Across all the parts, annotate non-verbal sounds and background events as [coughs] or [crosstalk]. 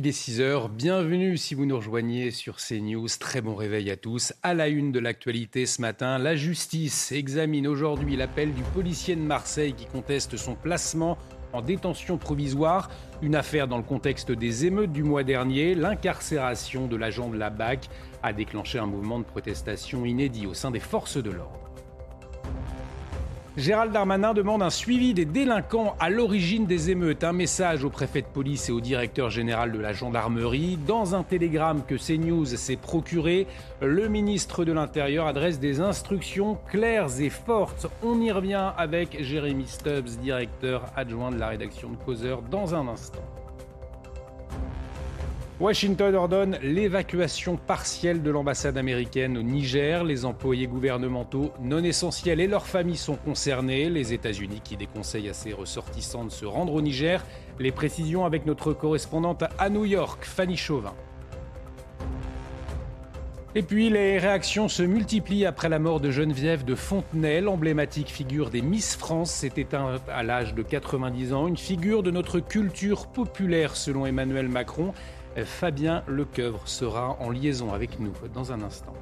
Il est 6 heures. Bienvenue si vous nous rejoignez sur CNews. Très bon réveil à tous. À la une de l'actualité ce matin, la justice examine aujourd'hui l'appel du policier de Marseille qui conteste son placement en détention provisoire. Une affaire dans le contexte des émeutes du mois dernier. L'incarcération de l'agent de la BAC a déclenché un mouvement de protestation inédit au sein des forces de l'ordre. Gérald Darmanin demande un suivi des délinquants à l'origine des émeutes. Un message au préfet de police et au directeur général de la gendarmerie. Dans un télégramme que CNews s'est procuré, le ministre de l'Intérieur adresse des instructions claires et fortes. On y revient avec Jérémy Stubbs, directeur adjoint de la rédaction de Causeur, dans un instant. Washington ordonne l'évacuation partielle de l'ambassade américaine au Niger. Les employés gouvernementaux non essentiels et leurs familles sont concernés. Les États-Unis qui déconseillent à ses ressortissants de se rendre au Niger. Les précisions avec notre correspondante à New York, Fanny Chauvin. Et puis les réactions se multiplient après la mort de Geneviève de Fontenay, l'emblématique figure des Miss France s'est éteinte à l'âge de 90 ans, une figure de notre culture populaire selon Emmanuel Macron. Fabien Lecoeuvre sera en liaison avec nous dans un instant.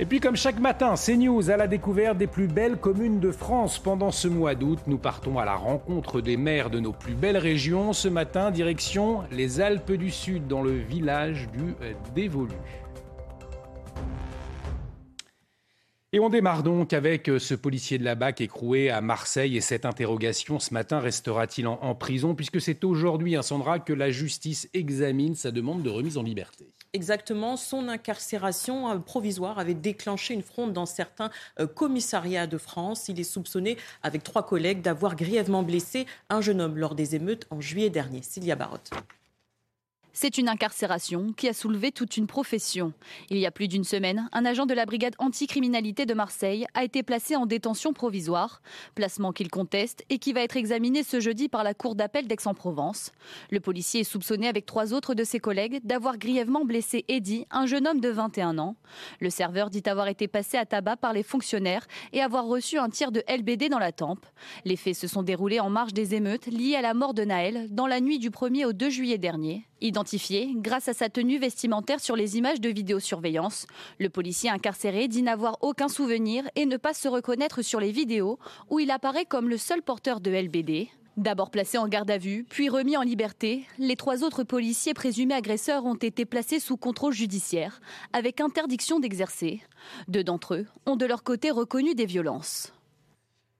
Et puis comme chaque matin, CNews à la découverte des plus belles communes de France. Pendant ce mois d'août, nous partons à la rencontre des maires de nos plus belles régions. Ce matin, direction les Alpes du Sud, dans le village du Dévolu. Et on démarre donc avec euh, ce policier de la BAC écroué à Marseille. Et cette interrogation ce matin restera-t-il en, prison? Puisque c'est aujourd'hui, hein, Sandra, que la justice examine sa demande de remise en liberté. Exactement. Son incarcération euh, provisoire avait déclenché une fronde dans certains euh, commissariats de France. Il est soupçonné, avec trois collègues, d'avoir grièvement blessé un jeune homme lors des émeutes en juillet dernier. Cilia Barotte. C'est une incarcération qui a soulevé toute une profession. Il y a plus d'une semaine, un agent de la brigade anticriminalité de Marseille a été placé en détention provisoire, placement qu'il conteste et qui va être examiné ce jeudi par la cour d'appel d'Aix-en-Provence. Le policier est soupçonné avec trois autres de ses collègues d'avoir grièvement blessé Eddy, un jeune homme de 21 ans. Le serveur dit avoir été passé à tabac par les fonctionnaires et avoir reçu un tir de LBD dans la tempe. Les faits se sont déroulés en marge des émeutes liées à la mort de Naël dans la nuit du 1er au 2 juillet dernier. Identifié grâce à sa tenue vestimentaire sur les images de vidéosurveillance, le policier incarcéré dit n'avoir aucun souvenir et ne pas se reconnaître sur les vidéos où il apparaît comme le seul porteur de LBD. D'abord placé en garde à vue, puis remis en liberté, les trois autres policiers présumés agresseurs ont été placés sous contrôle judiciaire, avec interdiction d'exercer. Deux d'entre eux ont de leur côté reconnu des violences.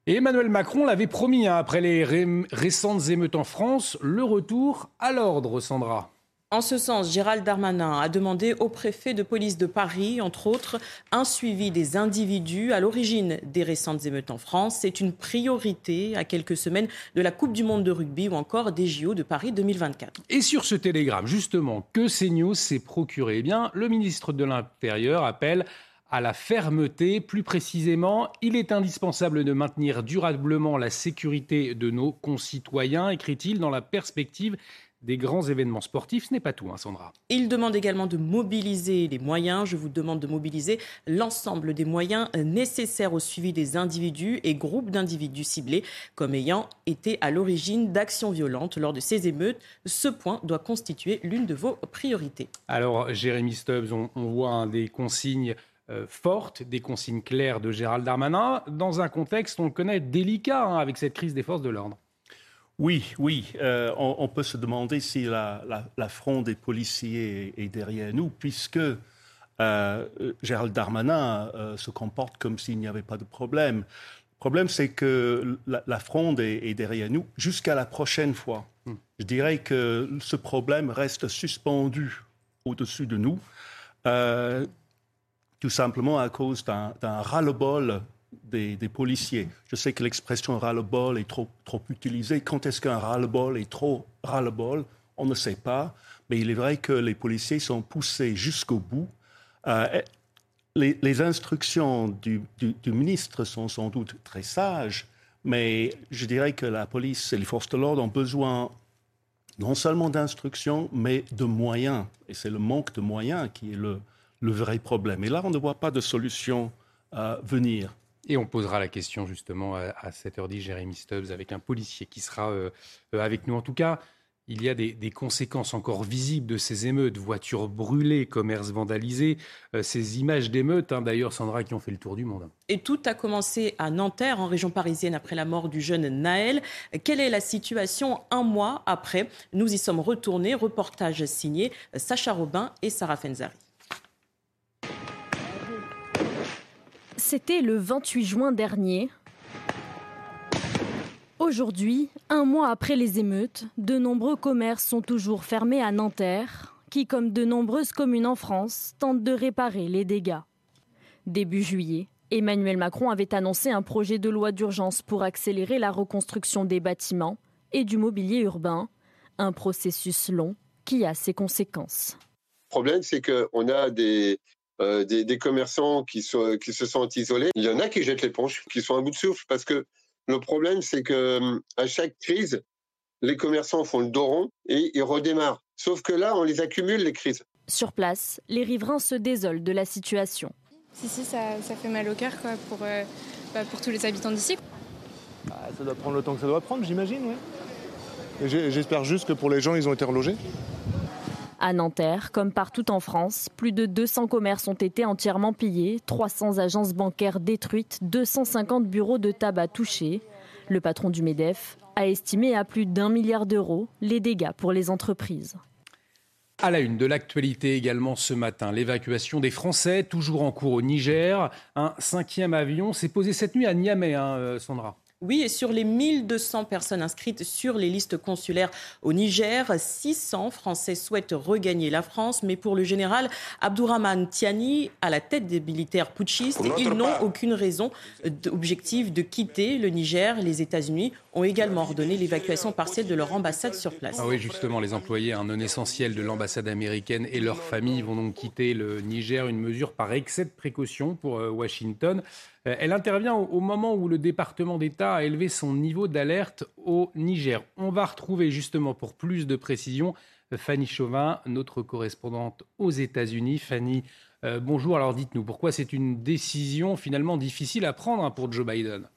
Emmanuel Macron l'avait promis hein, après les récentes émeutes en France, le retour à l'ordre, Sandra. En ce sens, Gérald Darmanin a demandé au préfet de police de Paris, entre autres, un suivi des individus à l'origine des récentes émeutes en France. C'est une priorité à quelques semaines de la Coupe du Monde de rugby ou encore des JO de Paris 2024. Et sur ce télégramme, justement, que CNews s'est procuré? Eh bien, le ministre de l'Intérieur appelle à la fermeté. Plus précisément, il est indispensable de maintenir durablement la sécurité de nos concitoyens, écrit-il, dans la perspective des grands événements sportifs. Ce n'est pas tout, hein, Sandra. Il demande également de mobiliser les moyens. Je vous demande de mobiliser l'ensemble des moyens nécessaires au suivi des individus et groupes d'individus ciblés comme ayant été à l'origine d'actions violentes lors de ces émeutes. Ce point doit constituer l'une de vos priorités. Alors, Jérémy Stubbs, on, voit des consignes euh, fortes, des consignes claires de Gérald Darmanin, dans un contexte, on le connaît, délicat hein, avec cette crise des forces de l'ordre. Oui, oui. Euh, on, peut se demander si la, fronde des policiers est, derrière nous, puisque euh, Gérald Darmanin euh, se comporte comme s'il n'y avait pas de problème. Le problème, c'est que la, fronde est, derrière nous jusqu'à la prochaine fois. Hmm. Je dirais que ce problème reste suspendu au-dessus de nous, tout simplement à cause d'un ras-le-bol des, policiers. Je sais que l'expression ras-le-bol est trop, trop utilisée. Quand est-ce qu'un ras-le-bol est trop ras-le-bol? On ne sait pas. Mais il est vrai que les policiers sont poussés jusqu'au bout. Euh, les, instructions du, ministre sont sans doute très sages, mais je dirais que la police et les forces de l'ordre ont besoin non seulement d'instructions, mais de moyens. Et c'est le manque de moyens qui est le, vrai problème. Et là, on ne voit pas de solution à venir. Et on posera la question justement à 7h10, Jérémy Stubbs, avec un policier qui sera euh, euh, avec nous. En tout cas, il y a des, conséquences encore visibles de ces émeutes, voitures brûlées, commerces vandalisés, euh, ces images d'émeutes, hein, d'ailleurs Sandra, qui ont fait le tour du monde. Et tout a commencé à Nanterre, en région parisienne, après la mort du jeune Naël. Quelle est la situation un mois après? Nous y sommes retournés. Reportage signé Sacha Robin et Sarah Fenzari. C'était le 28 juin dernier. Aujourd'hui, un mois après les émeutes, de nombreux commerces sont toujours fermés à Nanterre, qui, comme de nombreuses communes en France, tentent de réparer les dégâts. Début juillet, Emmanuel Macron avait annoncé un projet de loi d'urgence pour accélérer la reconstruction des bâtiments et du mobilier urbain, un processus long qui a ses conséquences. Le problème, c'est qu'on a des, euh, des, commerçants qui, qui se sentent isolés. Il y en a qui jettent l'éponge, qui sont à bout de souffle parce que le problème, c'est que hum, à chaque crise, les commerçants font le dos rond et ils redémarrent. Sauf que là, on les accumule, les crises. Sur place, les riverains se désolent de la situation. Si, si, ça, fait mal au cœur quoi, pour, euh, bah, pour tous les habitants d'ici. Bah, ça doit prendre le temps que ça doit prendre, j'imagine. Ouais. J'espère juste que pour les gens, ils ont été relogés. À Nanterre, comme partout en France, plus de 200 commerces ont été entièrement pillés, 300 agences bancaires détruites, 250 bureaux de tabac touchés. Le patron du MEDEF a estimé à plus d'un milliard d'euros les dégâts pour les entreprises. À la une de l'actualité également ce matin, l'évacuation des Français, toujours en cours au Niger. Un cinquième avion s'est posé cette nuit à Niamey, hein, euh, Sandra. Oui, et sur les 1200 personnes inscrites sur les listes consulaires au Niger, 600 Français souhaitent regagner la France. Mais pour le général Abdourahman Tiani, à la tête des militaires putschistes, ils n'ont aucune raison objective de quitter le Niger. Les États-Unis ont également ordonné l'évacuation partielle de leur ambassade sur place. Ah oui, justement, les employés un non essentiel de l'ambassade américaine et leurs familles vont donc quitter le Niger, une mesure par excès de précaution pour euh, Washington. Euh, elle intervient au moment où le département d'État a élevé son niveau d'alerte au Niger. On va retrouver justement pour plus de précision Fanny Chauvin, notre correspondante aux États-Unis. Fanny, euh, bonjour. Alors dites-nous, pourquoi c'est une décision finalement difficile à prendre hein, pour Joe Biden?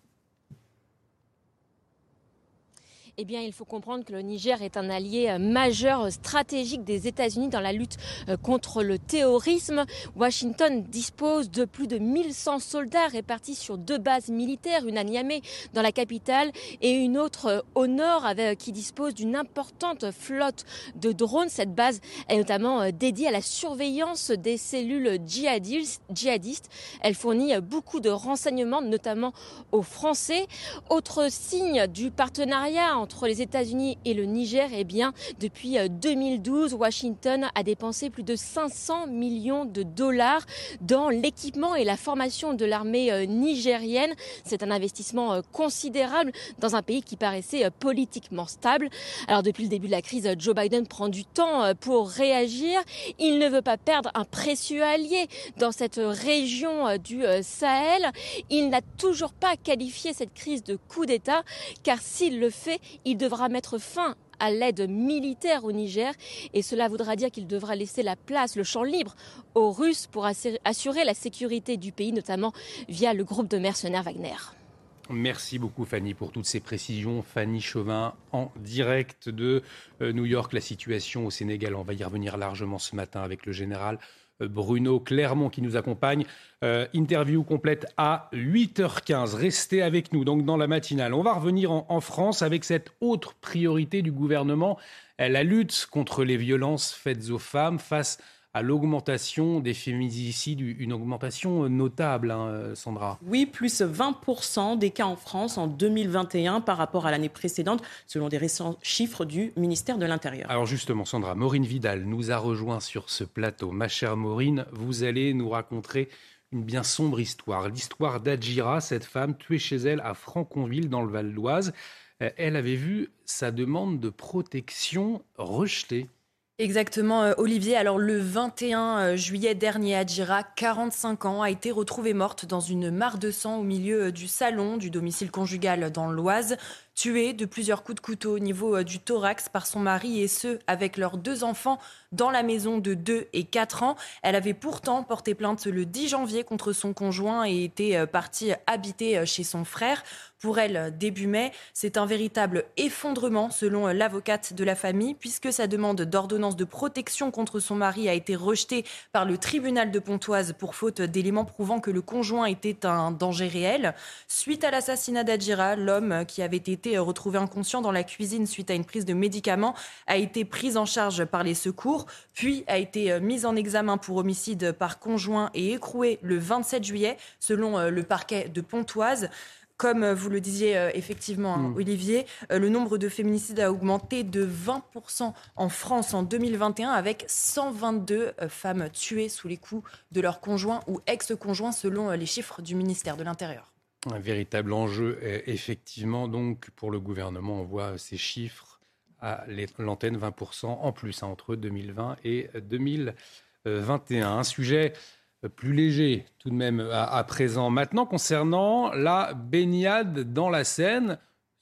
Eh bien, il faut comprendre que le Niger est un allié euh, majeur euh, stratégique des États-Unis dans la lutte euh, contre le terrorisme. Washington dispose de plus de 1100 soldats répartis sur deux bases militaires, une à Niamey dans la capitale et une autre au nord qui dispose d'une importante flotte de drones. Cette base est notamment dédiée à la surveillance des cellules djihadistes. Elle fournit beaucoup de renseignements, notamment aux Français. Autre signe du partenariat entre les États-Unis et le Niger, eh bien, depuis 2012, euh, Washington a dépensé plus de 500 millions de dollars dans l'équipement et la formation de l'armée euh, nigérienne. C'est un investissement euh, considérable dans un pays qui paraissait politiquement stable. Alors depuis le début de la crise, Joe Biden prend du temps pour réagir. Il ne veut pas perdre un précieux allié dans cette région du Sahel. Il n'a toujours pas qualifié cette crise de coup d'État, car s'il le fait, il devra mettre fin à l'aide militaire au Niger et cela voudra dire qu'il devra laisser la place, le champ libre aux Russes pour assurer la sécurité du pays, notamment via le groupe de mercenaires Wagner. Merci beaucoup Fanny pour toutes ces précisions. Fanny Chauvin en direct de euh, New York. La situation au Sénégal, on va y revenir largement ce matin avec le général Bruno Clermont qui nous accompagne. Euh, interview complète à 8h15. Restez avec nous donc dans la matinale. On va revenir en, France avec cette autre priorité du gouvernement, la lutte contre les violences faites aux femmes face à l'augmentation des féminicides, une augmentation notable, hein, Sandra. Oui, plus 20% des cas en France en 2021 par rapport à l'année précédente, selon des récents chiffres du ministère de l'Intérieur. Alors justement, Sandra, Maureen Vidal nous a rejoint sur ce plateau. Ma chère Maureen, vous allez nous raconter une bien sombre histoire. L'histoire d'Adjira, cette femme tuée chez elle à Franconville, dans le Val d'Oise. Euh, elle avait vu sa demande de protection rejetée. Exactement, euh, Olivier. Alors le 21 euh, juillet dernier, Adjira, 45 ans, a été retrouvée morte dans une mare de sang au milieu euh, du salon du domicile conjugal dans l'Oise. Tuée de plusieurs coups de couteau au niveau du thorax par son mari et ce, avec leurs deux enfants dans la maison de 2 et 4 ans. Elle avait pourtant porté plainte le 10 janvier contre son conjoint et était partie habiter chez son frère pour elle début mai. C'est un véritable effondrement selon l'avocate de la famille puisque sa demande d'ordonnance de protection contre son mari a été rejetée par le tribunal de Pontoise pour faute d'éléments prouvant que le conjoint était un danger réel. Suite à l'assassinat d'Adjira, l'homme qui avait été retrouvé inconscient dans la cuisine suite à une prise de médicaments a été pris en charge par les secours, puis a été mis en examen pour homicide par conjoint et écroué le 27 juillet selon le parquet de Pontoise. Comme euh, vous le disiez euh, effectivement, mm. Olivier, euh, le nombre de féminicides a augmenté de 20% en France en 2021 avec 122 femmes tuées sous les coups de leur conjoint ou ex-conjoint selon les chiffres du ministère de l'Intérieur. Un véritable enjeu, effectivement, donc pour le gouvernement. On voit ces chiffres à l'antenne 20% en plus hein, entre 2020 et 2021. Un sujet plus léger tout de même à, présent. Maintenant, concernant la baignade dans la Seine,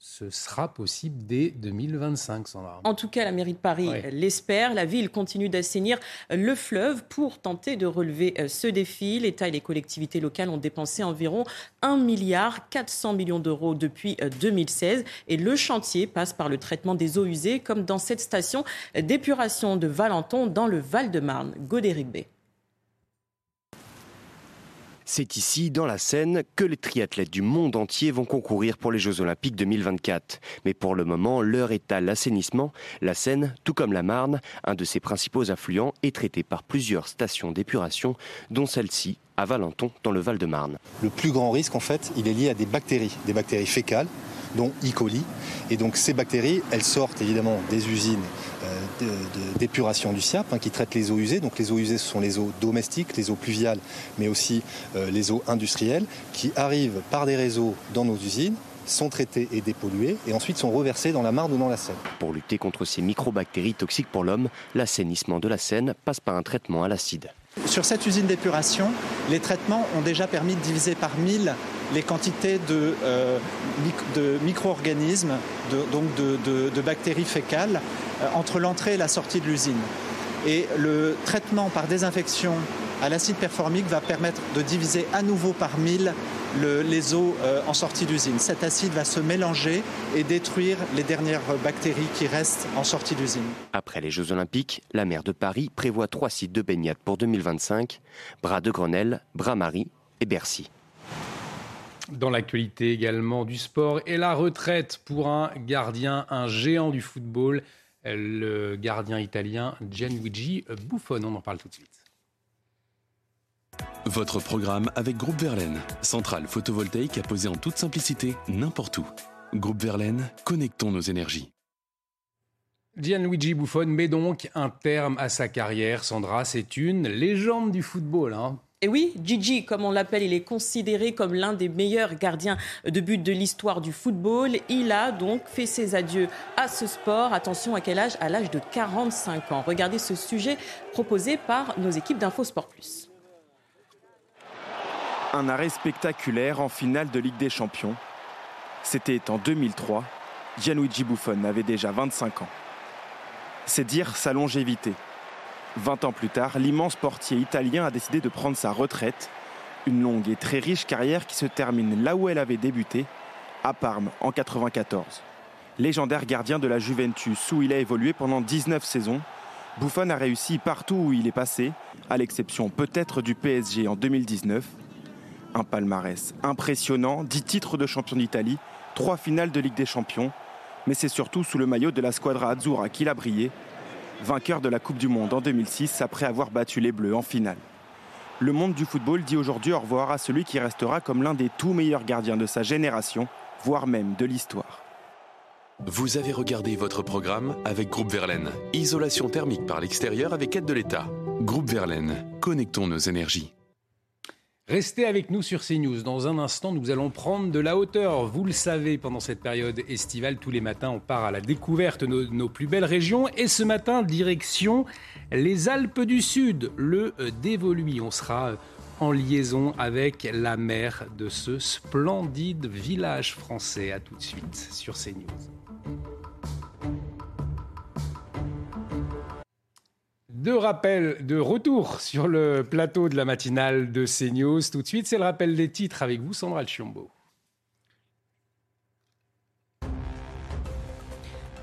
ce sera possible dès 2025, Sandra. En tout cas, la mairie de Paris l'espère. La ville continue d'assainir le fleuve pour tenter de relever euh, ce défi. L'État et les collectivités locales ont dépensé environ 1 milliard 400 millions d'euros depuis 2016. Euh, et le chantier passe par le traitement des eaux usées, comme dans cette station d'épuration de Valenton dans le Val-de-Marne. Godéric B. C'est ici, dans la Seine, que les triathlètes du monde entier vont concourir pour les Jeux Olympiques 2024. Mais pour le moment, l'heure est à l'assainissement. La Seine, tout comme la Marne, un de ses principaux affluents, est traité par plusieurs stations d'épuration, dont celle-ci à Valenton, dans le Val-de-Marne. Le plus grand risque, en fait, il est lié à des bactéries, des bactéries fécales, dont E. coli. Et donc ces bactéries, elles sortent évidemment des usines d'épuration du SIAP hein, qui traitent les eaux usées. Donc les eaux usées, ce sont les eaux domestiques, les eaux pluviales, mais aussi euh, les eaux industrielles qui arrivent par des réseaux dans nos usines sont traitées et dépolluées et ensuite sont reversées dans la Marne ou dans la Seine. Pour lutter contre ces microbactéries toxiques pour l'homme, l'assainissement de la Seine passe par un traitement à l'acide. Sur cette usine d'épuration, les traitements ont déjà permis de diviser par 1000 les quantités de, euh, micro-organismes, donc de, bactéries fécales, euh, entre l'entrée et la sortie de l'usine. Et le traitement par désinfection à l'acide performique va permettre de diviser à nouveau par 1000 les eaux euh, en sortie d'usine. Cet acide va se mélanger et détruire les dernières bactéries qui restent en sortie d'usine. Après les Jeux Olympiques, la maire de Paris prévoit trois sites de baignade pour 2025 Bras de Grenelle, Bras-Marie et Bercy. Dans l'actualité également du sport et la retraite pour un gardien, un géant du football, le gardien italien Gianluigi Buffon. On en parle tout de suite. Votre programme avec Groupe Verlaine, centrale photovoltaïque à poser en toute simplicité n'importe où. Groupe Verlaine, connectons nos énergies. Gianluigi Buffon met donc un terme à sa carrière. Sandra, c'est une légende du football. Hein. Et oui, Gigi, comme on l'appelle, il est considéré comme l'un des meilleurs gardiens de but de l'histoire du football. Il a donc fait ses adieux à ce sport. Attention à quel âge? À l'âge de 45 ans. Regardez ce sujet proposé par nos équipes d'Info Sport Plus. Un arrêt spectaculaire en finale de Ligue des Champions. C'était en 2003. Gianluigi Buffon avait déjà 25 ans. C'est dire sa longévité. 20 ans plus tard, l'immense portier italien a décidé de prendre sa retraite. Une longue et très riche carrière qui se termine là où elle avait débuté, à Parme en 94. Légendaire gardien de la Juventus où il a évolué pendant 19 saisons, Buffon a réussi partout où il est passé, à l'exception peut-être du PSG en 2019 un palmarès impressionnant, 10 titres de champion d'Italie, 3 finales de Ligue des Champions, mais c'est surtout sous le maillot de la Squadra Azzurra qu'il a brillé, vainqueur de la Coupe du Monde en 2006 après avoir battu les Bleus en finale. Le monde du football dit aujourd'hui au revoir à celui qui restera comme l'un des tout meilleurs gardiens de sa génération, voire même de l'histoire. Vous avez regardé votre programme avec Groupe Verlaine. Isolation thermique par l'extérieur avec aide de l'État. Groupe Verlaine, connectons nos énergies. Restez avec nous sur CNews. Dans un instant, nous allons prendre de la hauteur. Vous le savez, pendant cette période estivale, tous les matins, on part à la découverte de nos, plus belles régions. Et ce matin, direction les Alpes du Sud, le euh, Dévoluy. On sera euh, en liaison avec la maire de ce splendide village français. À tout de suite sur CNews. De rappel, de retour sur le plateau de la matinale de CNews. Tout de suite, c'est le rappel des titres avec vous, Sandra Chiombo.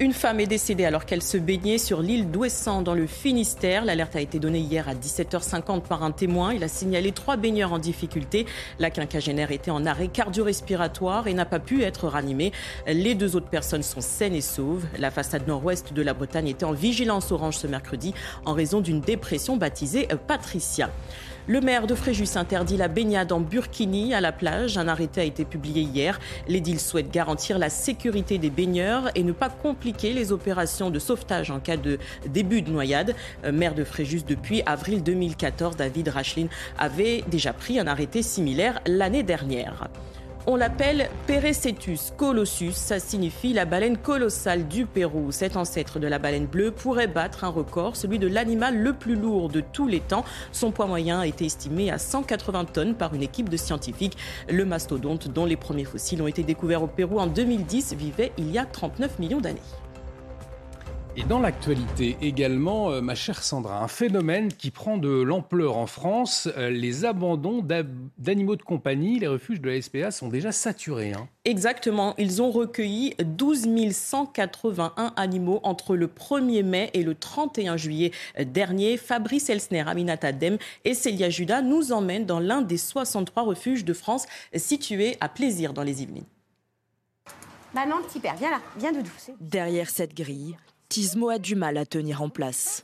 Une femme est décédée alors qu'elle se baignait sur l'île d'Ouessant dans le Finistère. L'alerte a été donnée hier à 17h50 par un témoin. Il a signalé trois baigneurs en difficulté. La quinquagénaire était en arrêt cardio-respiratoire et n'a pas pu être ranimée. Les deux autres personnes sont saines et sauves. La façade nord-ouest de la Bretagne était en vigilance orange ce mercredi en raison d'une dépression baptisée Patricia. Le maire de Fréjus interdit la baignade en burkini à la plage. Un arrêté a été publié hier. L'édile souhaite garantir la sécurité des baigneurs et ne pas compliquer les opérations de sauvetage en cas de début de noyade. Euh, maire de Fréjus depuis avril 2014, David Rachlin avait déjà pris un arrêté similaire l'année dernière. On l'appelle Perecetus colossus, ça signifie la baleine colossale du Pérou. Cet ancêtre de la baleine bleue pourrait battre un record, celui de l'animal le plus lourd de tous les temps. Son poids moyen a été estimé à 180 tonnes par une équipe de scientifiques. Le mastodonte, dont les premiers fossiles ont été découverts au Pérou en 2010, vivait il y a 39 millions d'années. Et dans l'actualité également, euh, ma chère Sandra, un phénomène qui prend de l'ampleur en France, euh, les abandons d'animaux de compagnie, les refuges de la SPA sont déjà saturés. Hein. Exactement, ils ont recueilli 12 181 animaux entre le 1er mai et le 31 juillet dernier. Fabrice Elsner, Aminata Dem et Célia Judas nous emmènent dans l'un des 63 refuges de France situés à Plaisir dans les Yvelines. Bah non, petit père, viens là, viens de douce. Derrière cette grille, Tismo a du mal à tenir en place.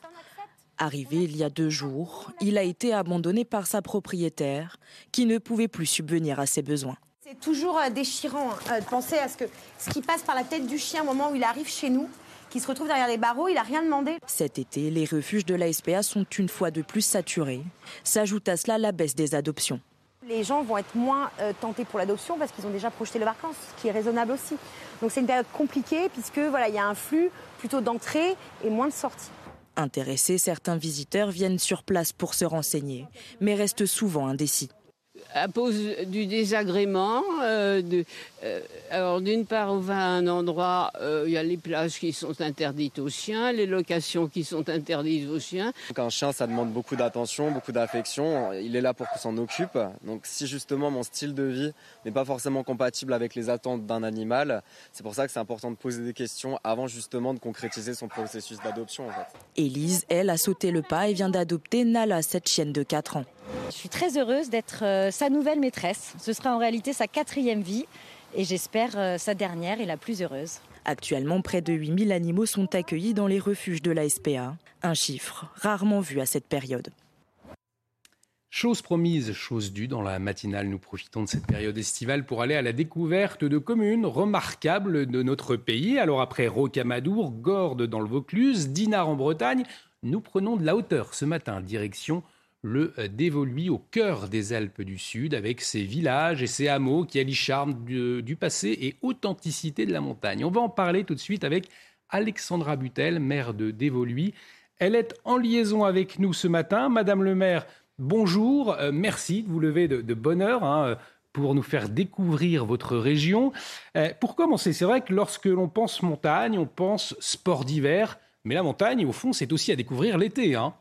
Arrivé il y a deux jours, il a été abandonné par sa propriétaire qui ne pouvait plus subvenir à ses besoins. C'est toujours euh, déchirant euh, de penser à ce, que, ce qui passe par la tête du chien au moment où il arrive chez nous, qui se retrouve derrière les barreaux, il n'a rien demandé. Cet été, les refuges de la SPA sont une fois de plus saturés. S'ajoute à cela la baisse des adoptions. Les gens vont être moins euh, tentés pour l'adoption parce qu'ils ont déjà projeté les vacances, ce qui est raisonnable aussi. Donc c'est une période compliquée puisque voilà, il y a un flux plutôt d'entrée et moins de sortie. Intéressés, certains visiteurs viennent sur place pour se renseigner, mais restent souvent indécis à cause du désagrément. Euh, de, euh, alors d'une part, on va à un endroit, euh, il y a les plages qui sont interdites aux chiens, les locations qui sont interdites aux chiens. Donc un chien, ça demande beaucoup d'attention, beaucoup d'affection. Il est là pour qu'on s'en occupe. Donc si justement mon style de vie n'est pas forcément compatible avec les attentes d'un animal, c'est pour ça que c'est important de poser des questions avant justement de concrétiser son processus d'adoption. En fait. Élise, elle, a sauté le pas et vient d'adopter Nala, cette chienne de 4 ans. Je suis très heureuse d'être euh, sa nouvelle maîtresse. Ce sera en réalité sa quatrième vie et j'espère euh, sa dernière et la plus heureuse. Actuellement, près de 8000 animaux sont accueillis dans les refuges de la SPA, un chiffre rarement vu à cette période. Chose promise, chose due, dans la matinale, nous profitons de cette période estivale pour aller à la découverte de communes remarquables de notre pays. Alors après Rocamadour, Gordes dans le Vaucluse, Dinard en Bretagne, nous prenons de la hauteur ce matin, direction le dévoluy au cœur des Alpes du Sud, avec ses villages et ses hameaux qui allient charme du, passé et authenticité de la montagne. On va en parler tout de suite avec Alexandra Butel, maire de Dévoluy. Elle est en liaison avec nous ce matin. Madame le maire, bonjour, euh, merci de vous lever de, bonne heure. Hein, pour nous faire découvrir votre région. Euh, pour commencer, c'est vrai que lorsque l'on pense montagne, on pense sport d'hiver, mais la montagne, au fond, c'est aussi à découvrir l'été. Hein.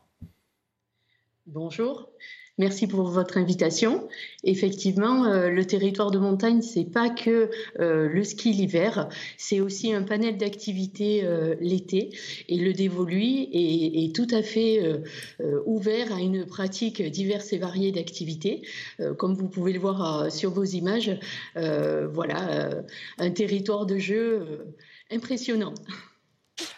Bonjour. Merci pour votre invitation. Effectivement, euh, le territoire de montagne, c'est pas que euh, le ski l'hiver, c'est aussi un panel d'activités euh, l'été. Et le dévolu est, tout à fait ouvert à une pratique diverse et variée d'activités. comme vous pouvez le voir sur vos images, voilà, un territoire de jeu impressionnant.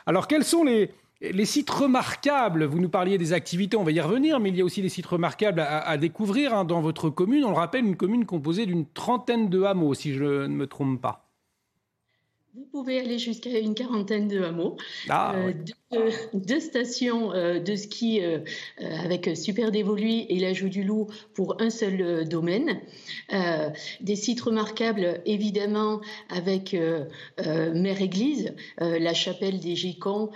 Alors, quels sont les, les sites remarquables, vous nous parliez des activités, on va y revenir, mais il y a aussi des sites remarquables à, découvrir hein, dans votre commune. On le rappelle, une commune composée d'une trentaine de hameaux, si je ne me trompe pas. Vous pouvez aller jusqu'à une quarantaine de hameaux. Ah, euh, deux, stations de ski avec Super Dévolu et l'ajout du Loup pour un seul domaine. des sites remarquables, évidemment, avec Mère Église, la chapelle des Gicons,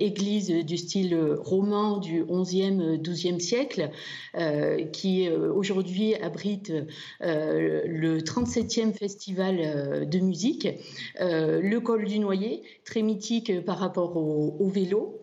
église du style roman du 11e, 12e siècle, qui aujourd'hui abrite le 37e festival de musique, le col du Noyer, très mythique par rapport au vélo îlot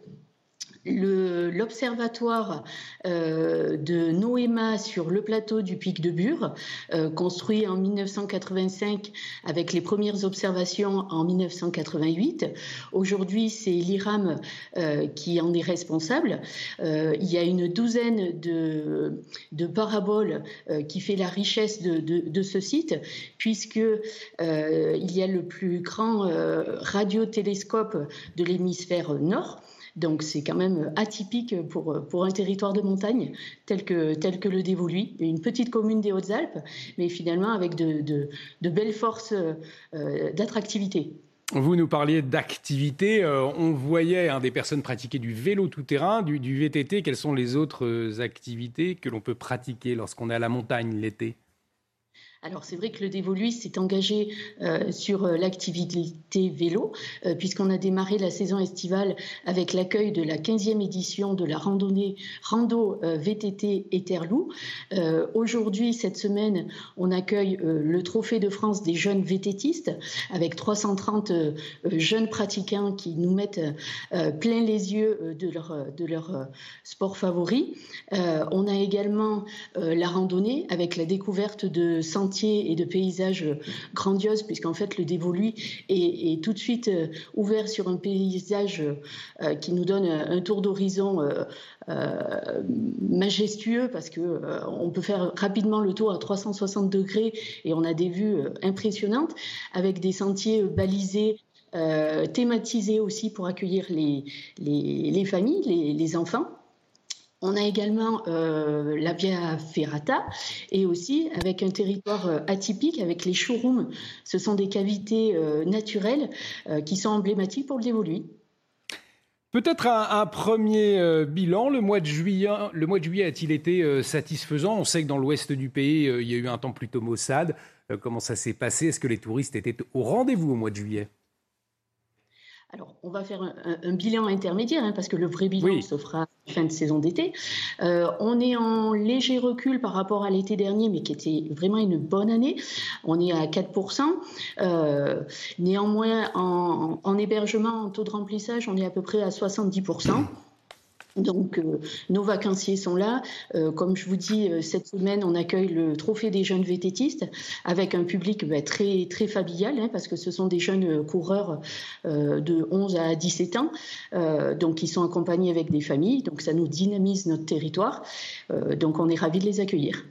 l'observatoire euh, de Noéma sur le plateau du Pic de Bure, euh, construit en 1985 avec les premières observations en 1988. Aujourd'hui, c'est l'IRAM euh, qui en est responsable. il y a une douzaine de, de paraboles qui fait la richesse de, de ce site, puisque il y a le plus grand radiotélescope de l'hémisphère nord. Donc c'est quand même atypique pour, pour un territoire de montagne tel que, tel que le Dévoluy, une petite commune des Hautes-Alpes, mais finalement avec de, de, belles forces euh, d'attractivité. Vous nous parliez d'activité. Euh, on voyait hein, des personnes pratiquer du vélo tout-terrain, du VTT. Quelles sont les autres activités que l'on peut pratiquer lorsqu'on est à la montagne l'été? Alors c'est vrai que le Dévoluy s'est engagé euh, sur euh, l'activité vélo, euh, puisqu'on a démarré la saison estivale avec l'accueil de la 15e édition de la randonnée Rando VTT Eterlou. Aujourd'hui, cette semaine, on accueille le Trophée de France des jeunes VTTistes, avec 330 jeunes pratiquants qui nous mettent plein les yeux de leur, de leur sport favori. on a également la randonnée avec la découverte de et de paysages grandioses, puisqu'en fait le dévolu est, tout de suite euh, ouvert sur un paysage euh, qui nous donne un tour d'horizon euh, majestueux, parce que on peut faire rapidement le tour à 360 degrés et on a des vues impressionnantes, avec des sentiers balisés thématisés aussi pour accueillir les, familles, les enfants. On a également euh, la Via Ferrata et aussi avec un territoire euh, atypique avec les showrooms. Ce sont des cavités euh, naturelles qui sont emblématiques pour le dévolu. Peut-être un, premier bilan. Le mois de juillet, le mois de juillet a-t-il été satisfaisant? On sait que dans l'ouest du pays, il y a eu un temps plutôt maussade. comment ça s'est passé? Est-ce que les touristes étaient au rendez-vous au mois de juillet? Alors, on va faire un, bilan intermédiaire, hein, parce que le vrai bilan se fera fin de saison d'été. Euh, on est en léger recul par rapport à l'été dernier, mais qui était vraiment une bonne année. On est à 4%. Euh, néanmoins, en, en, hébergement, en taux de remplissage, on est à peu près à 70%. Donc, euh, nos vacanciers sont là. Euh, comme je vous dis, euh, cette semaine, on accueille le Trophée des jeunes vététistes avec un public bah, très, très familial, hein, parce que ce sont des jeunes coureurs de 11 à 17 ans, donc ils sont accompagnés avec des familles. Donc, ça nous dynamise notre territoire. donc, on est ravis de les accueillir.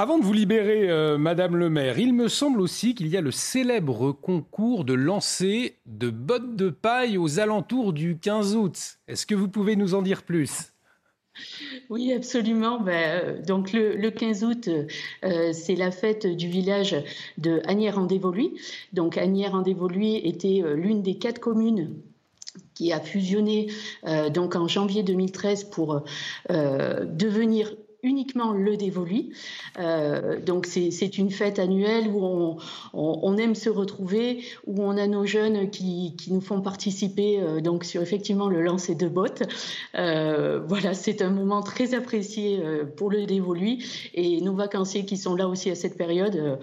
Avant de vous libérer, euh, Madame le maire, il me semble aussi qu'il y a le célèbre concours de lancer de bottes de paille aux alentours du 15 août. Est-ce que vous pouvez nous en dire plus? Oui, absolument. Ben, euh, donc le, 15 août, euh, c'est la fête du village de Agnières-en-Dévoluy. Donc Agnières-en-Dévoluy était l'une des quatre communes qui a fusionné donc en janvier 2013 pour devenir uniquement le dévolu. Euh, donc c'est une fête annuelle où on, aime se retrouver, où on a nos jeunes qui, nous font participer euh, donc sur effectivement le lancer de bottes. Euh, voilà, c'est un moment très apprécié pour le dévolu et nos vacanciers qui sont là aussi à cette période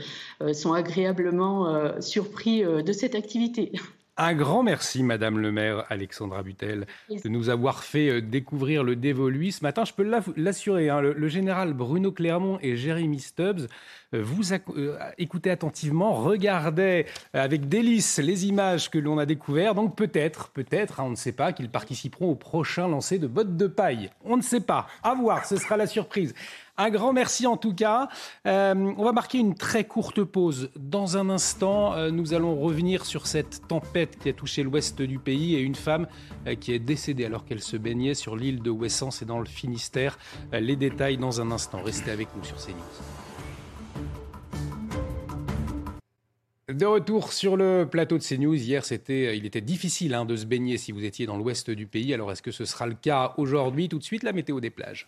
sont agréablement surpris de cette activité. Un grand merci, Madame le maire Alexandra Butel, de nous avoir fait euh, découvrir le dévolu. Ce matin, je peux l'assurer, hein, le, général Bruno Clermont et Jérémy Stubbs euh, vous euh, écoutez attentivement, regardez avec délice les images que l'on a découvertes. Donc peut-être, peut-être, hein, on ne sait pas, qu'ils participeront au prochain lancer de bottes de paille. On ne sait pas. À voir, ce sera la surprise. Un grand merci en tout cas. Euh, on va marquer une très courte pause. Dans un instant, euh, nous allons revenir sur cette tempête qui a touché l'ouest du pays et une femme euh, qui est décédée alors qu'elle se baignait sur l'île de Ouessance et dans le Finistère. les détails dans un instant. Restez avec nous sur CNews. De retour sur le plateau de CNews, hier il était difficile hein, de se baigner si vous étiez dans l'ouest du pays. Alors est-ce que ce sera le cas aujourd'hui? Tout de suite, la météo des plages.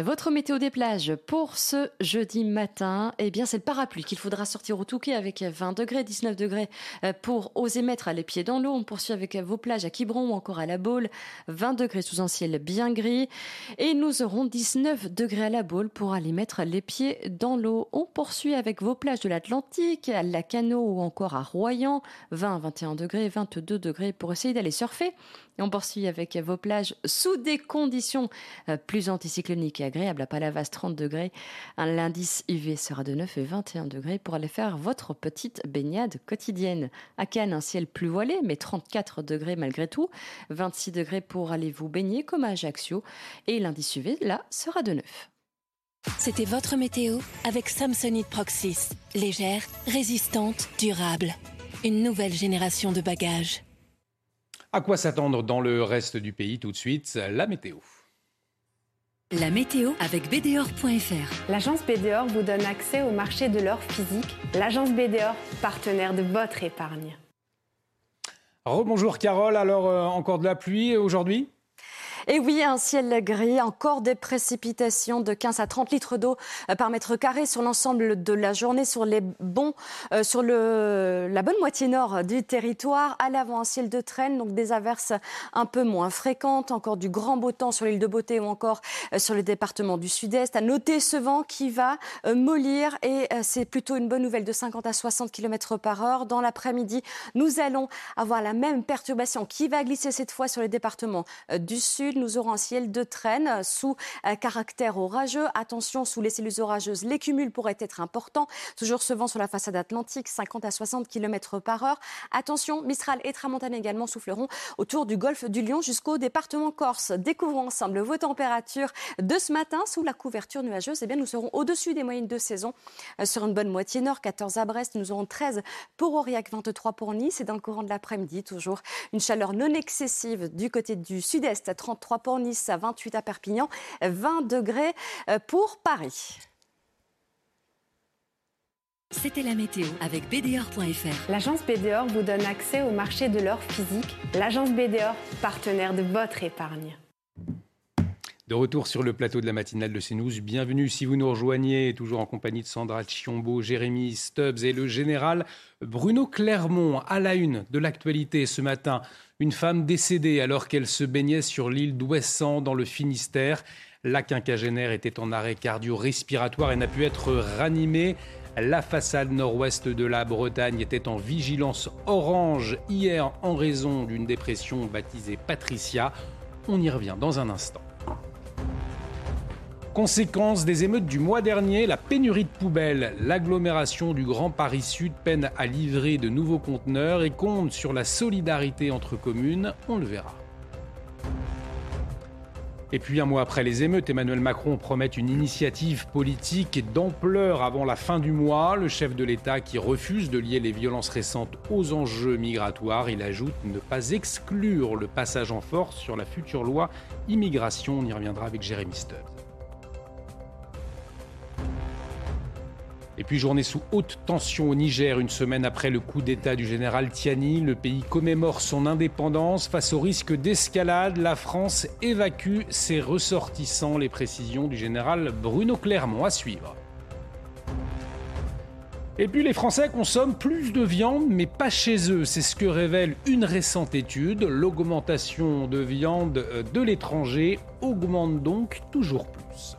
Votre météo des plages pour ce jeudi matin, eh bien c'est le parapluie qu'il faudra sortir au Touquet avec 20 degrés, 19 degrés euh, pour oser mettre les pieds dans l'eau. On poursuit avec vos plages à Quiberon ou encore à La Baule, 20 degrés sous un ciel bien gris. Et nous aurons 19 degrés à La Baule pour aller mettre les pieds dans l'eau. On poursuit avec vos plages de l'Atlantique, à La Cano ou encore à Royan, 20, 21 degrés, 22 degrés pour essayer d'aller surfer. On poursuit avec vos plages sous des conditions euh, plus anticycloniques et agréables. À Palavas, 30 degrés. L'indice UV sera de 9 et 21 degrés pour aller faire votre petite baignade quotidienne. À Cannes, un ciel plus voilé, mais 34 degrés malgré tout. 26 degrés pour aller vous baigner comme à Ajaccio. Et l'indice UV, là, sera de 9. C'était votre météo avec Samsonite Proxys. Légère, résistante, durable. Une nouvelle génération de bagages. À quoi s'attendre dans le reste du pays tout de suite La météo. La météo avec BDOR.fr. L'agence BDOR vous donne accès au marché de l'or physique. L'agence BDOR, partenaire de votre épargne. Rebonjour Carole, alors euh, encore de la pluie aujourd'hui? Et oui, un ciel gris, encore des précipitations de 15 à 30 litres d'eau euh, par mètre carré sur l'ensemble de la journée, sur les bons, euh, sur le, la bonne moitié nord du territoire. À l'avant, un ciel de traîne, donc des averses un peu moins fréquentes, encore du grand beau temps sur l'île de Beauté ou encore euh, sur le département du sud-est. À noter ce vent qui va mollir et c'est plutôt une bonne nouvelle de 50 à 60 km par heure. Dans l'après-midi, nous allons avoir la même perturbation qui va glisser cette fois sur les départements du sud nous aurons un ciel de traîne sous euh, caractère orageux. Attention, sous les cellules orageuses, les cumuls pourraient être importants. Toujours ce vent sur la façade atlantique, 50 à 60 km par heure. Attention, Mistral et Tramontane également souffleront autour du golfe du Lion jusqu'au département Corse. Découvrons ensemble vos températures de ce matin sous la couverture nuageuse. Eh bien, nous serons au-dessus des moyennes de saison euh, sur une bonne moitié nord, 14 à Brest. Nous aurons 13 pour Aurillac, 23 pour Nice. Et dans le courant de l'après-midi, toujours une chaleur non excessive du côté du sud-est, 33 3 pour Nice, 28 à Perpignan, 20 degrés euh, pour Paris. C'était la météo avec BDOR.fr. L'agence BDOR vous donne accès au marché de l'or physique. L'agence BDOR, partenaire de votre épargne. De retour sur le plateau de la matinale de CNews, bienvenue si vous nous rejoignez, toujours en compagnie de Sandra Chiombo, Jérémy Stubbs et le général Bruno Clermont. À la une de l'actualité ce matin, une femme décédée alors qu'elle se baignait sur l'île d'Ouessant dans le Finistère. La quinquagénaire était en arrêt cardio-respiratoire et n'a pu être ranimée. La façade nord-ouest de la Bretagne était en vigilance orange hier en raison d'une dépression baptisée Patricia. On y revient dans un instant. Conséquence des émeutes du mois dernier, la pénurie de poubelles. L'agglomération du Grand Paris Sud peine à livrer de nouveaux conteneurs et compte sur la solidarité entre communes. On le verra. Et puis un mois après les émeutes, Emmanuel Macron promet une initiative politique d'ampleur avant la fin du mois. Le chef de l'État qui refuse de lier les violences récentes aux enjeux migratoires, il ajoute ne pas exclure le passage en force sur la future loi immigration. On y reviendra avec Jérémy Stubbs. Et puis journée sous haute tension au Niger, une semaine après le coup d'État du général Tiani, le pays commémore son indépendance. Face au risque d'escalade, la France évacue ses ressortissants. Les précisions du général Bruno Clermont à suivre. Et puis les Français consomment plus de viande, mais pas chez eux. C'est ce que révèle une récente étude. L'augmentation de viande de l'étranger augmente donc toujours plus.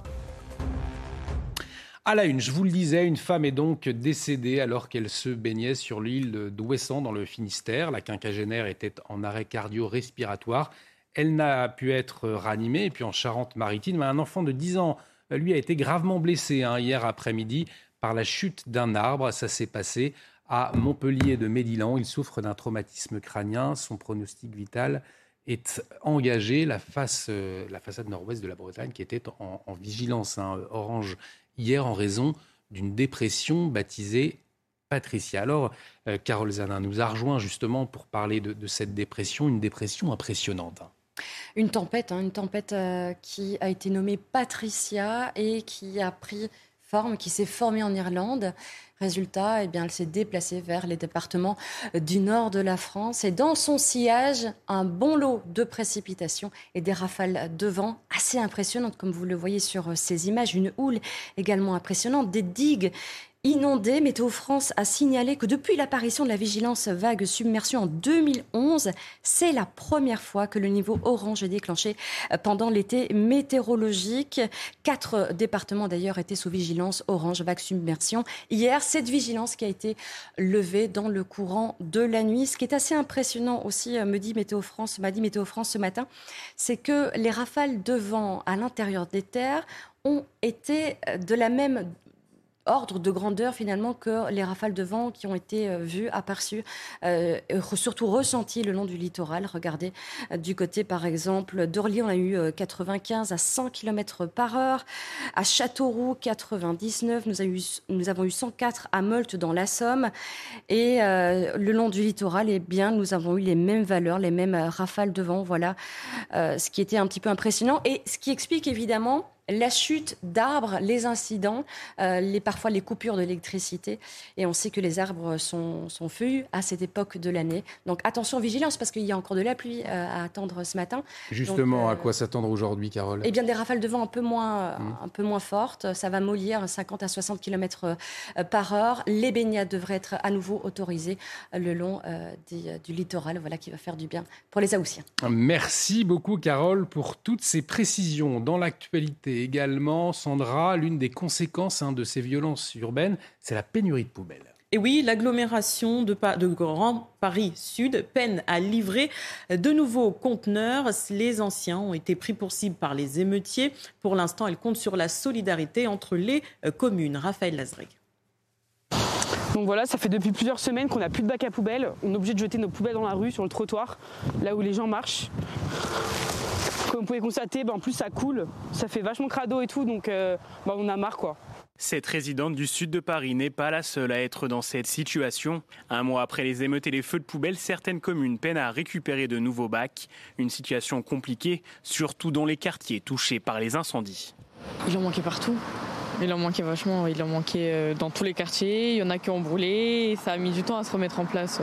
À la une, je vous le disais, une femme est donc décédée alors qu'elle se baignait sur l'île d'Ouessant dans le Finistère. La quinquagénaire était en arrêt cardio-respiratoire. Elle n'a pu être ranimée. Et puis en Charente-Maritime, un enfant de 10 ans, lui, a été gravement blessé hein, hier après-midi par la chute d'un arbre. Ça s'est passé à Montpellier de Médilan. Il souffre d'un traumatisme crânien. Son pronostic vital est engagé. La, face, euh, la façade nord-ouest de la Bretagne qui était en, vigilance hein, orange hier en raison d'une dépression baptisée Patricia. Alors, euh, Carole Zanin nous a rejoint justement pour parler de, cette dépression, une dépression impressionnante. Une tempête, hein, une tempête qui a été nommée Patricia et qui a pris forme, qui s'est formée en Irlande. Résultat, eh bien, elle s'est déplacée vers les départements du nord de la France et dans son sillage, un bon lot de précipitations et des rafales de vent assez impressionnantes, comme vous le voyez sur ces images. Une houle également impressionnante, des digues inondé. Météo France a signalé que depuis l'apparition de la vigilance vague submersion en 2011, c'est la première fois que le niveau orange est déclenché pendant l'été météorologique. Quatre départements d'ailleurs étaient sous vigilance orange vague submersion. Hier, cette vigilance qui a été levée dans le courant de la nuit. Ce qui est assez impressionnant aussi, me dit Météo France, m'a dit Météo France ce matin, c'est que les rafales de vent à l'intérieur des terres ont été de la même ordre de grandeur finalement que les rafales de vent qui ont été euh, vues, aperçues, euh, surtout ressenties le long du littoral. Regardez, euh, du côté par exemple d'Orly, on a eu 95 à 100 km par heure. À Châteauroux, 99. Nous, avons eu 104 à Meult dans la Somme. Et le long du littoral, eh bien, nous avons eu les mêmes valeurs, les mêmes rafales de vent. Voilà ce qui était un petit peu impressionnant. Et ce qui explique évidemment la chute d'arbres, les incidents, euh, les, parfois les coupures d'électricité. Et on sait que les arbres sont, sont feuillus à cette époque de l'année. Donc attention, vigilance, parce qu'il y a encore de la pluie euh, à attendre ce matin. Justement, à euh, quoi s'attendre aujourd'hui, Carole? Eh bien, des rafales de vent un peu moins, mmh. un peu moins fortes. Ça va mollir 50 à 60 km par heure. Les baignades devraient être à nouveau autorisées le long du littoral, voilà qui va faire du bien pour les Aoussiens. Merci beaucoup, Carole, pour toutes ces précisions dans l'actualité également, Sandra, l'une des conséquences hein, de ces violences urbaines, c'est la pénurie de poubelles. Et oui, l'agglomération de, de, Grand Paris Sud peine à livrer de nouveaux conteneurs. Les anciens ont été pris pour cible par les émeutiers. Pour l'instant, elle compte sur la solidarité entre les euh, communes. Raphaël Lazreg. Donc voilà, ça fait depuis plusieurs semaines qu'on n'a plus de bac à poubelles. On est obligé de jeter nos poubelles dans la rue, sur le trottoir, là où les gens marchent. Comme vous pouvez constater, ben, en plus ça coule, ça fait vachement crado et tout, donc euh, ben, on a marre quoi. Cette résidente du sud de Paris n'est pas la seule à être dans cette situation. Un mois après les émeutes et les feux de poubelle, certaines communes peinent à récupérer de nouveaux bacs. Une situation compliquée, surtout dans les quartiers touchés par les incendies. Il en manquait partout. Il en manquait vachement, il en manquait euh, dans tous les quartiers, il y en a qui ont brûlé, et ça a mis du temps à se remettre en place,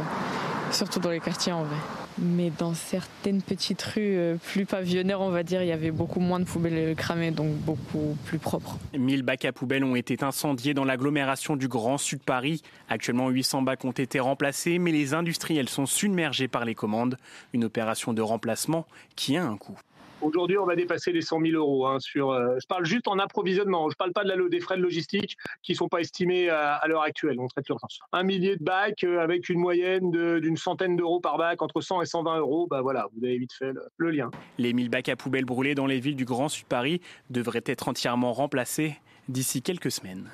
surtout dans les quartiers en vrai. Mais dans certaines petites rues euh, plus pavillonnaires, on va dire, il y avait beaucoup moins de poubelles cramées, donc beaucoup plus propres. 1000 bacs à poubelles ont été incendiés dans l'agglomération du Grand Sud Paris. Actuellement, 800 bacs ont été remplacés, mais les industriels sont submergés par les commandes. Une opération de remplacement qui a un coût. Aujourd'hui, on va dépasser les 100 000 euros. Hein, euh, je parle juste en approvisionnement. Je ne parle pas de la, des frais de logistique qui ne sont pas estimés à, l'heure actuelle. On traite l'urgence. Un millier de bacs euh, avec une moyenne d'une centaine d'euros par bac, entre 100 et 120 euros. Bah voilà, vous avez vite fait le, lien. Les 1000 bacs à poubelles brûlés dans les villes du Grand Sud Paris devraient être entièrement remplacés d'ici quelques semaines.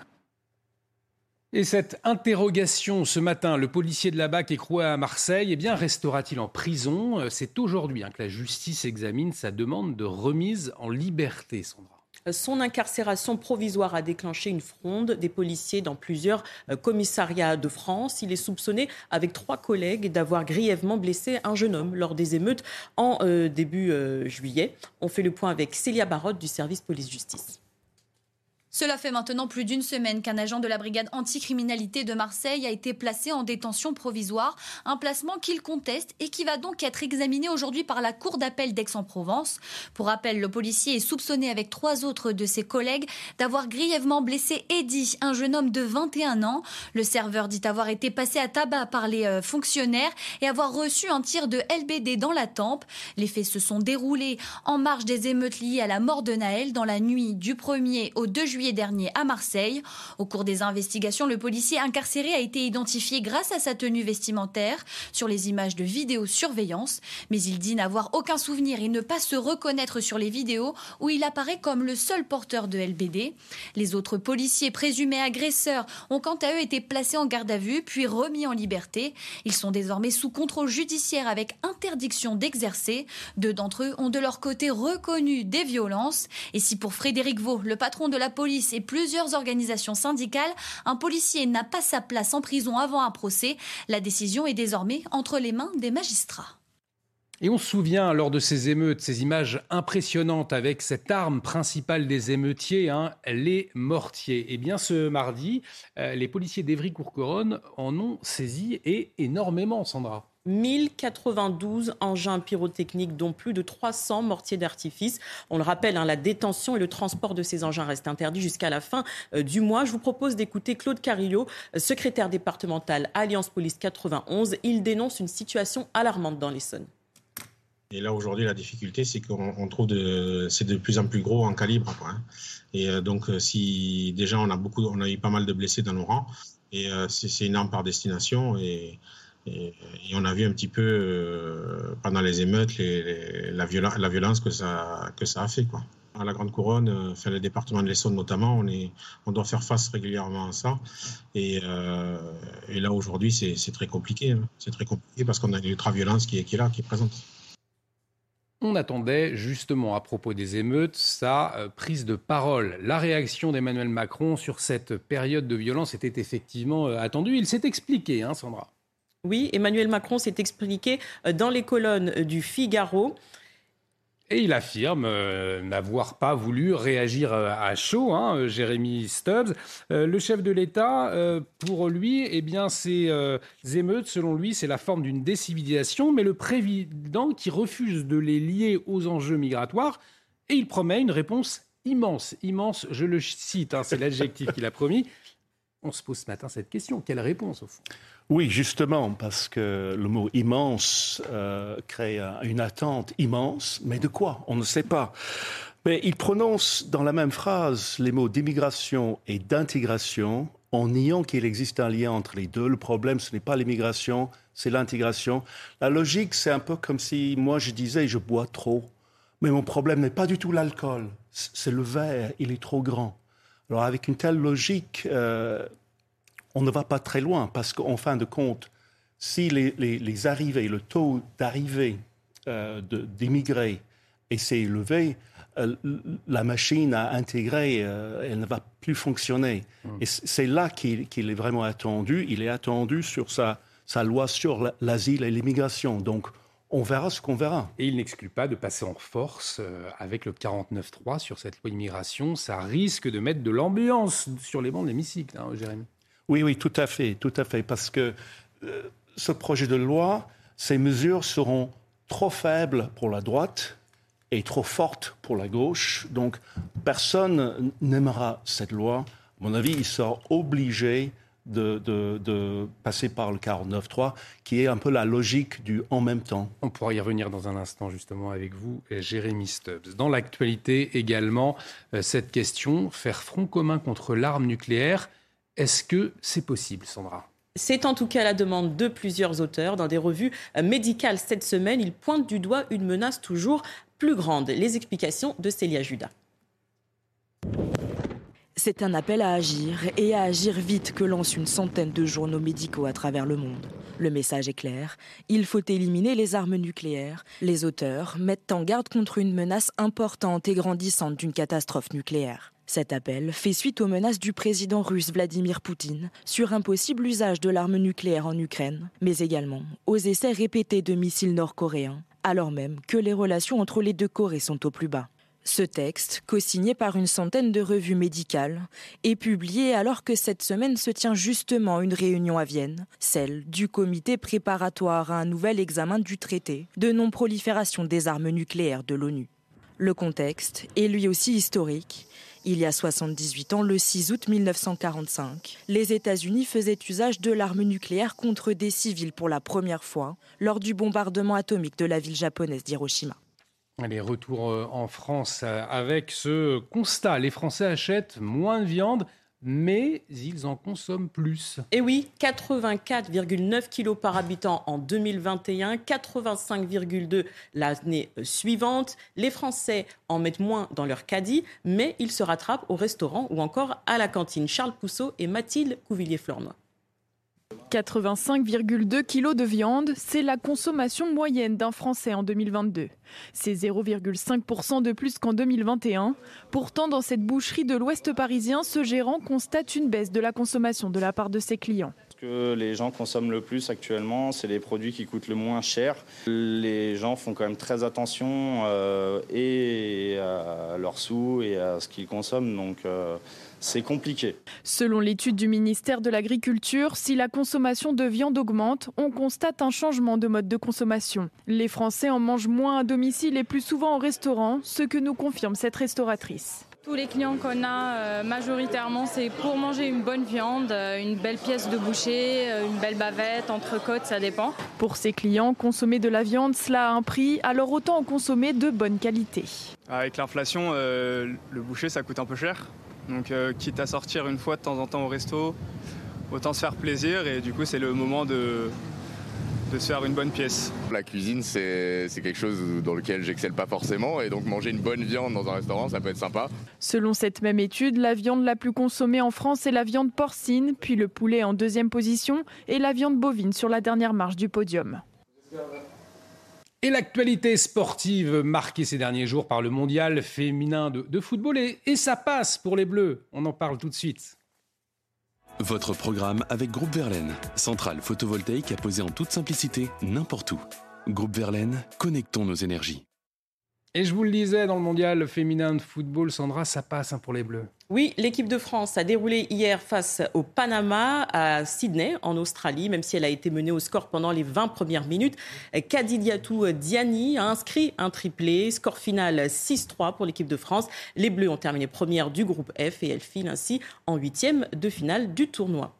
Et cette interrogation ce matin, le policier de la BAC écroué à Marseille, eh bien, restera-t-il en prison? Euh, C'est aujourd'hui hein, que la justice examine sa demande de remise en liberté, Sandra. Son incarcération provisoire a déclenché une fronde des policiers dans plusieurs euh, commissariats de France. Il est soupçonné, avec trois collègues, d'avoir grièvement blessé un jeune homme lors des émeutes en euh, début juillet. On fait le point avec Célia Barotte du service police-justice. Cela fait maintenant plus d'une semaine qu'un agent de la brigade anticriminalité de Marseille a été placé en détention provisoire, un placement qu'il conteste et qui va donc être examiné aujourd'hui par la Cour d'appel d'Aix-en-Provence. Pour rappel, le policier est soupçonné avec trois autres de ses collègues d'avoir grièvement blessé Eddy, un jeune homme de 21 ans. Le serveur dit avoir été passé à tabac par les euh, fonctionnaires et avoir reçu un tir de LBD dans la tempe. Les faits se sont déroulés en marge des émeutes liées à la mort de Naël dans la nuit du 1er au 2 juillet dernier à Marseille. Au cours des investigations, le policier incarcéré a été identifié grâce à sa tenue vestimentaire sur les images de vidéosurveillance, mais il dit n'avoir aucun souvenir et ne pas se reconnaître sur les vidéos où il apparaît comme le seul porteur de LBD. Les autres policiers présumés agresseurs ont quant à eux été placés en garde à vue puis remis en liberté. Ils sont désormais sous contrôle judiciaire avec interdiction d'exercer. Deux d'entre eux ont de leur côté reconnu des violences. Et si pour Frédéric Vaux, le patron de la police, et plusieurs organisations syndicales, un policier n'a pas sa place en prison avant un procès. La décision est désormais entre les mains des magistrats. Et on se souvient, lors de ces émeutes, ces images impressionnantes avec cette arme principale des émeutiers, hein, les mortiers. Eh bien, ce mardi, euh, les policiers d'Evry-Courcoronne en ont saisi et énormément, Sandra. 1092 engins pyrotechniques, dont plus de 300 mortiers d'artifice. On le rappelle, hein, la détention et le transport de ces engins restent interdits jusqu'à la fin euh, du mois. Je vous propose d'écouter Claude Carillo, euh, secrétaire départemental Alliance Police 91. Il dénonce une situation alarmante dans l'Essonne. Et là, aujourd'hui, la difficulté, c'est qu'on trouve de, c'est de plus en plus gros en calibre. Hein. Et euh, donc, si déjà on a beaucoup, on a eu pas mal de blessés dans nos rangs, et c'est une arme par destination, et et, on a vu un petit peu euh, pendant les émeutes la, violence que ça, a fait. Quoi. À la Grande Couronne, euh, le département de l'Essonne notamment, on, doit faire face régulièrement à ça. Et, euh, là, aujourd'hui, c'est très compliqué. Hein. C'est très compliqué parce qu'on a une ultra-violence qui, est là, qui est présente. On attendait justement à propos des émeutes sa prise de parole. La réaction d'Emmanuel Macron sur cette période de violence était effectivement attendue. Il s'est expliqué, hein, Sandra. Oui, Emmanuel Macron s'est expliqué euh, dans les colonnes euh, du Figaro. Et il affirme euh, n'avoir pas voulu réagir à chaud, hein, Jérémy Stubbs. le chef de l'État, pour lui, eh bien, ces émeutes, selon lui, c'est la forme d'une décivilisation, mais le président qui refuse de les lier aux enjeux migratoires, et il promet une réponse immense, immense, je le cite, hein, c'est l'adjectif qu'il a promis. On se pose ce matin cette question, quelle réponse au fond? Oui, justement, parce que le mot immense euh, crée une attente immense, mais de quoi? On ne sait pas. Mais il prononce dans la même phrase les mots d'immigration et d'intégration en niant qu'il existe un lien entre les deux. Le problème, ce n'est pas l'immigration, c'est l'intégration. La logique, c'est un peu comme si moi je disais je bois trop. Mais mon problème n'est pas du tout l'alcool, c'est le verre, il est trop grand. Alors avec une telle logique, euh, on ne va pas très loin parce qu'en fin de compte, si les, arrivées, le taux d'arrivée euh, d'immigrés s'est élevé, euh, la machine à intégrer, euh, elle ne va plus fonctionner. Hmm. Et c'est là qu'il est vraiment attendu. Il est attendu sur sa, sa loi sur l'asile et l'immigration. Donc, on verra ce qu'on verra. Et il n'exclut pas de passer en force avec le 49-3 sur cette loi immigration. Ça risque de mettre de l'ambiance sur les bancs de l'hémicycle, hein, Jérémy. Oui, oui, tout à fait, tout à fait, parce que euh, ce projet de loi, ces mesures seront trop faibles pour la droite et trop fortes pour la gauche. Donc, personne n'aimera cette loi. À mon avis, il sera obligé de, passer par le 49.3, qui est un peu la logique du en même temps. On pourra y revenir dans un instant justement avec vous, Jérémy Stubbs. Dans l'actualité également, euh, cette question, faire front commun contre l'arme nucléaire, est-ce que c'est possible, Sandra? C'est en tout cas la demande de plusieurs auteurs. Dans des revues médicales cette semaine, ils pointent du doigt une menace toujours plus grande. Les explications de Célia Judas. C'est un appel à agir et à agir vite que lance une centaine de journaux médicaux à travers le monde. Le message est clair, il faut éliminer les armes nucléaires. Les auteurs mettent en garde contre une menace importante et grandissante d'une catastrophe nucléaire. Cet appel fait suite aux menaces du président russe Vladimir Poutine sur un possible usage de l'arme nucléaire en Ukraine, mais également aux essais répétés de missiles nord-coréens, alors même que les relations entre les deux Corées sont au plus bas. Ce texte, co-signé par une centaine de revues médicales, est publié alors que cette semaine se tient justement une réunion à Vienne, celle du comité préparatoire à un nouvel examen du traité de non-prolifération des armes nucléaires de l'ONU. Le contexte est lui aussi historique il y a 78 ans, le 6 août 1945, les États-Unis faisaient usage de l'arme nucléaire contre des civils pour la première fois lors du bombardement atomique de la ville japonaise d'Hiroshima. Allez, retour euh, en France euh, avec ce constat. Les Français achètent moins de viande mais ils en consomment plus. Et oui, 84,9 kilos par habitant en 2021, 85,2 l'année suivante. Les Français en mettent moins dans leur caddie, mais ils se rattrapent au restaurant ou encore à la cantine. Charles Pousseau et Mathilde Couvillier-Flornois. 85,2 kg de viande, c'est la consommation moyenne d'un Français en 2022. C'est 0,5% de plus qu'en 2021. Pourtant, dans cette boucherie de l'Ouest parisien, ce gérant constate une baisse de la consommation de la part de ses clients. que les gens consomment le plus actuellement, c'est les produits qui coûtent le moins cher. Les gens font quand même très attention euh, et à leurs sous et à ce qu'ils consomment, euh, c'est compliqué. Selon l'étude du ministère de l'Agriculture, si la consommation de viande augmente, on constate un changement de mode de consommation. Les Français en mangent moins à domicile et plus souvent au restaurant, ce que nous confirme cette restauratrice. Tous les clients qu'on a euh, majoritairement, c'est pour manger une bonne viande, euh, une belle pièce de boucher, euh, une belle bavette, entrecôte, ça dépend. Pour ces clients, consommer de la viande, cela a un prix, alors autant en consommer de bonne qualité. Avec l'inflation, le boucher, ça coûte un peu cher. Donc quitte à sortir une fois de temps en temps au resto, autant se faire plaisir et du coup c'est le moment de, de se faire une bonne pièce. La cuisine, c'est quelque chose dans lequel j'excelle pas forcément et donc manger une bonne viande dans un restaurant, ça peut être sympa. Selon cette même étude, la viande la plus consommée en France est la viande porcine, puis le poulet en deuxième position et la viande bovine sur la dernière marche du podium. Et l'actualité sportive marquée ces derniers jours par le mondial féminin de, football et, et ça passe pour les Bleus. On en parle tout de suite. Votre programme avec Groupe Verlaine, centrale photovoltaïque à poser en toute simplicité n'importe où. Groupe Verlaine, connectons nos énergies. Et je vous le disais, dans le mondial féminin de football, Sandra, ça passe hein, pour les Bleus. Oui, l'équipe de France a déroulé hier face au Panama à Sydney, en Australie, même si elle a été menée au score pendant les 20 premières minutes. Kadidiatou Diani a inscrit un triplé, score final 6-3 pour l'équipe de France. Les Bleus ont terminé première du groupe F et elles filent ainsi en huitième de finale du tournoi.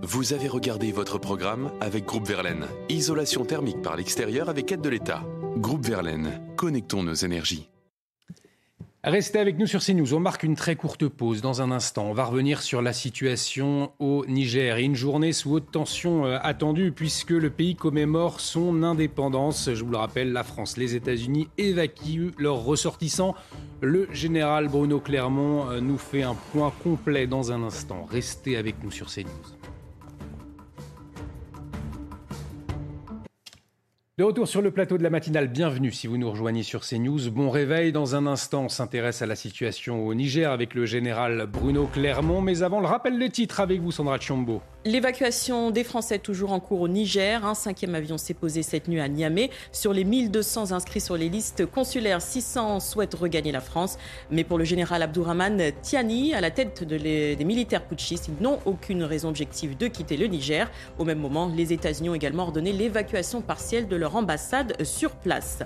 Vous avez regardé votre programme avec Groupe Verlaine. Isolation thermique par l'extérieur avec aide de l'État. Groupe Verlaine, connectons nos énergies. Restez avec nous sur CNews. On marque une très courte pause dans un instant. On va revenir sur la situation au Niger. Une journée sous haute tension euh, attendue puisque le pays commémore son indépendance. Je vous le rappelle, la France, les États-Unis évacuent leurs ressortissants. Le général Bruno Clermont euh, nous fait un point complet dans un instant. Restez avec nous sur CNews. De retour sur le plateau de la matinale, bienvenue si vous nous rejoignez sur CNews. Bon réveil, dans un instant on s'intéresse à la situation au Niger avec le général Bruno Clermont, mais avant le rappel des titres avec vous Sandra Chiombo. L'évacuation des Français toujours en cours au Niger. Un cinquième avion s'est posé cette nuit à Niamey. Sur les 1200 inscrits sur les listes consulaires, 600 souhaitent regagner la France. Mais pour le général Abdourahman Tiani, à la tête des militaires putschistes, ils n'ont aucune raison objective de quitter le Niger. Au même moment, les États-Unis ont également ordonné l'évacuation partielle de leur ambassade sur place.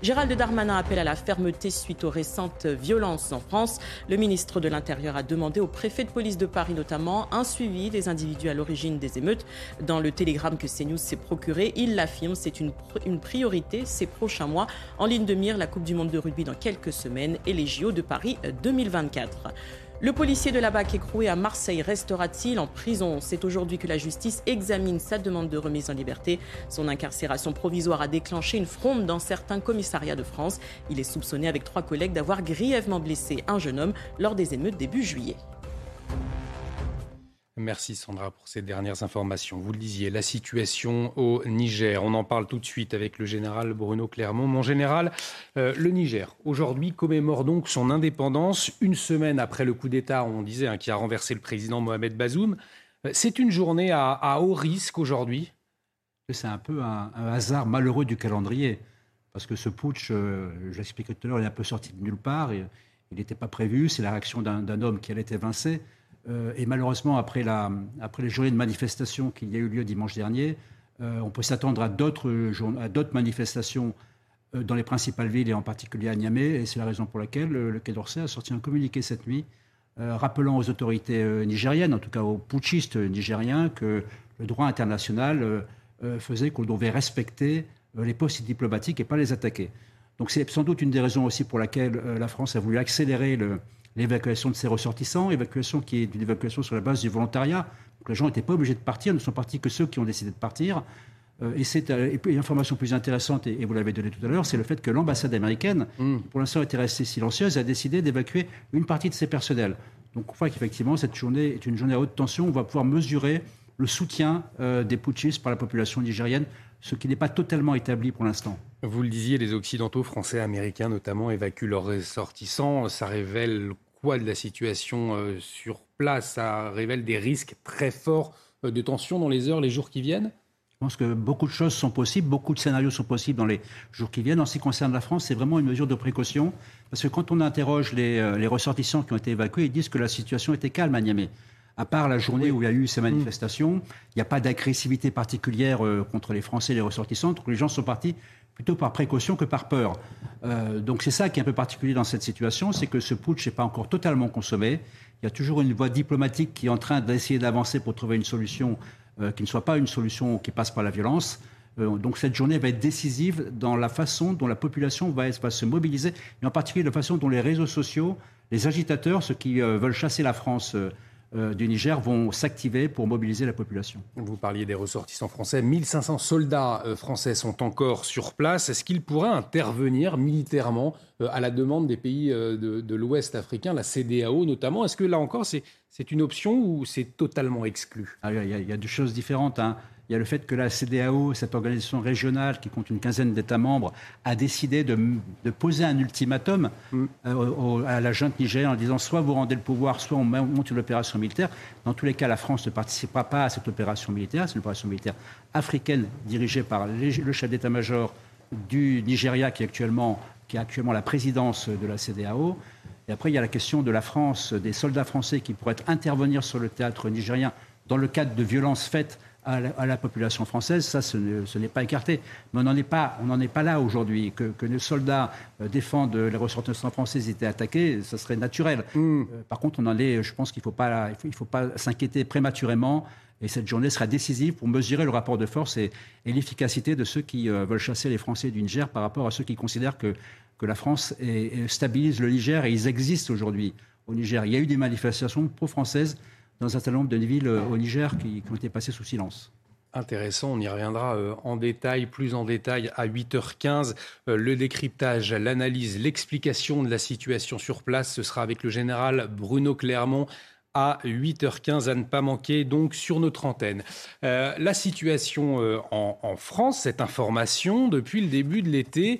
Gérald Darmanin appelle à la fermeté suite aux récentes violences en France. Le ministre de l'Intérieur a demandé au préfet de police de Paris notamment un suivi des individus à l'origine des émeutes. Dans le télégramme que CNews s'est procuré, il l'affirme, c'est une, une priorité ces prochains mois. En ligne de mire, la Coupe du Monde de rugby dans quelques semaines et les JO de Paris 2024. Le policier de la BAC écroué à Marseille restera-t-il en prison? C'est aujourd'hui que la justice examine sa demande de remise en liberté. Son incarcération provisoire a déclenché une fronde dans certains commissariats de France. Il est soupçonné avec trois collègues d'avoir grièvement blessé un jeune homme lors des émeutes début juillet. Merci Sandra pour ces dernières informations. Vous le disiez, la situation au Niger. On en parle tout de suite avec le général Bruno Clermont. Mon général, euh, le Niger, aujourd'hui, commémore donc son indépendance une semaine après le coup d'État, on disait, hein, qui a renversé le président Mohamed Bazoum. Euh, c'est une journée à, haut risque aujourd'hui C'est un peu un, hasard malheureux du calendrier. Parce que ce putsch, euh, je l'expliquais tout à l'heure, il est un peu sorti de nulle part. il n'était pas prévu. C'est la réaction d'un homme qui allait être évincé. Euh, et malheureusement, après, les journées de manifestation qu'il y a eu lieu dimanche dernier, euh, on peut s'attendre à d'autres manifestations euh, dans les principales villes et en particulier à Niamey. Et c'est la raison pour laquelle le, Quai d'Orsay a sorti un communiqué cette nuit rappelant aux autorités nigériennes, en tout cas aux putschistes nigériens, que le droit international faisait qu'on devait respecter les postes diplomatiques et pas les attaquer. Donc c'est sans doute une des raisons aussi pour laquelle la France a voulu accélérer le, l'évacuation de ses ressortissants, évacuation qui est une évacuation sur la base du volontariat. Donc les gens n'étaient pas obligés de partir, ne sont partis que ceux qui ont décidé de partir. Euh, et c'est euh, une information plus intéressante, et, vous l'avez donné tout à l'heure, c'est le fait que l'ambassade américaine, mm. qui pour l'instant était restée silencieuse, a décidé d'évacuer une partie de ses personnels. Donc on voit qu'effectivement, cette journée est une journée à haute tension. On va pouvoir mesurer le soutien euh, des putschistes par la population nigérienne, ce qui n'est pas totalement établi pour l'instant. Vous le disiez, les Occidentaux, Français, Américains notamment, évacuent leurs ressortissants. Ça révèle quoi de la situation sur place Ça révèle des risques très forts de tension dans les heures, les jours qui viennent? Je pense que beaucoup de choses sont possibles, beaucoup de scénarios sont possibles dans les jours qui viennent. En ce qui concerne la France, c'est vraiment une mesure de précaution, parce que quand on interroge les, les, ressortissants qui ont été évacués, ils disent que la situation était calme à Niamey à part la journée où il y a eu ces manifestations, il n'y a pas d'agressivité particulière euh, contre les Français et les ressortissants. Donc les gens sont partis plutôt par précaution que par peur. Euh, donc c'est ça qui est un peu particulier dans cette situation, c'est que ce putsch n'est pas encore totalement consommé. Il y a toujours une voie diplomatique qui est en train d'essayer d'avancer pour trouver une solution euh, qui ne soit pas une solution qui passe par la violence. donc cette journée va être décisive dans la façon dont la population va, va, se mobiliser, et en particulier la façon dont les réseaux sociaux, les agitateurs, ceux qui veulent chasser la France euh, du Niger vont s'activer pour mobiliser la population. Vous parliez des ressortissants français. 1500 soldats euh, français sont encore sur place. Est-ce qu'ils pourraient intervenir militairement euh, à la demande des pays de, l'Ouest africain, la CDAO notamment? Est-ce que là encore, c'est une option ou c'est totalement exclu? Ah, il, y a, deux choses différentes. Hein. Il y a le fait que la CDAO, cette organisation régionale qui compte une quinzaine d'États membres, a décidé de, poser un ultimatum mm. euh, à la junte nigérienne en disant soit vous rendez le pouvoir, soit on monte une opération militaire. Dans tous les cas, la France ne participera pas à cette opération militaire. C'est une opération militaire africaine dirigée par le chef d'état-major du Nigeria qui est, actuellement, qui est actuellement la présidence de la CDAO. Et après, il y a la question de la France, des soldats français qui pourraient intervenir sur le théâtre nigérien dans le cadre de violences faites à la, population française, ça, ce n'est pas écarté. Mais on n'en est pas, pas là aujourd'hui. Que, que, nos soldats euh, défendent les ressortissants français étaient attaqués, ça serait naturel. Mm. Euh, par contre, on en est, je pense qu'il ne faut pas, il faut, pas s'inquiéter prématurément. Et cette journée sera décisive pour mesurer le rapport de force et, l'efficacité de ceux qui euh, veulent chasser les Français du Niger par rapport à ceux qui considèrent que, que la France stabilise le Niger. Et ils existent aujourd'hui au Niger. Il y a eu des manifestations pro-françaises dans un certain nombre de villes euh, au Niger qui, ont été passées sous silence. Intéressant, on y reviendra euh, en détail, plus en détail à 8h15. Euh, le décryptage, l'analyse, l'explication de la situation sur place, ce sera avec le général Bruno Clermont à 8h15 à ne pas manquer donc sur notre antenne. la situation en, France, cette information, depuis le début de l'été,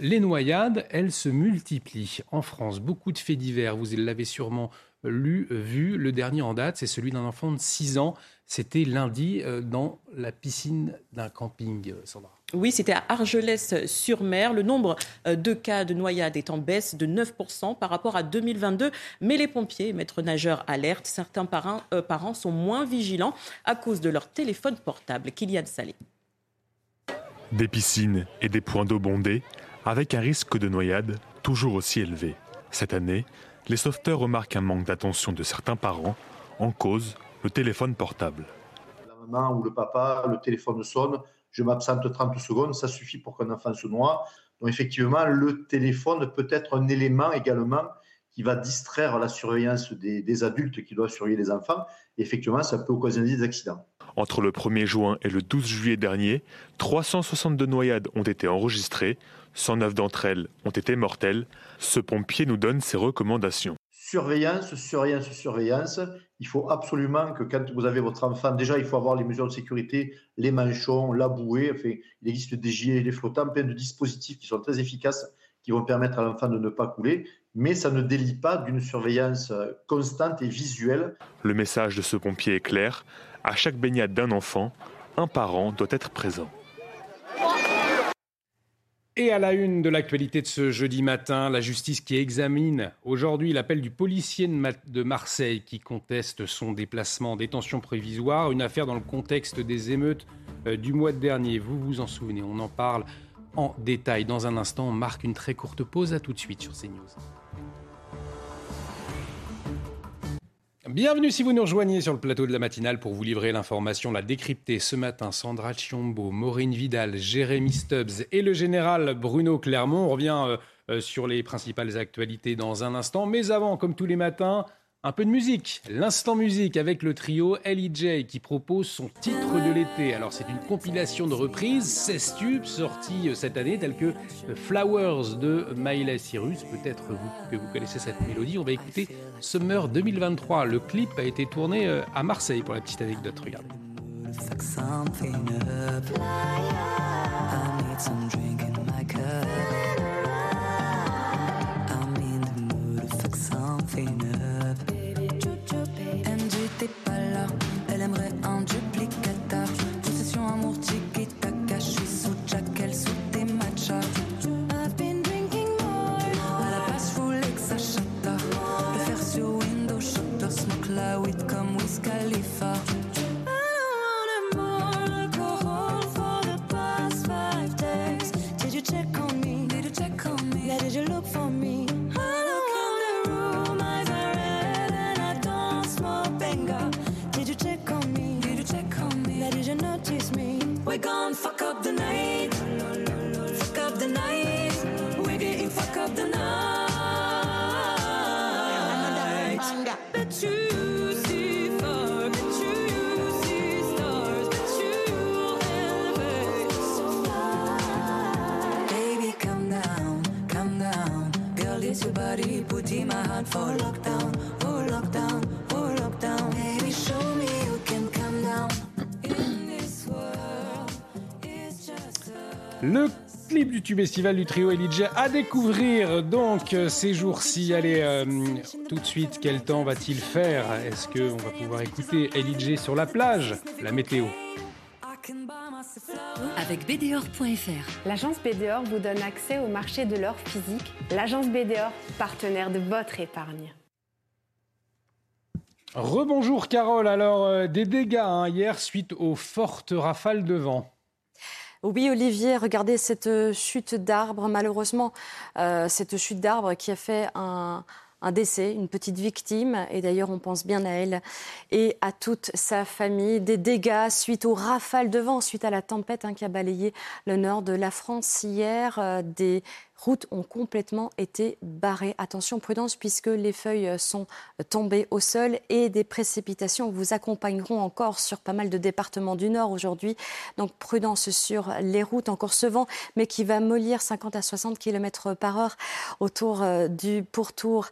les noyades, elles se multiplient en France. Beaucoup de faits divers, vous l'avez sûrement lu, vu. Le dernier en date, c'est celui d'un enfant de 6 ans. C'était lundi euh, dans la piscine d'un camping, euh, Sandra. Oui, c'était à Argelès-sur-Mer. Le nombre euh, de cas de noyade est en baisse de 9% par rapport à 2022. Mais les pompiers, maîtres nageurs alertent. Certains parents, parents sont moins vigilants à cause de leur téléphone portable. Kylian Salé. Des piscines et des points d'eau bondés, avec un risque de noyade toujours aussi élevé. Cette année, les sauveteurs remarquent un manque d'attention de certains parents, en cause le téléphone portable. La maman ou le papa, le téléphone sonne, je m'absente 30 secondes, ça suffit pour qu'un enfant se noie. Donc effectivement, le téléphone peut être un élément également qui va distraire la surveillance des, adultes qui doivent surveiller les enfants. Et effectivement, ça peut occasionner des accidents. Entre le 1er juin et le 12 juillet dernier, 362 noyades ont été enregistrées, 109 d'entre elles ont été mortelles. Ce pompier nous donne ses recommandations. Surveillance, surveillance, surveillance. Il faut absolument que quand vous avez votre enfant, déjà il faut avoir les mesures de sécurité, les manchons, la bouée. Enfin, il existe des gilets flottants, plein de dispositifs qui sont très efficaces, qui vont permettre à l'enfant de ne pas couler. Mais ça ne délie pas d'une surveillance constante et visuelle. Le message de ce pompier est clair. À chaque baignade d'un enfant, un parent doit être présent. Et à la une de l'actualité de ce jeudi matin, la justice qui examine aujourd'hui l'appel du policier de Marseille qui conteste son déplacement en détention provisoire, une affaire dans le contexte des émeutes euh, du mois dernier. Vous vous en souvenez, on en parle en détail dans un instant. On marque une très courte pause, à tout de suite sur CNews. Bienvenue si vous nous rejoignez sur le plateau de la matinale pour vous livrer l'information, la décrypter ce matin. Sandra Chiombo, Maureen Vidal, Jérémy Stubbs et le général Bruno Clermont. On revient euh, euh, sur les principales actualités dans un instant. Mais avant, comme tous les matins, un peu de musique, l'instant musique avec le trio L.E.J. qui propose son titre de l'été. Alors c'est une compilation de reprises, 16 tubes sortis euh, cette année tels que euh, Flowers de Miley Cyrus. Peut-être que vous connaissez cette mélodie. On va écouter Summer 2023. Le clip a été tourné euh, à Marseille pour la petite anecdote. Regardez. T'es pas là, elle aimerait un duplicateur. Possession amour tiki taka, je suis sous Jack, elle sous tes matchas. I've been drinking more. À la base, j'voulais que ça chata. Le faire sur window shutter, smoke la weed comme Wiz Khalifa. Did you check on me? Did you check on me? Yeah, did you look for me? Me? We're fuck up the night. Fuck up the night. We're getting fuck up the night. Bet you see fire, bet you see stars, bet you elevate so far. Baby, calm down, calm down. Girl, this your body, put in my heart for lockdown, Le clip du tube estival du trio Elijah à découvrir donc euh, ces jours-ci. Allez, euh, tout de suite, quel temps va-t-il faire? Est-ce qu'on va pouvoir écouter Elijah sur la plage? La météo. Avec BDOR.fr. L'agence BDOR vous donne accès au marché de l'or physique. L'agence BDOR, partenaire de votre épargne. Rebonjour Carole, alors euh, des dégâts hein, hier suite aux fortes rafales de vent. Oui, Olivier, regardez cette euh, chute d'arbre. Malheureusement, euh, cette chute d'arbre qui a fait un, décès, une petite victime. Et d'ailleurs, on pense bien à elle et à toute sa famille. Des dégâts suite aux rafales de vent, suite à la tempête hein, qui a balayé le nord de la France hier. Euh, des routes ont complètement été barrées. Attention, prudence, puisque les feuilles sont tombées au sol et des précipitations vous accompagneront encore sur pas mal de départements du Nord aujourd'hui. Donc prudence sur les routes, encore ce vent, mais qui va mollir 50 à 60 km par heure autour euh, du pourtour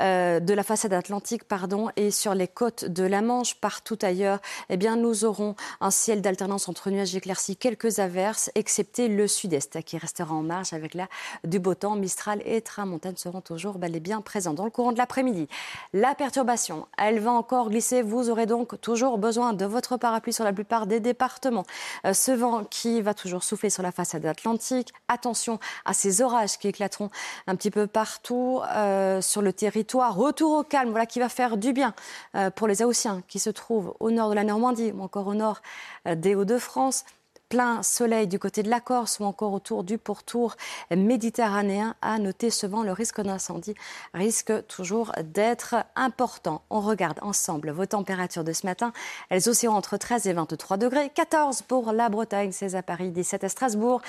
euh, de la façade atlantique, pardon, et sur les côtes de la Manche, partout ailleurs. Eh bien, nous aurons un ciel d'alternance entre nuages éclaircis, quelques averses, excepté le sud-est qui restera en marge avec la du beau temps. Mistral et Tramontane seront toujours bel et bien présents dans le courant de l'après-midi. La perturbation, elle va encore glisser. Vous aurez donc toujours besoin de votre parapluie sur la plupart des départements. Euh, ce vent qui va toujours souffler sur la façade atlantique. Attention à ces orages qui éclateront un petit peu partout euh, sur le territoire. Retour au calme, voilà qui va faire du bien euh, pour les Haussiens qui se trouvent au nord de la Normandie ou encore au nord des Hauts-de-France plein soleil du côté de la Corse ou encore autour du pourtour méditerranéen. À noter ce vent, le risque d'incendie risque toujours d'être important. On regarde ensemble vos températures de ce matin. Elles oscilleront entre 13 et 23 degrés. 14 pour la Bretagne, 16 à Paris, 17 à Strasbourg,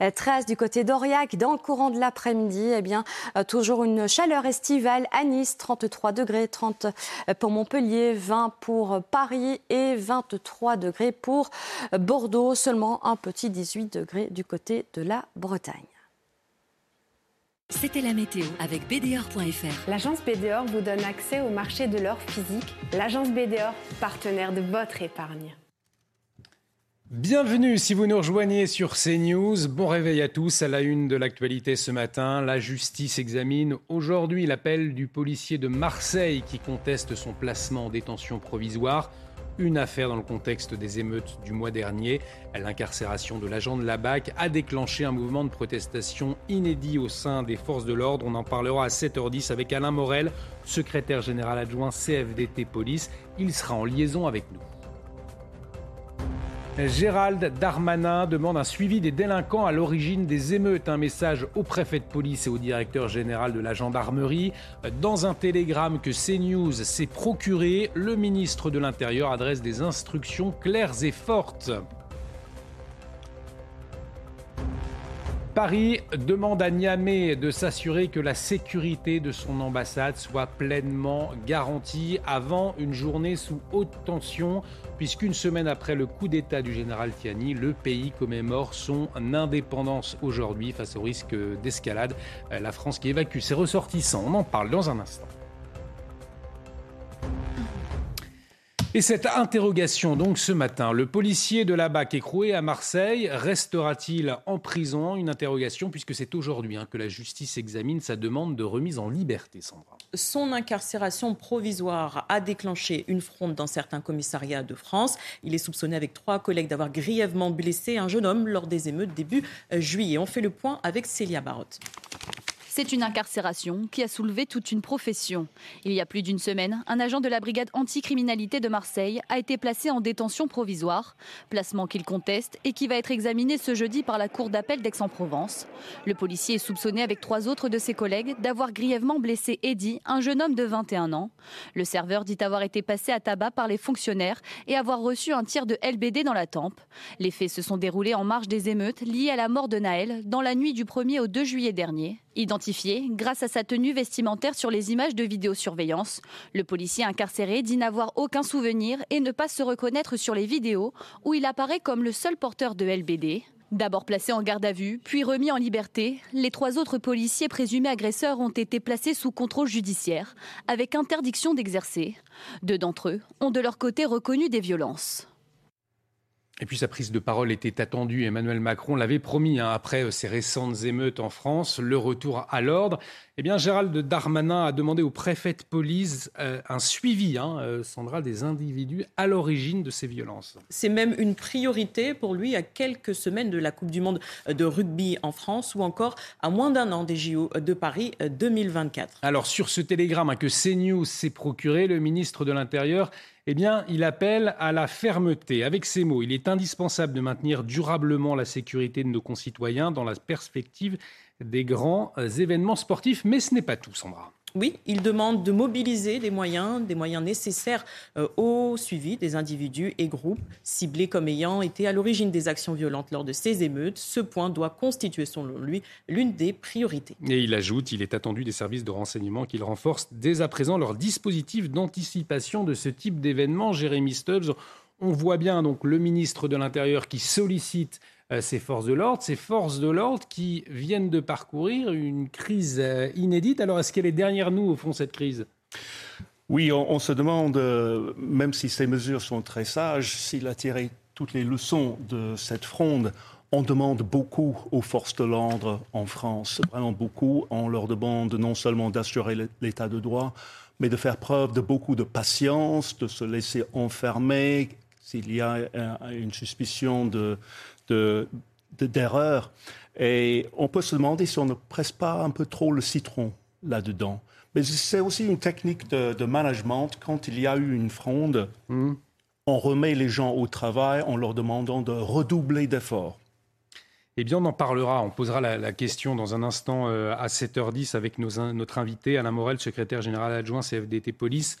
13 du côté d'Aurillac. Dans le courant de l'après-midi, eh bien, toujours une chaleur estivale à Nice, 33 degrés, 30 pour Montpellier, 20 pour Paris et 23 degrés pour Bordeaux. Seulement un petit 18 degrés du côté de la Bretagne. C'était la météo avec BDOR.fr. L'agence BDOR vous donne accès au marché de l'or physique. L'agence BDOR, partenaire de votre épargne. Bienvenue si vous nous rejoignez sur CNews. Bon réveil à tous. À la une de l'actualité ce matin, la justice examine aujourd'hui l'appel du policier de Marseille qui conteste son placement en détention provisoire. Une affaire dans le contexte des émeutes du mois dernier. L'incarcération de l'agent de la BAC a déclenché un mouvement de protestation inédit au sein des forces de l'ordre. On en parlera à 7h10 avec Alain Morel, secrétaire général adjoint CFDT Police. Il sera en liaison avec nous. Gérald Darmanin demande un suivi des délinquants à l'origine des émeutes. Un message au préfet de police et au directeur général de la gendarmerie. Dans un télégramme que CNews s'est procuré, le ministre de l'Intérieur adresse des instructions claires et fortes. Paris demande à Niamey de s'assurer que la sécurité de son ambassade soit pleinement garantie avant une journée sous haute tension, puisqu'une semaine après le coup d'État du général Tiani, le pays commémore son indépendance aujourd'hui face au risque d'escalade. La France qui évacue ses ressortissants, on en parle dans un instant. Et cette interrogation, donc ce matin, le policier de la BAC écroué à Marseille restera-t-il en prison? Une interrogation puisque c'est aujourd'hui hein, que la justice examine sa demande de remise en liberté, Sandra. Son incarcération provisoire a déclenché une fronde dans certains commissariats de France. Il est soupçonné avec trois collègues d'avoir grièvement blessé un jeune homme lors des émeutes début euh, juillet. On fait le point avec Célia Barotte. C'est une incarcération qui a soulevé toute une profession. Il y a plus d'une semaine, un agent de la brigade anticriminalité de Marseille a été placé en détention provisoire, placement qu'il conteste et qui va être examiné ce jeudi par la cour d'appel d'Aix-en-Provence. Le policier est soupçonné avec trois autres de ses collègues d'avoir grièvement blessé Eddy, un jeune homme de 21 ans. Le serveur dit avoir été passé à tabac par les fonctionnaires et avoir reçu un tir de LBD dans la tempe. Les faits se sont déroulés en marge des émeutes liées à la mort de Naël dans la nuit du 1er au 2 juillet dernier. Grâce à sa tenue vestimentaire sur les images de vidéosurveillance, le policier incarcéré dit n'avoir aucun souvenir et ne pas se reconnaître sur les vidéos où il apparaît comme le seul porteur de LBD. D'abord placé en garde à vue, puis remis en liberté, les trois autres policiers présumés agresseurs ont été placés sous contrôle judiciaire, avec interdiction d'exercer. Deux d'entre eux ont de leur côté reconnu des violences. Et puis sa prise de parole était attendue. Emmanuel Macron l'avait promis hein, après euh, ces récentes émeutes en France, le retour à l'ordre. Eh bien, Gérald Darmanin a demandé au préfet de police euh, un suivi, hein, euh, Sandra, des individus à l'origine de ces violences. C'est même une priorité pour lui à quelques semaines de la Coupe du Monde de rugby en France ou encore à moins d'un an des JO de Paris 2024. Alors, sur ce télégramme hein, que CNews s'est procuré, le ministre de l'Intérieur eh bien, il appelle à la fermeté. Avec ces mots, il est indispensable de maintenir durablement la sécurité de nos concitoyens dans la perspective des grands événements sportifs. Mais ce n'est pas tout, Sandra. Oui, il demande de mobiliser des moyens, des moyens nécessaires euh, au suivi des individus et groupes ciblés comme ayant été à l'origine des actions violentes lors de ces émeutes. Ce point doit constituer, selon lui, l'une des priorités. Et il ajoute, il est attendu des services de renseignement qu'ils renforcent dès à présent leur dispositif d'anticipation de ce type d'événement. Jérémy Stubbs, on voit bien donc le ministre de l'Intérieur qui sollicite ces forces de l'ordre, ces forces de l'ordre qui viennent de parcourir une crise euh, inédite. Alors, est-ce qu'elle est derrière nous, au fond, cette crise? Oui, on, se demande, euh, même si ces mesures sont très sages, s'il a tiré toutes les leçons de cette fronde. On demande beaucoup aux forces de l'ordre en France, vraiment beaucoup. On leur demande non seulement d'assurer l'état de droit, mais de faire preuve de beaucoup de patience, de se laisser enfermer s'il y a une suspicion de, d'erreurs. Et on peut se demander si on ne presse pas un peu trop le citron là-dedans. Mais c'est aussi une technique de, management. Quand il y a eu une fronde, hmm. on remet les gens au travail en leur demandant de redoubler d'efforts. Eh bien, on en parlera. On posera la, question dans un instant euh, à 7h10 avec notre invité, Alain Morel, secrétaire général adjoint CFDT Police.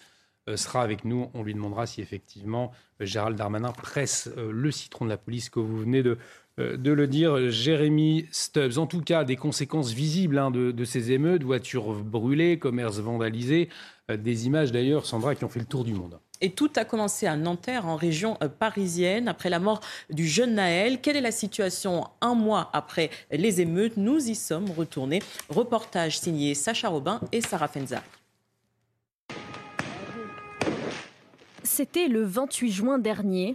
Euh, sera avec nous. On lui demandera si effectivement euh, Gérald Darmanin presse euh, le citron de la police que vous venez de, de le dire, Jérémy Stubbs. En tout cas, des conséquences visibles hein, de, ces émeutes, voitures brûlées, commerces vandalisés, des images d'ailleurs, Sandra, qui ont fait le tour du monde. Et tout a commencé à Nanterre, en région parisienne, après la mort du jeune Naël. Quelle est la situation un mois après les émeutes? Nous y sommes retournés. Reportage signé Sacha Robin et Sarah Fenza. C'était le 28 juin dernier.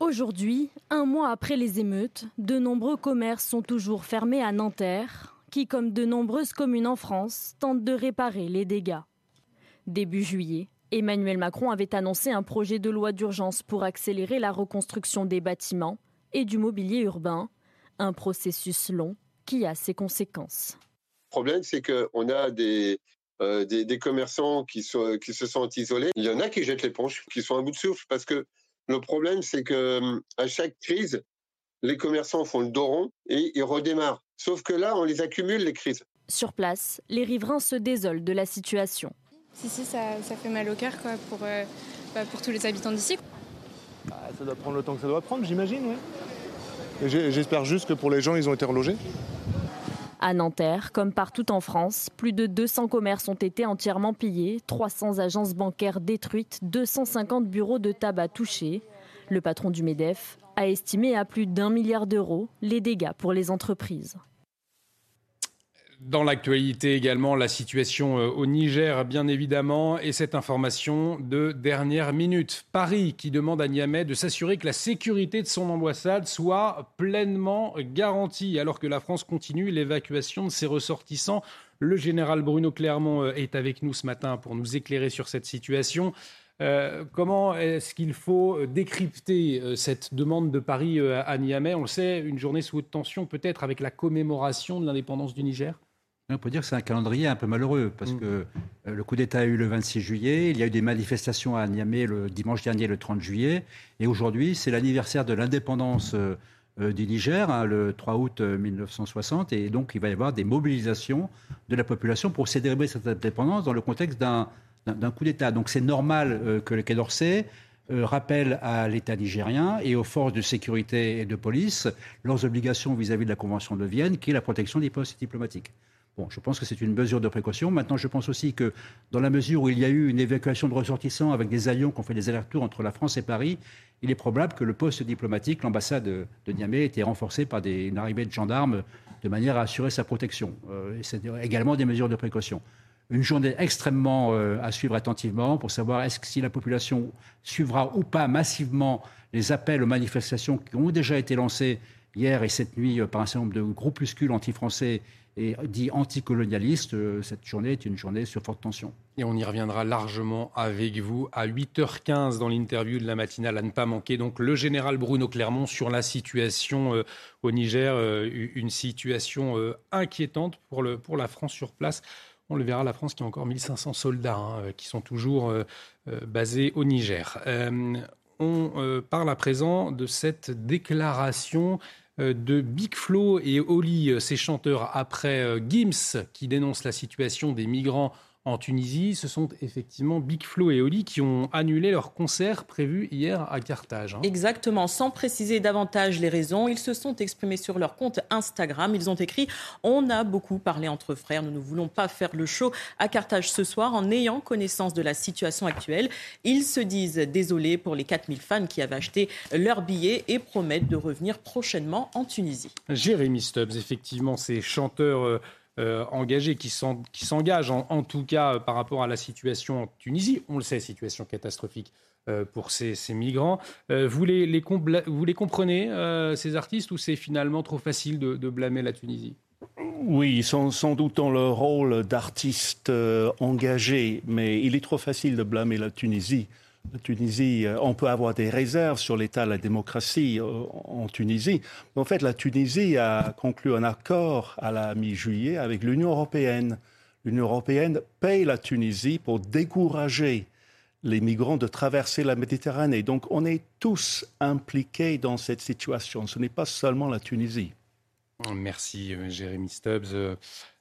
Aujourd'hui, un mois après les émeutes, de nombreux commerces sont toujours fermés à Nanterre, qui, comme de nombreuses communes en France, tentent de réparer les dégâts. Début juillet, Emmanuel Macron avait annoncé un projet de loi d'urgence pour accélérer la reconstruction des bâtiments et du mobilier urbain, un processus long qui a ses conséquences. Le problème, c'est qu'on a des, euh, des, commerçants qui, qui se sentent isolés. Il y en a qui jettent l'éponge, qui sont à bout de souffle, parce que le problème, c'est que à chaque crise, les commerçants font le dos rond et ils redémarrent. Sauf que là, on les accumule, les crises. Sur place, les riverains se désolent de la situation. Si, si, ça, fait mal au cœur quoi, pour, euh, bah, pour tous les habitants d'ici. Bah, ça doit prendre le temps que ça doit prendre, j'imagine, oui. J'espère juste que pour les gens, ils ont été relogés. À Nanterre, comme partout en France, plus de 200 commerces ont été entièrement pillés, 300 agences bancaires détruites, 250 bureaux de tabac touchés. Le patron du MEDEF a estimé à plus d'un milliard d'euros les dégâts pour les entreprises. Dans l'actualité également, la situation euh, au Niger, bien évidemment, et cette information de dernière minute. Paris qui demande à Niamey de s'assurer que la sécurité de son ambassade soit pleinement garantie, alors que la France continue l'évacuation de ses ressortissants Le général Bruno Clermont est avec nous ce matin pour nous éclairer sur cette situation. Euh, comment est-ce qu'il faut décrypter euh, cette demande de Paris euh, à Niamey? On le sait, une journée sous haute tension, peut-être avec la commémoration de l'indépendance du Niger? On peut dire que c'est un calendrier un peu malheureux parce mm. que le coup d'État a eu le 26 juillet, il y a eu des manifestations à Niamey le dimanche dernier, le 30 juillet, et aujourd'hui c'est l'anniversaire de l'indépendance du Niger, hein, le 3 août 1960, et donc il va y avoir des mobilisations de la population pour célébrer cette indépendance dans le contexte d'un coup d'État. Donc c'est normal euh, que le Quai d'Orsay euh, rappelle à l'État nigérien et aux forces de sécurité et de police leurs obligations vis-à-vis de la Convention de Vienne, qui est la protection des postes diplomatiques. Bon, je pense que c'est une mesure de précaution. Maintenant, je pense aussi que dans la mesure où il y a eu une évacuation de ressortissants avec des avions qui ont fait des allers-retours entre la France et Paris, il est probable que le poste diplomatique, l'ambassade de Niamey, ait été renforcé par des, une arrivée de gendarmes de manière à assurer sa protection. Euh, c'est également des mesures de précaution une journée extrêmement euh, à suivre attentivement pour savoir si la population suivra ou pas massivement les appels aux manifestations qui ont déjà été lancés hier et cette nuit euh, par un certain nombre de groupuscules anti-français et dits anticolonialistes. Euh, cette journée est une journée sur forte tension. Et on y reviendra largement avec vous à 8h15 dans l'interview de la matinale à ne pas manquer. Donc le général Bruno Clermont sur la situation au Niger, une situation inquiétante pour, le, pour la France sur place. On le verra, la France qui a encore 1500 soldats hein, euh, qui sont toujours euh, euh, basés au Niger. on parle à présent de cette déclaration de Big Flo et Oli, ces chanteurs, après Gims qui dénonce la situation des migrants en Tunisie, ce sont effectivement Big Flo et Oli qui ont annulé leur concert prévu hier à Carthage. Hein. Exactement, sans préciser davantage les raisons, ils se sont exprimés sur leur compte Instagram. Ils ont écrit On a beaucoup parlé entre frères, nous ne voulons pas faire le show à Carthage ce soir en ayant connaissance de la situation actuelle. Ils se disent désolés pour les 4000 fans qui avaient acheté leurs billets et promettent de revenir prochainement en Tunisie. Jérémy Stubbs, effectivement, ces chanteurs. Euh, euh, engagés, qui s'engagent en, tout cas euh, par rapport à la situation en Tunisie. On le sait, situation catastrophique euh, pour ces, migrants. vous, les, comprenez, ces artistes, ou c'est finalement trop facile de, blâmer la Tunisie? Oui, sans doute dans leur rôle d'artistes engagés, mais il est trop facile de blâmer la Tunisie. La Tunisie, euh, on peut avoir des réserves sur l'état de la démocratie euh, en Tunisie. En fait, la Tunisie a conclu un accord à la mi-juillet avec l'Union européenne. L'Union européenne paye la Tunisie pour décourager les migrants de traverser la Méditerranée. Donc on est tous impliqués dans cette situation. Ce n'est pas seulement la Tunisie. Merci, euh, Jérémy Stubbs.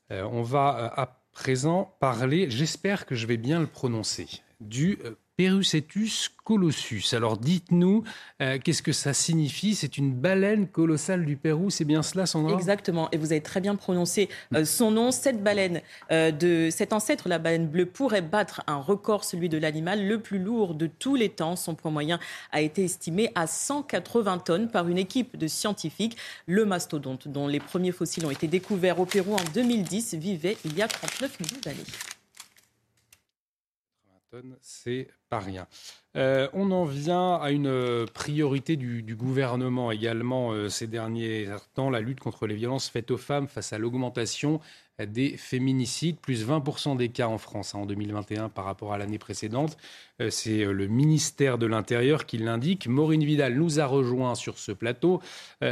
on va à présent parler, j'espère que je vais bien le prononcer, du Perusetus colossus. Alors dites-nous, euh, qu'est-ce que ça signifie? C'est une baleine colossale du Pérou, c'est bien cela Sandra Exactement, et vous avez très bien prononcé euh, son nom. Cette baleine, euh, de cet ancêtre, la baleine bleue, pourrait battre un record, celui de l'animal le plus lourd de tous les temps. Son poids moyen a été estimé à 180 tonnes par une équipe de scientifiques. Le mastodonte, dont les premiers fossiles ont été découverts au Pérou en 2010, vivait il y a 39 millions d'années c'est pas rien. Euh, on en vient à une euh, priorité du, gouvernement également euh, ces derniers temps, la lutte contre les violences faites aux femmes face à l'augmentation des féminicides, plus 20% des cas en France hein, en 2021 par rapport à l'année précédente. C'est le ministère de l'Intérieur qui l'indique. Maureen Vidal nous a rejoint sur ce plateau.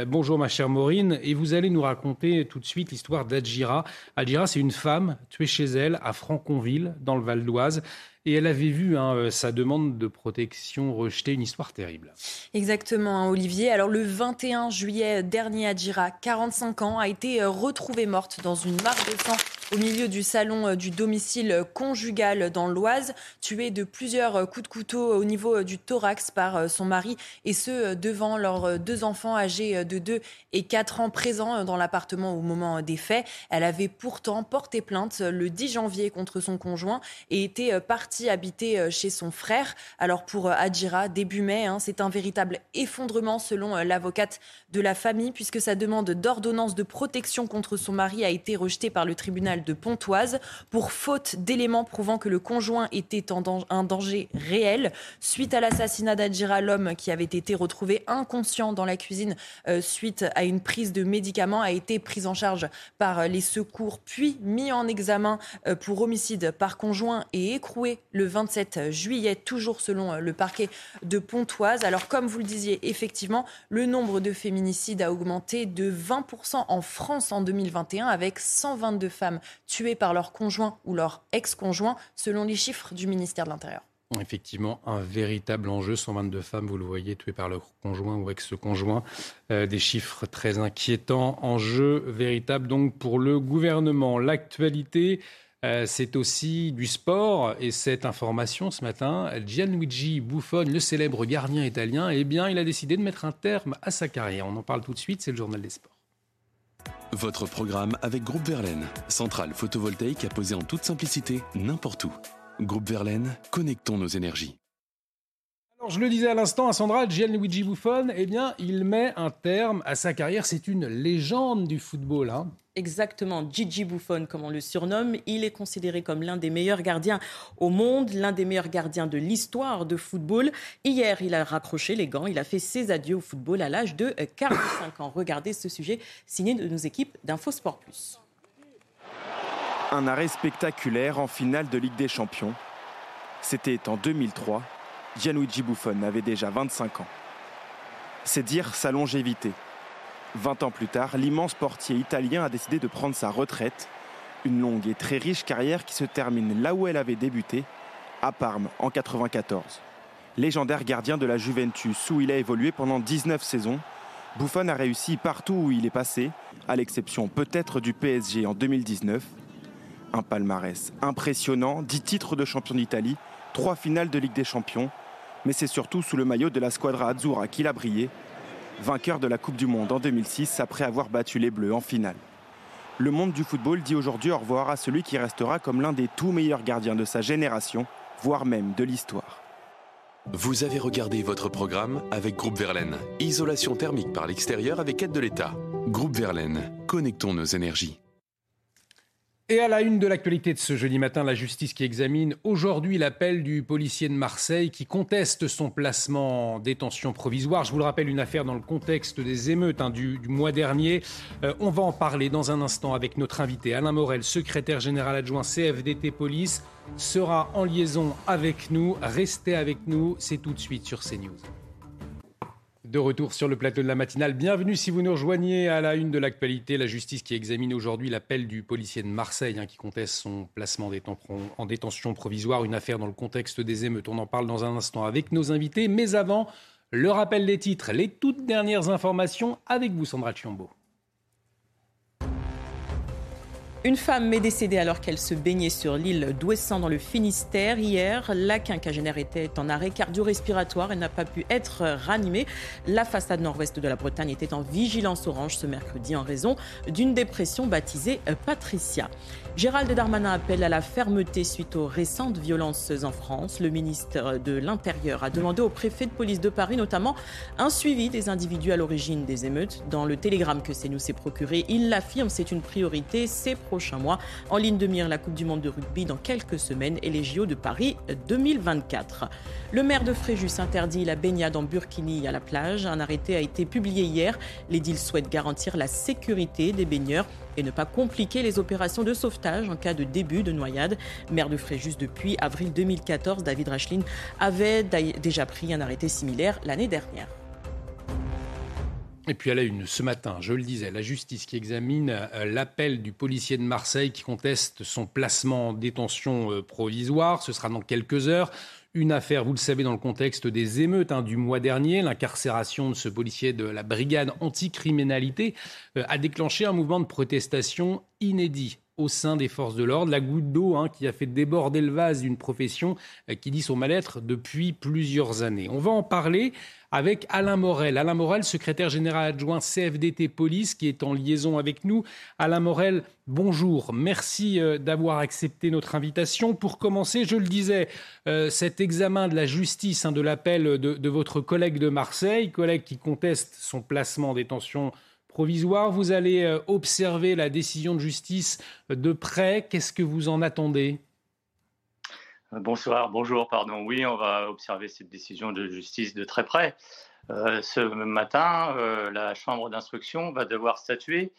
bonjour ma chère Maureen, et vous allez nous raconter tout de suite l'histoire d'Adjira. Adjira, c'est une femme tuée chez elle à Franconville, dans le Val d'Oise. Et elle avait vu hein, euh, sa demande de protection rejeter une histoire terrible. Exactement, hein, Olivier. Alors le 21 juillet dernier, Adjira, 45 ans, a été euh, retrouvée morte dans une mare de sang au milieu du salon euh, du domicile conjugal dans l'Oise, tuée de plusieurs coups de couteau au niveau du thorax par son mari, et ce devant leurs deux enfants âgés de 2 et 4 ans présents dans l'appartement au moment des faits. Elle avait pourtant porté plainte le 10 janvier contre son conjoint et était partie parti habiter chez son frère. Alors pour Adjira, début mai, hein, c'est un véritable effondrement selon l'avocate de la famille, puisque sa demande d'ordonnance de protection contre son mari a été rejetée par le tribunal de Pontoise pour faute d'éléments prouvant que le conjoint était en un danger réel. Suite à l'assassinat d'Adjira, l'homme qui avait été retrouvé inconscient dans la cuisine euh, suite à une prise de médicaments a été pris en charge par les secours, puis mis en examen euh, pour homicide par conjoint et écroué le 27 juillet, toujours selon le parquet de Pontoise. Alors comme vous le disiez, effectivement, le nombre de féminicides a augmenté de 20% en France en 2021 avec 122 femmes tuées par leur conjoint ou leur ex-conjoint selon les chiffres du ministère de l'Intérieur. Effectivement, un véritable enjeu. 122 femmes, vous le voyez, tuées par leur conjoint ou ex-conjoint. Euh, des chiffres très inquiétants. Enjeu véritable donc pour le gouvernement. L'actualité, euh, c'est aussi du sport. Et cette information ce matin, Gianluigi Buffon, le célèbre gardien italien, eh bien, il a décidé de mettre un terme à sa carrière. On en parle tout de suite, c'est le journal des sports. Votre programme avec Groupe Verlaine, centrale photovoltaïque à poser en toute simplicité n'importe où. Groupe Verlaine, connectons nos énergies. Alors, je le disais à l'instant à Sandra, Gianluigi Buffon, eh bien, il met un terme à sa carrière. C'est une légende du football. Hein. Exactement, Gigi Buffon, comme on le surnomme, il est considéré comme l'un des meilleurs gardiens au monde, l'un des meilleurs gardiens de l'histoire de football. Hier, il a raccroché les gants, il a fait ses adieux au football à l'âge de 45 ans. Regardez ce sujet signé de nos équipes d'InfoSport Plus. Un arrêt spectaculaire en finale de Ligue des Champions. C'était en 2003. Gianluigi Buffon avait déjà 25 ans. C'est dire sa longévité. 20 ans plus tard, l'immense portier italien a décidé de prendre sa retraite. Une longue et très riche carrière qui se termine là où elle avait débuté, à Parme en 94. Légendaire gardien de la Juventus où il a évolué pendant 19 saisons, Buffon a réussi partout où il est passé, à l'exception peut-être du PSG en 2019 un palmarès impressionnant, 10 titres de champion d'Italie, 3 finales de Ligue des Champions, mais c'est surtout sous le maillot de la squadra Azzurra qu'il a brillé, vainqueur de la Coupe du Monde en 2006 après avoir battu les Bleus en finale. Le monde du football dit aujourd'hui au revoir à celui qui restera comme l'un des tout meilleurs gardiens de sa génération, voire même de l'histoire. Vous avez regardé votre programme avec Groupe Verlaine. Isolation thermique par l'extérieur avec aide de l'État. Groupe Verlaine, connectons nos énergies. Et à la une de l'actualité de ce jeudi matin, la justice qui examine aujourd'hui l'appel du policier de Marseille qui conteste son placement en détention provisoire. Je vous le rappelle, une affaire dans le contexte des émeutes hein, du, mois dernier. Euh, on va en parler dans un instant avec notre invité Alain Morel, secrétaire général adjoint CFDT Police, sera en liaison avec nous. Restez avec nous, c'est tout de suite sur CNews. De retour sur le plateau de la matinale. Bienvenue si vous nous rejoignez à la une de l'actualité. La justice qui examine aujourd'hui l'appel du policier de Marseille hein, qui conteste son placement en détention provisoire. Une affaire dans le contexte des émeutes. On en parle dans un instant avec nos invités. Mais avant, le rappel des titres, les toutes dernières informations avec vous, Sandra Chiombo. Une femme est décédée alors qu'elle se baignait sur l'île d'Ouessant dans le Finistère. Hier, la quinquagénaire était en arrêt cardio-respiratoire. Elle n'a pas pu être ranimée. La façade nord-ouest de la Bretagne était en vigilance orange ce mercredi en raison d'une dépression baptisée Patricia. Gérald Darmanin appelle à la fermeté suite aux récentes violences en France. Le ministre de l'Intérieur a demandé au préfet de police de Paris notamment un suivi des individus à l'origine des émeutes. Dans le télégramme que CNews s'est procuré, il l'affirme, c'est une priorité prochains mois. En ligne de mire, la Coupe du Monde de rugby dans quelques semaines et les JO de Paris 2024. Le maire de Fréjus interdit la baignade en burkini à la plage. Un arrêté a été publié hier. L'édile souhaite garantir la sécurité des baigneurs et ne pas compliquer les opérations de sauvetage en cas de début de noyade. Maire de Fréjus depuis avril 2014, David Rachlin avait déjà pris un arrêté similaire l'année dernière. Et puis à la une, ce matin, je le disais, la justice qui examine euh, l'appel du policier de Marseille qui conteste son placement en détention euh, provisoire. Ce sera dans quelques heures. Une affaire, vous le savez, dans le contexte des émeutes hein, du mois dernier, l'incarcération de ce policier de la brigade anticriminalité euh, a déclenché un mouvement de protestation inédit au sein des forces de l'ordre. La goutte d'eau hein, qui a fait déborder le vase d'une profession euh, qui dit son mal-être depuis plusieurs années. On va en parler avec Alain Morel. Alain Morel, secrétaire général adjoint CFDT Police, qui est en liaison avec nous. Alain Morel, bonjour. Merci euh, d'avoir accepté notre invitation. Pour commencer, je le disais, euh, cet examen de la justice hein, de l'appel de, de, votre collègue de Marseille, collègue qui conteste son placement en détention provisoire. Vous allez euh, observer la décision de justice de près. Qu'est-ce que vous en attendez? Bonsoir, bonjour, pardon. Oui, on va observer cette décision de justice de très près. Euh, ce matin, euh, la Chambre d'instruction va devoir statuer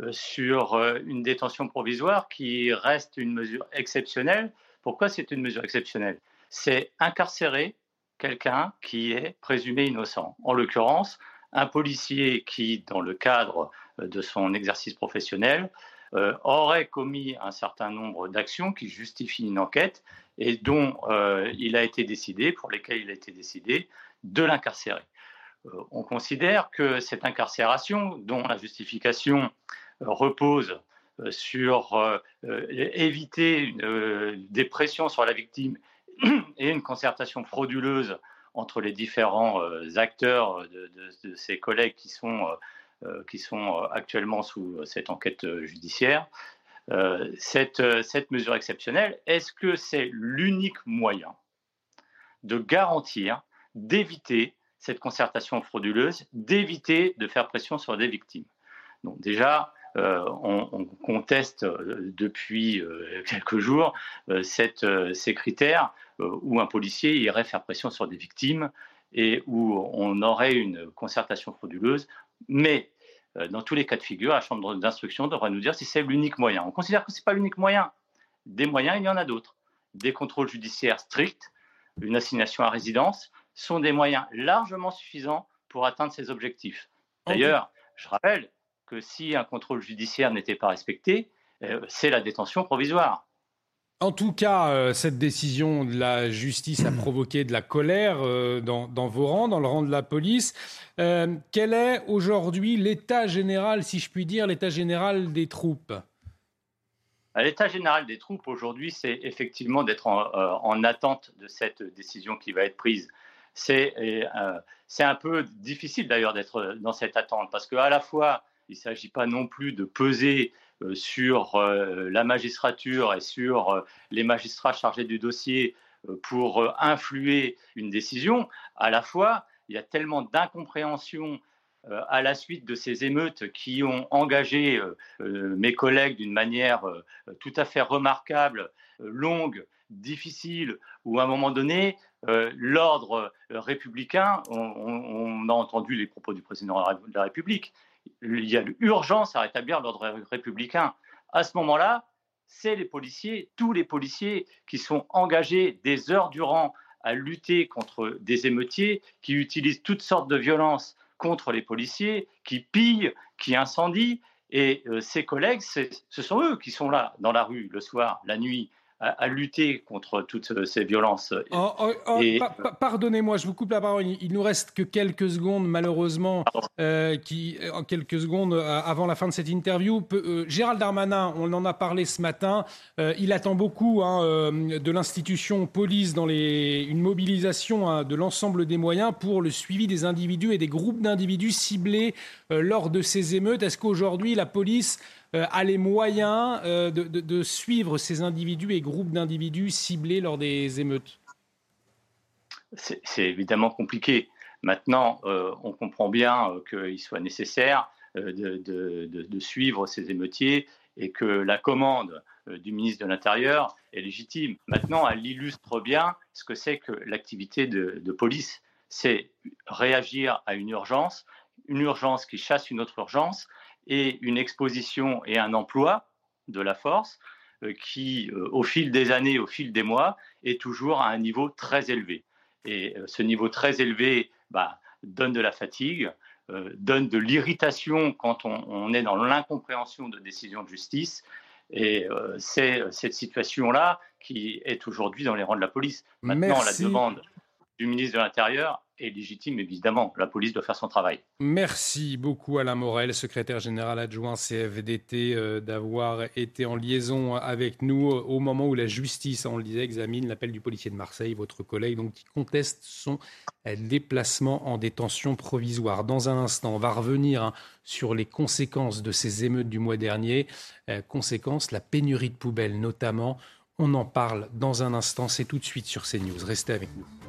euh, sur euh, une détention provisoire qui reste une mesure exceptionnelle. Pourquoi c'est une mesure exceptionnelle? C'est incarcérer quelqu'un qui est présumé innocent. En l'occurrence, un policier qui, dans le cadre de son exercice professionnel, euh, aurait commis un certain nombre d'actions qui justifient une enquête et dont euh, il a été décidé, pour lesquelles il a été décidé, de l'incarcérer. Euh, on considère que cette incarcération, dont la justification repose sur éviter une, des pressions sur la victime [clears throat] et une concertation frauduleuse entre les différents acteurs de, de, de, ses collègues qui sont euh, qui sont euh, actuellement sous euh, cette enquête judiciaire. Cette, cette, mesure exceptionnelle, est-ce que c'est l'unique moyen de garantir, d'éviter cette concertation frauduleuse, d'éviter de faire pression sur des victimes? Donc déjà, euh, on, on, conteste depuis euh, quelques jours euh, ces critères où un policier irait faire pression sur des victimes et où on aurait une concertation frauduleuse mais euh, dans tous les cas de figure, la chambre d'instruction devra nous dire si c'est l'unique moyen. On considère que ce n'est pas l'unique moyen. Des moyens, il y en a d'autres. Des contrôles judiciaires stricts, une assignation à résidence, sont des moyens largement suffisants pour atteindre ces objectifs. D'ailleurs, je rappelle que si un contrôle judiciaire n'était pas respecté, euh, c'est la détention provisoire. En tout cas, euh, cette décision de la justice a [clears throat] provoqué de la colère euh, dans, dans, vos rangs, dans le rang de la police. Euh, quel est aujourd'hui l'état général, si je puis dire, l'état général des troupes? L'état général des troupes aujourd'hui, c'est effectivement d'être en, euh, en, attente de cette décision qui va être prise. C'est euh, un peu difficile d'ailleurs d'être dans cette attente parce qu'à la fois, il ne s'agit pas non plus de peser euh, sur euh, la magistrature et sur euh, les magistrats chargés du dossier pour influer une décision, à la fois, il y a tellement d'incompréhension à la suite de ces émeutes qui ont engagé mes collègues d'une manière tout à fait remarquable, longue, difficile, où à un moment donné, l'ordre républicain, on, a entendu les propos du président de la République, il y a urgence à rétablir l'ordre républicain. À ce moment-là, c'est les policiers, tous les policiers qui sont engagés des heures durant à lutter contre des émeutiers, qui utilisent toutes sortes de violences contre les policiers, qui pillent, qui incendient. Et euh, ces collègues, ce sont eux qui sont là dans la rue le soir, la nuit, à, à, lutter contre toutes euh, ces violences. Oh, oh, oh, pa Pardonnez-moi, je vous coupe la parole. Il nous reste que quelques secondes, malheureusement, euh, qui, en quelques secondes euh, avant la fin de cette interview. Euh, Gérald Darmanin, on en a parlé ce matin. Euh, il attend beaucoup hein, euh, de l'institution police dans les, une mobilisation hein, de l'ensemble des moyens pour le suivi des individus et des groupes d'individus ciblés lors de ces émeutes. Est-ce qu'aujourd'hui la police euh, a les moyens euh, de, suivre ces individus et groupes d'individus ciblés lors des émeutes C'est évidemment compliqué. Maintenant, euh, on comprend bien euh, qu'il soit nécessaire euh, de, suivre ces émeutiers et que la commande euh, du ministre de l'Intérieur est légitime. Maintenant, elle illustre bien ce que c'est que l'activité de police. C'est réagir à une urgence, une urgence qui chasse une autre urgence, et une exposition et un emploi de la force euh, qui, euh, au fil des années, au fil des mois, est toujours à un niveau très élevé. Et euh, ce niveau très élevé bah, donne de la fatigue, euh, donne de l'irritation quand on, on, est dans l'incompréhension de décisions de justice. Et euh, c'est cette situation-là qui est aujourd'hui dans les rangs de la police. Maintenant, Merci. la demande du ministre de l'Intérieur est légitime, évidemment. La police doit faire son travail. Merci beaucoup Alain Morel, secrétaire général adjoint CFDT, euh, d'avoir été en liaison avec nous au moment où la justice, on le disait, examine l'appel du policier de Marseille, votre collègue, donc, qui conteste son euh, déplacement en détention provisoire. Dans un instant, on va revenir hein, sur les conséquences de ces émeutes du mois dernier. Euh, conséquences, la pénurie de poubelles notamment. On en parle dans un instant, c'est tout de suite sur CNews. Restez avec nous.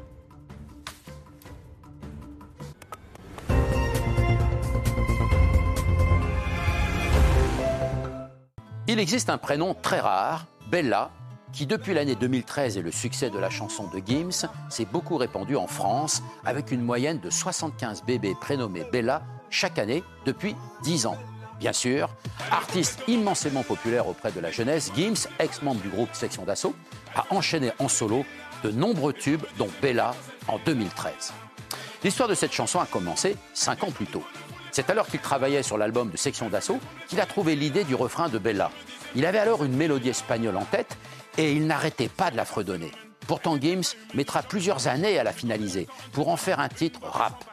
Il existe un prénom très rare, Bella, qui depuis l'année 2013 et le succès de la chanson de Gims s'est beaucoup répandu en France, avec une moyenne de 75 bébés prénommés Bella chaque année depuis 10 ans. Bien sûr, artiste immensément populaire auprès de la jeunesse, Gims, ex-membre du groupe Section d'Assaut, a enchaîné en solo de nombreux tubes, dont Bella en 2013. L'histoire de cette chanson a commencé 5 ans plus tôt. C'est alors qu'il travaillait sur l'album de Section d'Assaut qu'il a trouvé l'idée du refrain de Bella. Il avait alors une mélodie espagnole en tête et il n'arrêtait pas de la fredonner. Pourtant, Gims mettra plusieurs années à la finaliser pour en faire un titre rap.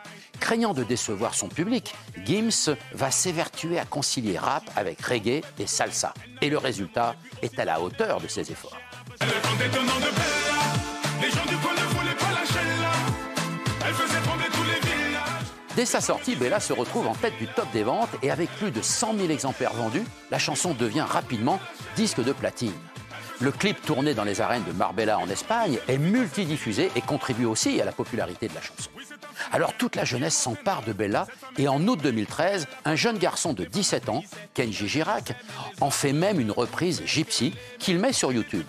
Craignant de décevoir son public, Gims va s'évertuer à concilier rap avec reggae et salsa. Et le résultat est à la hauteur de ses efforts. Dès sa sortie, Bella se retrouve en tête du top des ventes et avec plus de 100 000 exemplaires vendus, la chanson devient rapidement disque de platine. Le clip tourné dans les arènes de Marbella en Espagne est multidiffusé et contribue aussi à la popularité de la chanson. Alors toute la jeunesse s'empare de Bella et en août 2013, un jeune garçon de 17 ans, Kenji Girac, en fait même une reprise Gypsy qu'il met sur YouTube.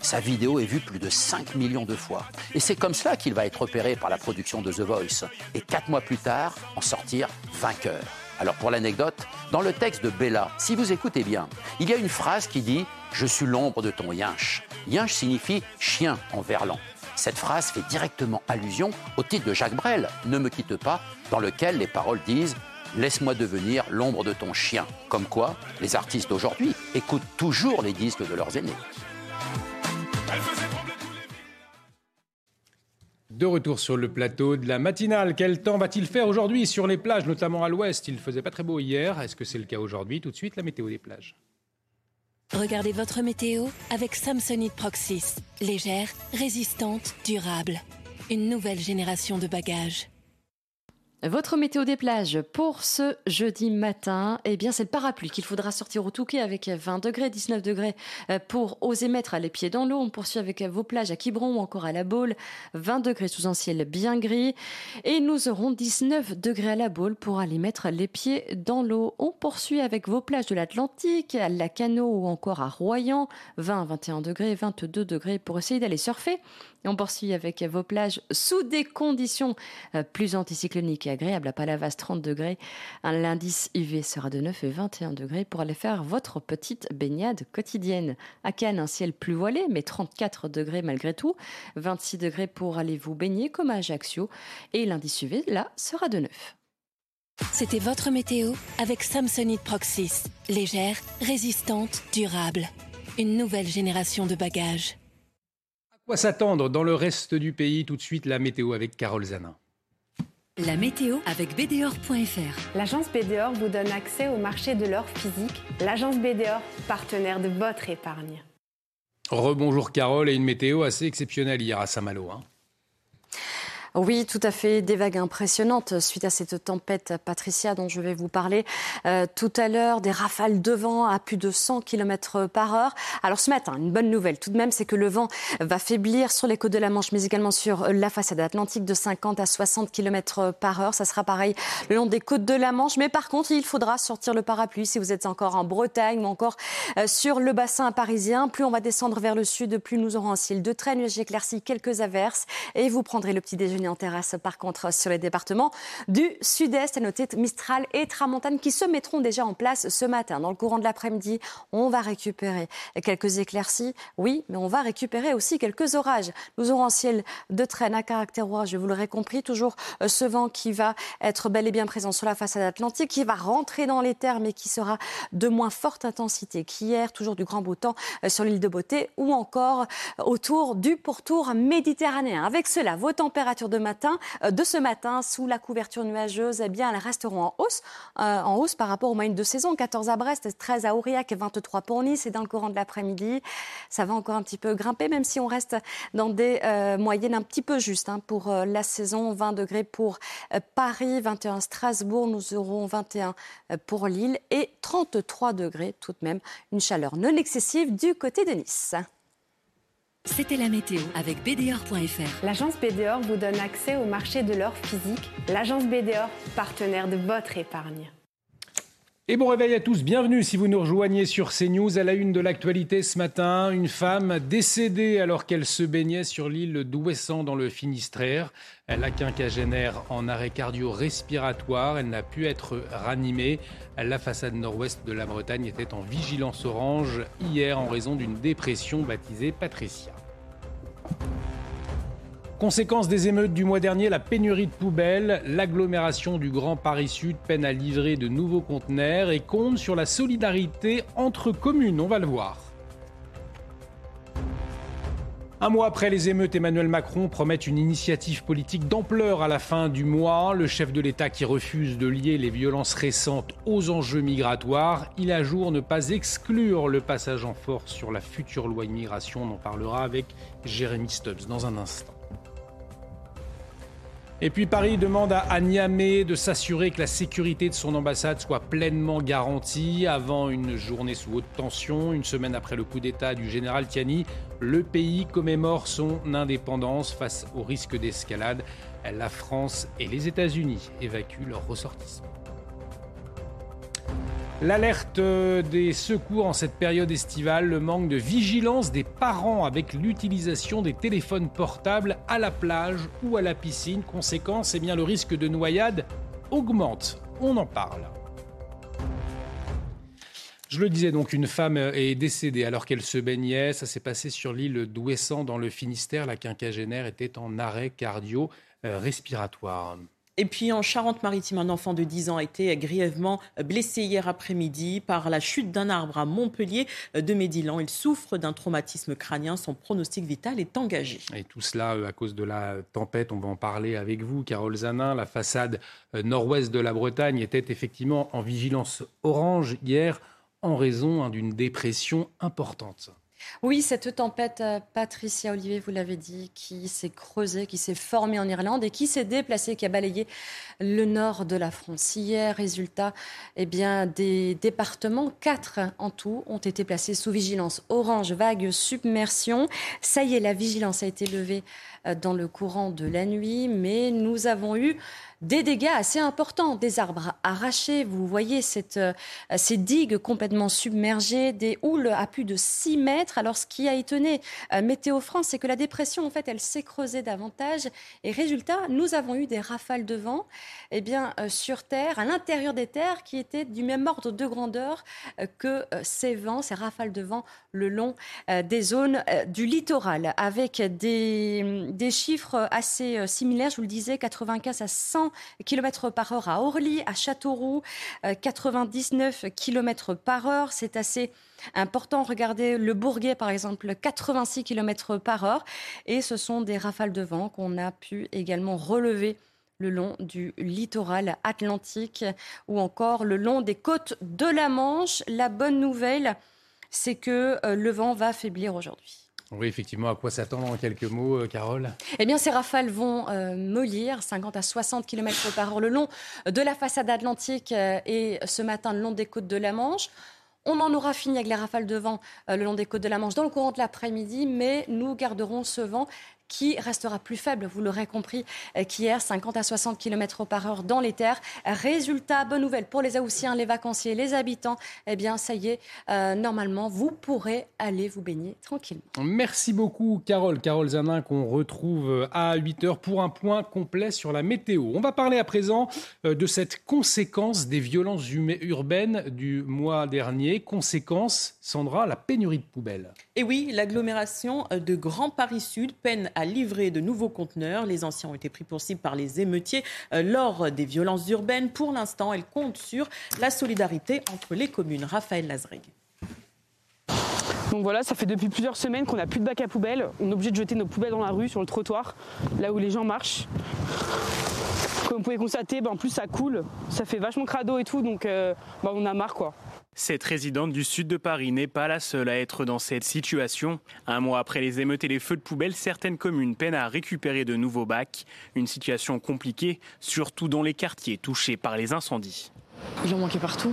Sa vidéo est vue plus de 5 millions de fois. Et c'est comme cela qu'il va être repéré par la production de The Voice. Et quatre mois plus tard, en sortir vainqueur. Alors pour l'anecdote, dans le texte de Bella, si vous écoutez bien, il y a une phrase qui dit Je suis l'ombre de ton yinche. Yinche signifie chien en verlan. Cette phrase fait directement allusion au titre de Jacques Brel, Ne me quitte pas, dans lequel les paroles disent Laisse-moi devenir l'ombre de ton chien. Comme quoi, les artistes d'aujourd'hui écoutent toujours les disques de leurs aînés. De retour sur le plateau de la matinale, quel temps va-t-il faire aujourd'hui sur les plages, notamment à l'ouest? Il ne faisait pas très beau hier. Est-ce que c'est le cas aujourd'hui? Tout de suite, la météo des plages. Regardez votre météo avec Samsonite Proxys. Légère, résistante, durable. Une nouvelle génération de bagages. Votre météo des plages pour ce jeudi matin, eh bien c'est le parapluie qu'il faudra sortir au Touquet avec 20 degrés, 19 degrés euh, pour oser mettre les pieds dans l'eau. On poursuit avec vos plages à Quiberon ou encore à La Baule, 20 degrés sous un ciel bien gris. Et nous aurons 19 degrés à La Baule pour aller mettre les pieds dans l'eau. On poursuit avec vos plages de l'Atlantique, à La Cano ou encore à Royan, 20, 21 degrés, 22 degrés pour essayer d'aller surfer. On poursuit avec vos plages sous des conditions euh, plus anticycloniques et agréables. À Palavas, 30 degrés. L'indice UV sera de 9 et 21 degrés pour aller faire votre petite baignade quotidienne. À Cannes, un ciel plus voilé, mais 34 degrés malgré tout. 26 degrés pour aller vous baigner comme à Ajaccio. Et l'indice UV, là, sera de 9. C'était votre météo avec Samsonite Proxys. Légère, résistante, durable. Une nouvelle génération de bagages. Quoi s'attendre dans le reste du pays? Tout de suite, la météo avec Carole Zanin. La météo avec BDOR.fr. L'agence BDOR vous donne accès au marché de l'or physique. L'agence BDOR, partenaire de votre épargne. Rebonjour Carole et une météo assez exceptionnelle hier à Saint-Malo. Hein. Oui, tout à fait. Des vagues impressionnantes suite à cette tempête Patricia dont je vais vous parler euh, tout à l'heure. Des rafales de vent à plus de 100 km par heure. Alors ce matin, une bonne nouvelle tout de même, c'est que le vent va faiblir sur les côtes de la Manche, mais également sur la façade atlantique de 50 à 60 km par heure. Ça sera pareil le long des côtes de la Manche. Mais par contre, il faudra sortir le parapluie si vous êtes encore en Bretagne ou encore euh, sur le bassin parisien. Plus on va descendre vers le sud, plus nous aurons un ciel de traîne, nuages quelques averses. Et vous prendrez le petit déjeuner en terrasse. Par contre, sur les départements du sud-est, à noter Mistral et Tramontane qui se mettront déjà en place ce matin. Dans le courant de l'après-midi, on va récupérer quelques éclaircies, oui, mais on va récupérer aussi quelques orages. Nous aurons un ciel de traîne à caractère orageux, vous l'aurez compris, toujours euh, ce vent qui va être bel et bien présent sur la façade atlantique, qui va rentrer dans les terres, mais qui sera de moins forte intensité qu'hier, toujours du grand beau temps euh, sur l'île de Beauté ou encore autour du pourtour méditerranéen. Avec cela, vos températures de de, matin, de ce matin, sous la couverture nuageuse, eh bien, elles resteront en hausse, en hausse par rapport aux moyennes de saison. 14 à Brest, 13 à Aurillac et 23 pour Nice. Et dans le courant de l'après-midi, ça va encore un petit peu grimper, même si on reste dans des moyennes un petit peu justes hein, pour la saison. 20 degrés pour Paris, 21 Strasbourg, nous aurons 21 pour Lille et 33 degrés tout de même. Une chaleur non excessive du côté de Nice. C'était la météo avec BDOR.fr. L'agence BDOR vous donne accès au marché de l'or physique. L'agence BDOR, partenaire de votre épargne. Et bon réveil à tous, bienvenue si vous nous rejoignez sur CNews. À la une de l'actualité ce matin, une femme décédée alors qu'elle se baignait sur l'île d'Ouessant dans le Finistère. La quinquagénaire en arrêt cardio-respiratoire, elle n'a pu être ranimée. La façade nord-ouest de la Bretagne était en vigilance orange hier en raison d'une dépression baptisée Patricia. Conséquence des émeutes du mois dernier, la pénurie de poubelles, l'agglomération du Grand Paris Sud peine à livrer de nouveaux conteneurs et compte sur la solidarité entre communes, on va le voir. Un mois après les émeutes, Emmanuel Macron promet une initiative politique d'ampleur à la fin du mois. Le chef de l'État qui refuse de lier les violences récentes aux enjeux migratoires, il a jour ne pas exclure le passage en force sur la future loi immigration. On en parlera avec Jérémy Stubbs dans un instant. Et puis Paris demande à Niamey de s'assurer que la sécurité de son ambassade soit pleinement garantie avant une journée sous haute tension. Une semaine après le coup d'État du général Tiani, le pays commémore son indépendance face au risque d'escalade. La France et les États-Unis évacuent leurs ressortissants. L'alerte des secours en cette période estivale, le manque de vigilance des parents avec l'utilisation des téléphones portables à la plage ou à la piscine. Conséquence, eh bien, le risque de noyade augmente. On en parle. Je le disais donc, une femme est décédée alors qu'elle se baignait. Ça s'est passé sur l'île d'Ouessant dans le Finistère. La quinquagénaire était en arrêt cardio-respiratoire. Et puis en Charente-Maritime, un enfant de 10 ans a été grièvement blessé hier après-midi par la chute d'un arbre à Montpellier de Médilan. Il souffre d'un traumatisme crânien. Son pronostic vital est engagé. Et tout cela euh, à cause de la tempête. On va en parler avec vous, Carole Zanin. La façade euh, nord-ouest de la Bretagne était effectivement en vigilance orange hier en raison hein, d'une dépression importante. Oui, cette tempête, euh, Patricia Olivier, vous l'avez dit, qui s'est creusée, qui s'est formée en Irlande et qui s'est déplacée, qui a balayé le nord de la France. Hier, résultat, eh bien, des départements, quatre en tout, ont été placés sous vigilance orange, vague, submersion. Ça y est, la vigilance a été levée dans le courant de la nuit, mais nous avons eu des dégâts assez importants, des arbres arrachés, vous voyez cette, euh, ces digues complètement submergées, des houles à plus de 6 mètres. Alors ce qui a étonné euh, Météo France, c'est que la dépression, en fait, elle s'est creusée davantage. Et résultat, nous avons eu des rafales de vent eh bien, euh, sur Terre, à l'intérieur des terres, qui étaient du même ordre de grandeur que ces vents, ces rafales de vent le long des zones du littoral, avec des, des chiffres assez similaires, je vous le disais, 95 à 100 km par heure à Orly, à Châteauroux, 99 km par heure. C'est assez important. Regardez le Bourguet, par exemple, 86 km par heure. Et ce sont des rafales de vent qu'on a pu également relever le long du littoral atlantique ou encore le long des côtes de la Manche. La bonne nouvelle, c'est que euh, le vent va faiblir aujourd'hui. Oui, effectivement, à quoi s'attendre en quelques mots, euh, Carole? Eh bien, ces rafales vont euh, mollir 50 à 60 km par heure le long de la façade atlantique euh, et ce matin le long des côtes de la Manche. On en aura fini avec les rafales de vent le long des côtes de la Manche dans le courant de l'après-midi, mais nous garderons ce vent qui restera plus faible, vous l'aurez compris, euh, qu'hier, 50 à 60 km par heure dans les terres. Résultat, bonne nouvelle pour les Aoussiens, les vacanciers, les habitants. Eh bien, ça y est, euh, normalement, vous pourrez aller vous baigner tranquillement. Merci beaucoup, Carole. Carole Zanin, qu'on retrouve à 8 heures pour un point complet sur la météo. On va parler à présent euh, de cette conséquence des violences urbaines du mois dernier. Conséquence, Sandra, la pénurie de poubelles. Et oui, l'agglomération de Grand Paris Sud peine à livrer de nouveaux conteneurs. Les anciens ont été pris pour cible par les émeutiers euh, lors des violences urbaines. Pour l'instant, elle compte sur la solidarité entre les communes. Raphaël Lazreg. Donc voilà, ça fait depuis plusieurs semaines qu'on n'a plus de bac à poubelle. On est obligé de jeter nos poubelles dans la rue, sur le trottoir, là où les gens marchent. Comme vous pouvez constater, ben, en plus ça coule, ça fait vachement crado et tout, donc euh, ben, on a marre quoi. Cette résidente du sud de Paris n'est pas la seule à être dans cette situation. Un mois après les émeutes et les feux de poubelle, certaines communes peinent à récupérer de nouveaux bacs. Une situation compliquée, surtout dans les quartiers touchés par les incendies. Il en manquait partout.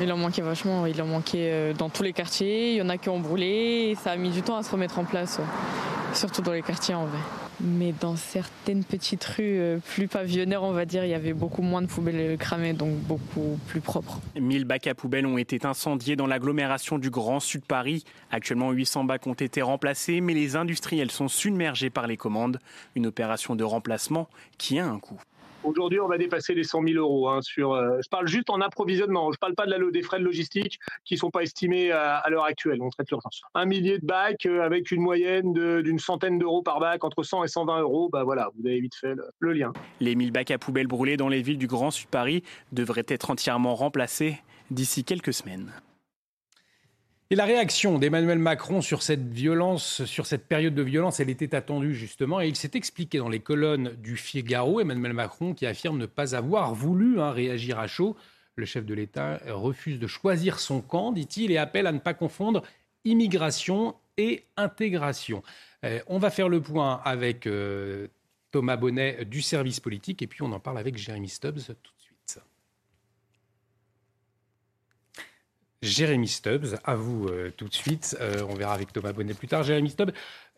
Il en manquait vachement, il en manquait euh, dans tous les quartiers, il y en a qui ont brûlé, et ça a mis du temps à se remettre en place, surtout dans les quartiers en vrai. Mais dans certaines petites rues euh, plus pavillonnaires, on va dire, il y avait beaucoup moins de poubelles cramées, donc beaucoup plus propres. 1000 bacs à poubelles ont été incendiés dans l'agglomération du Grand Sud Paris. Actuellement, 800 bacs ont été remplacés, mais les industriels sont submergés par les commandes. Une opération de remplacement qui a un coût. Aujourd'hui, on va dépasser les 100 000 euros. Hein, euh, je parle juste en approvisionnement. Je ne parle pas des frais de logistique qui ne sont pas estimés à, l'heure actuelle. On traite l'urgence. Un millier de bacs euh, avec une moyenne d'une centaine d'euros par bac, entre 100 et 120 euros. Bah voilà, vous avez vite fait le, lien. Les 1000 bacs à poubelles brûlés dans les villes du Grand Sud Paris devraient être entièrement remplacés d'ici quelques semaines. Et la réaction d'Emmanuel Macron sur cette violence, sur cette période de violence, elle était attendue justement, et il s'est expliqué dans les colonnes du Figaro, Emmanuel Macron qui affirme ne pas avoir voulu hein, réagir à chaud. Le chef de l'État refuse de choisir son camp, dit-il, et appelle à ne pas confondre immigration et intégration. Euh, on va faire le point avec euh, Thomas Bonnet du service politique, et puis on en parle avec Jérémy Stubbs tout Jérémy Stubbs, à vous euh, tout de suite. Euh, on verra avec Thomas Bonnet plus tard. Jérémy Stubbs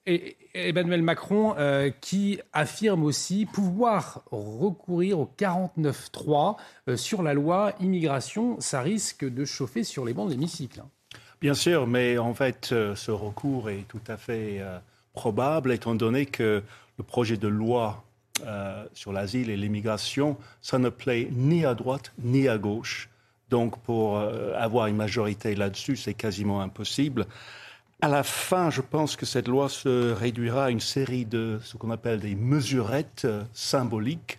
et Emmanuel Macron euh, qui affirme aussi pouvoir recourir au 49-3 sur la loi immigration. Ça risque de chauffer sur les bancs de l'hémicycle. Bien sûr, mais en fait, ce recours est tout à fait probable étant donné que le projet de loi sur l'asile et l'immigration, ça ne plaît ni à droite ni à gauche. Donc, pour euh, avoir une majorité là-dessus, c'est quasiment impossible. À la fin, je pense que cette loi se réduira à une série de ce qu'on appelle des mesurettes euh, symboliques.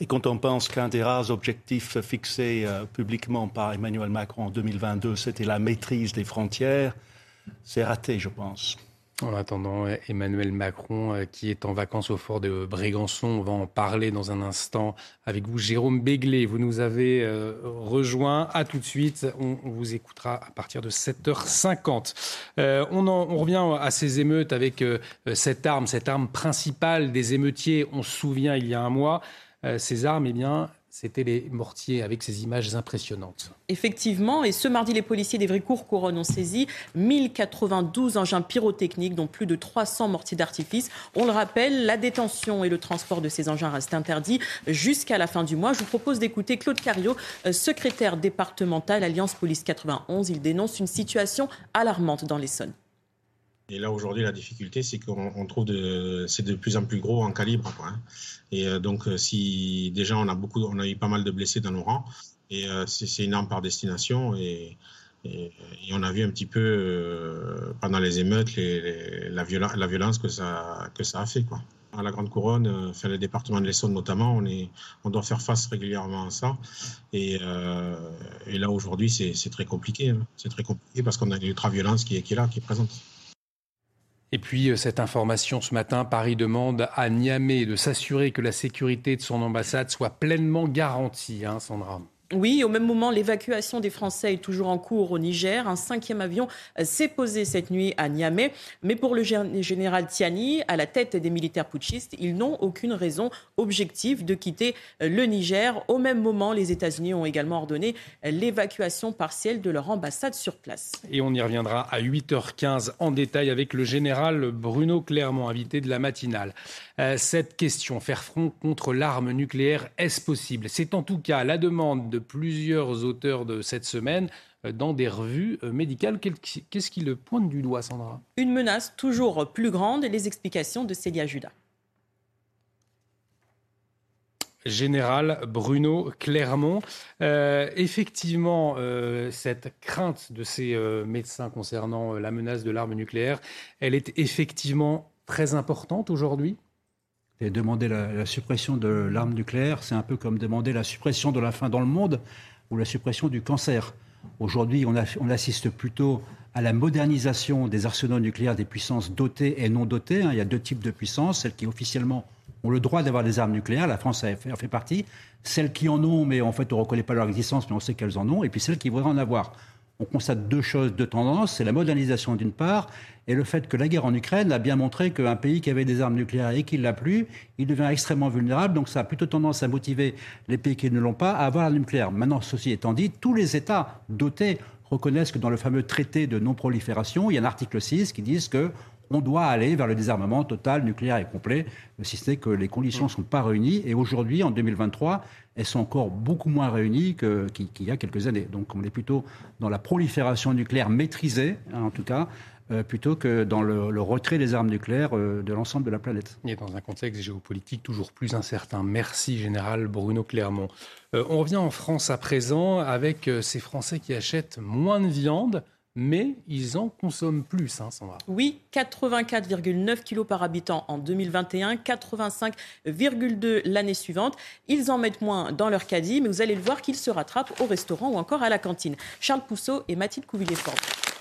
Et quand on pense qu'un des rares objectifs fixés euh, publiquement par Emmanuel Macron en 2022, c'était la maîtrise des frontières, c'est raté, je pense. En attendant, Emmanuel Macron, euh, qui est en vacances au fort de Brégançon, on va en parler dans un instant avec vous. Jérôme Béglé, vous nous avez euh, rejoint. À tout de suite, on vous écoutera à partir de 7h50. Euh, on, on, revient à ces émeutes avec cette arme, cette arme principale des émeutiers. On se souvient, il y a un mois, ces armes, eh bien, c'était les mortiers avec ces images impressionnantes. Effectivement, et ce mardi, les policiers d'Evricourt Couronne ont saisi 1092 engins pyrotechniques, dont plus de 300 mortiers d'artifice. On le rappelle, la détention et le transport de ces engins restent interdits jusqu'à la fin du mois. Je vous propose d'écouter Claude Cario, euh, secrétaire départemental Alliance Police 91. Il dénonce une situation alarmante dans l'Essonne. Et là, aujourd'hui, la difficulté, c'est qu'on trouve de, c'est de plus en plus gros en calibre. Quoi, hein. Et euh, donc, euh, si déjà on a beaucoup, on a eu pas mal de blessés dans nos rangs, et euh, c'est une arme par destination, et, on a vu un petit peu pendant les émeutes la, violence que ça, que ça a fait. Quoi. À la Grande Couronne, enfin, le département de l'Essonne notamment, on, est, on doit faire face régulièrement à ça. Et, là, aujourd'hui, c'est très compliqué. Hein. C'est très compliqué parce qu'on a une ultra-violence qui, qui est là, qui est présente. Et puis, euh, cette information ce matin, Paris demande à Niamey de s'assurer que la sécurité de son ambassade soit pleinement garantie, hein, Sandra. Oui, au même moment, l'évacuation des Français est toujours en cours au Niger. Un cinquième avion s'est posé cette nuit à Niamey. Mais pour le général Tiani, à la tête des militaires putschistes, ils n'ont aucune raison objective de quitter le Niger. Au même moment, les États-Unis ont également ordonné l'évacuation partielle de leur ambassade sur place. Et on y reviendra à 8h15 en détail avec le général Bruno Clermont, invité de la matinale. Euh, cette question, faire front contre l'arme nucléaire, est-ce possible? C'est en tout cas la demande de plusieurs auteurs de cette semaine euh, dans des revues euh, médicales. Qu'est-ce qui le pointe du doigt, Sandra? Une menace toujours plus grande et les explications de Célia Judas. Général Bruno Clermont. effectivement, cette crainte de ces médecins concernant la menace de l'arme nucléaire, elle est effectivement très importante aujourd'hui? Demander la, suppression de l'arme nucléaire, c'est un peu comme demander la suppression de la faim dans le monde ou la suppression du cancer. Aujourd'hui, on, assiste plutôt à la modernisation des arsenaux nucléaires des puissances dotées et non dotées. Hein. Il y a deux types de puissances, celles qui officiellement ont le droit d'avoir des armes nucléaires, la France en fait, partie, celles qui en ont, mais en fait on ne reconnaît pas leur existence, mais on sait qu'elles en ont, et puis celles qui voudraient en avoir. On constate deux choses, deux tendances, c'est la modernisation d'une part, et le fait que la guerre en Ukraine a bien montré qu'un pays qui avait des armes nucléaires et qui ne l'a plus, il devient extrêmement vulnérable, donc ça a plutôt tendance à motiver les pays qui ne l'ont pas à avoir l'arme nucléaire. Maintenant, ceci étant dit, tous les États dotés reconnaissent que dans le fameux traité de non-prolifération, il y a un article 6 qui dit que on doit aller vers le désarmement total, nucléaire et complet, si ce n'est que les conditions ne sont pas réunies. Et aujourd'hui, en 2023, elles sont encore beaucoup moins réunies qu'il y a quelques années. Donc on est plutôt dans la prolifération nucléaire maîtrisée, hein, en tout cas, euh, plutôt que dans le, retrait des armes nucléaires euh, de l'ensemble de la planète. Et dans un contexte géopolitique toujours plus incertain. Merci, Général Bruno Clermont. Euh, on revient en France à présent avec ces Français qui achètent moins de viande mais ils en consomment plus, hein, Sandra. Oui, 84,9 kg par habitant en 2021, 85,2 l'année suivante. Ils en mettent moins dans leur caddie, mais vous allez le voir qu'ils se rattrapent au restaurant ou encore à la cantine. Charles Pousseau et Mathilde Couvillé-Fort.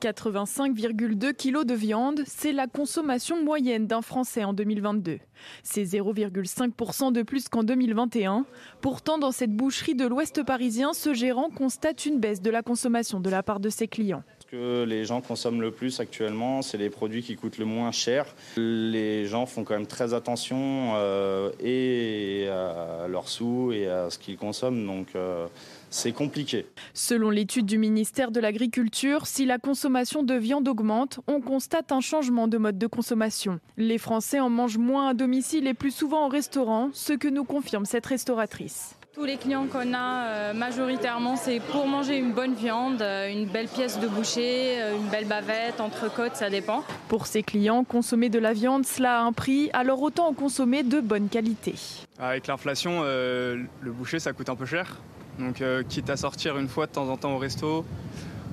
85,2 kg de viande, c'est la consommation moyenne d'un Français en 2022. C'est 0,5% de plus qu'en 2021. Pourtant, dans cette boucherie de l'Ouest parisien, ce gérant constate une baisse de la consommation de la part de ses clients. Ce que les gens consomment le plus actuellement, c'est les produits qui coûtent le moins cher. Les gens font quand même très attention euh, et à leurs sous et à ce qu'ils consomment. Euh, c'est compliqué. Selon l'étude du ministère de l'Agriculture, si la consommation de viande augmente, on constate un changement de mode de consommation. Les Français en mangent moins à domicile et plus souvent au restaurant, ce que nous confirme cette restauratrice. Tous les clients qu'on a euh, majoritairement, c'est pour manger une bonne viande, euh, une belle pièce de boucher, euh, une belle bavette, entrecôte, ça dépend. Pour ces clients, consommer de la viande, cela a un prix, alors autant en consommer de bonne qualité. Avec l'inflation, le boucher, ça coûte un peu cher. Donc euh, quitte à sortir une fois de temps en temps au resto,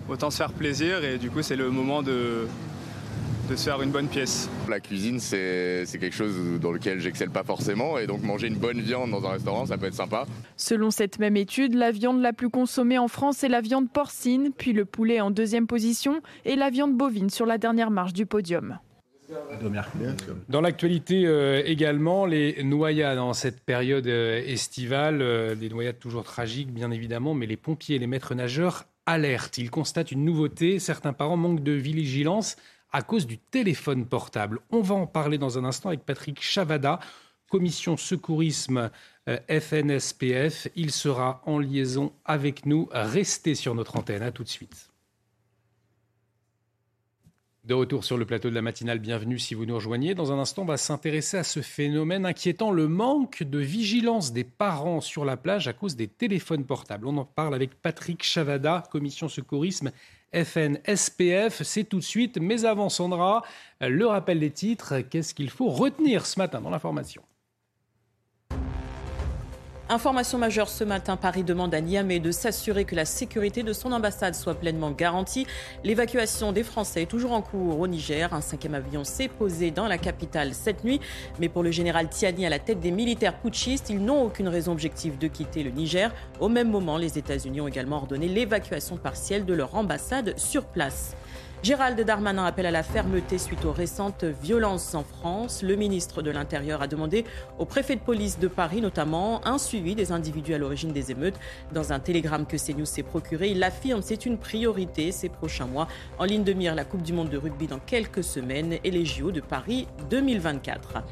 autant se faire plaisir et du coup c'est le moment de, de se faire une bonne pièce. La cuisine c'est quelque chose dans lequel j'excelle pas forcément et donc manger une bonne viande dans un restaurant ça peut être sympa. Selon cette même étude, la viande la plus consommée en France est la viande porcine, puis le poulet en deuxième position et la viande bovine sur la dernière marche du podium. Dans l'actualité euh, également, les noyades en cette période euh, estivale, euh, des noyades toujours tragiques bien évidemment, mais les pompiers et les maîtres nageurs alertent. Ils constatent une nouveauté, certains parents manquent de vigilance à cause du téléphone portable. On va en parler dans un instant avec Patrick Chavada, commission secourisme FNSPF. Il sera en liaison avec nous. Restez sur notre antenne. À tout de suite. De retour sur le plateau de la matinale, bienvenue si vous nous rejoignez. Dans un instant, on va s'intéresser à ce phénomène inquiétant, le manque de vigilance des parents sur la plage à cause des téléphones portables. On en parle avec Patrick Chavada, commission secourisme FN SPF. C'est tout de suite. Mais avant, Sandra, le rappel des titres. Qu'est-ce qu'il faut retenir ce matin dans l'information? Information majeure ce matin, Paris demande à Niamey de s'assurer que la sécurité de son ambassade soit pleinement garantie. L'évacuation des Français est toujours en cours au Niger. Un cinquième avion s'est posé dans la capitale cette nuit. Mais pour le général Tiani à la tête des militaires putschistes, ils n'ont aucune raison objective de quitter le Niger. Au même moment, les États-Unis ont également ordonné l'évacuation partielle de leur ambassade sur place. Gérald Darmanin appelle à la fermeté suite aux récentes violences en France. Le ministre de l'Intérieur a demandé au préfet de police de Paris notamment un suivi des individus à l'origine des émeutes. Dans un télégramme que CNews s'est procuré, il affirme c'est une priorité ces prochains mois. En ligne de mire, la Coupe du Monde de rugby dans quelques semaines et les JO de Paris 2024.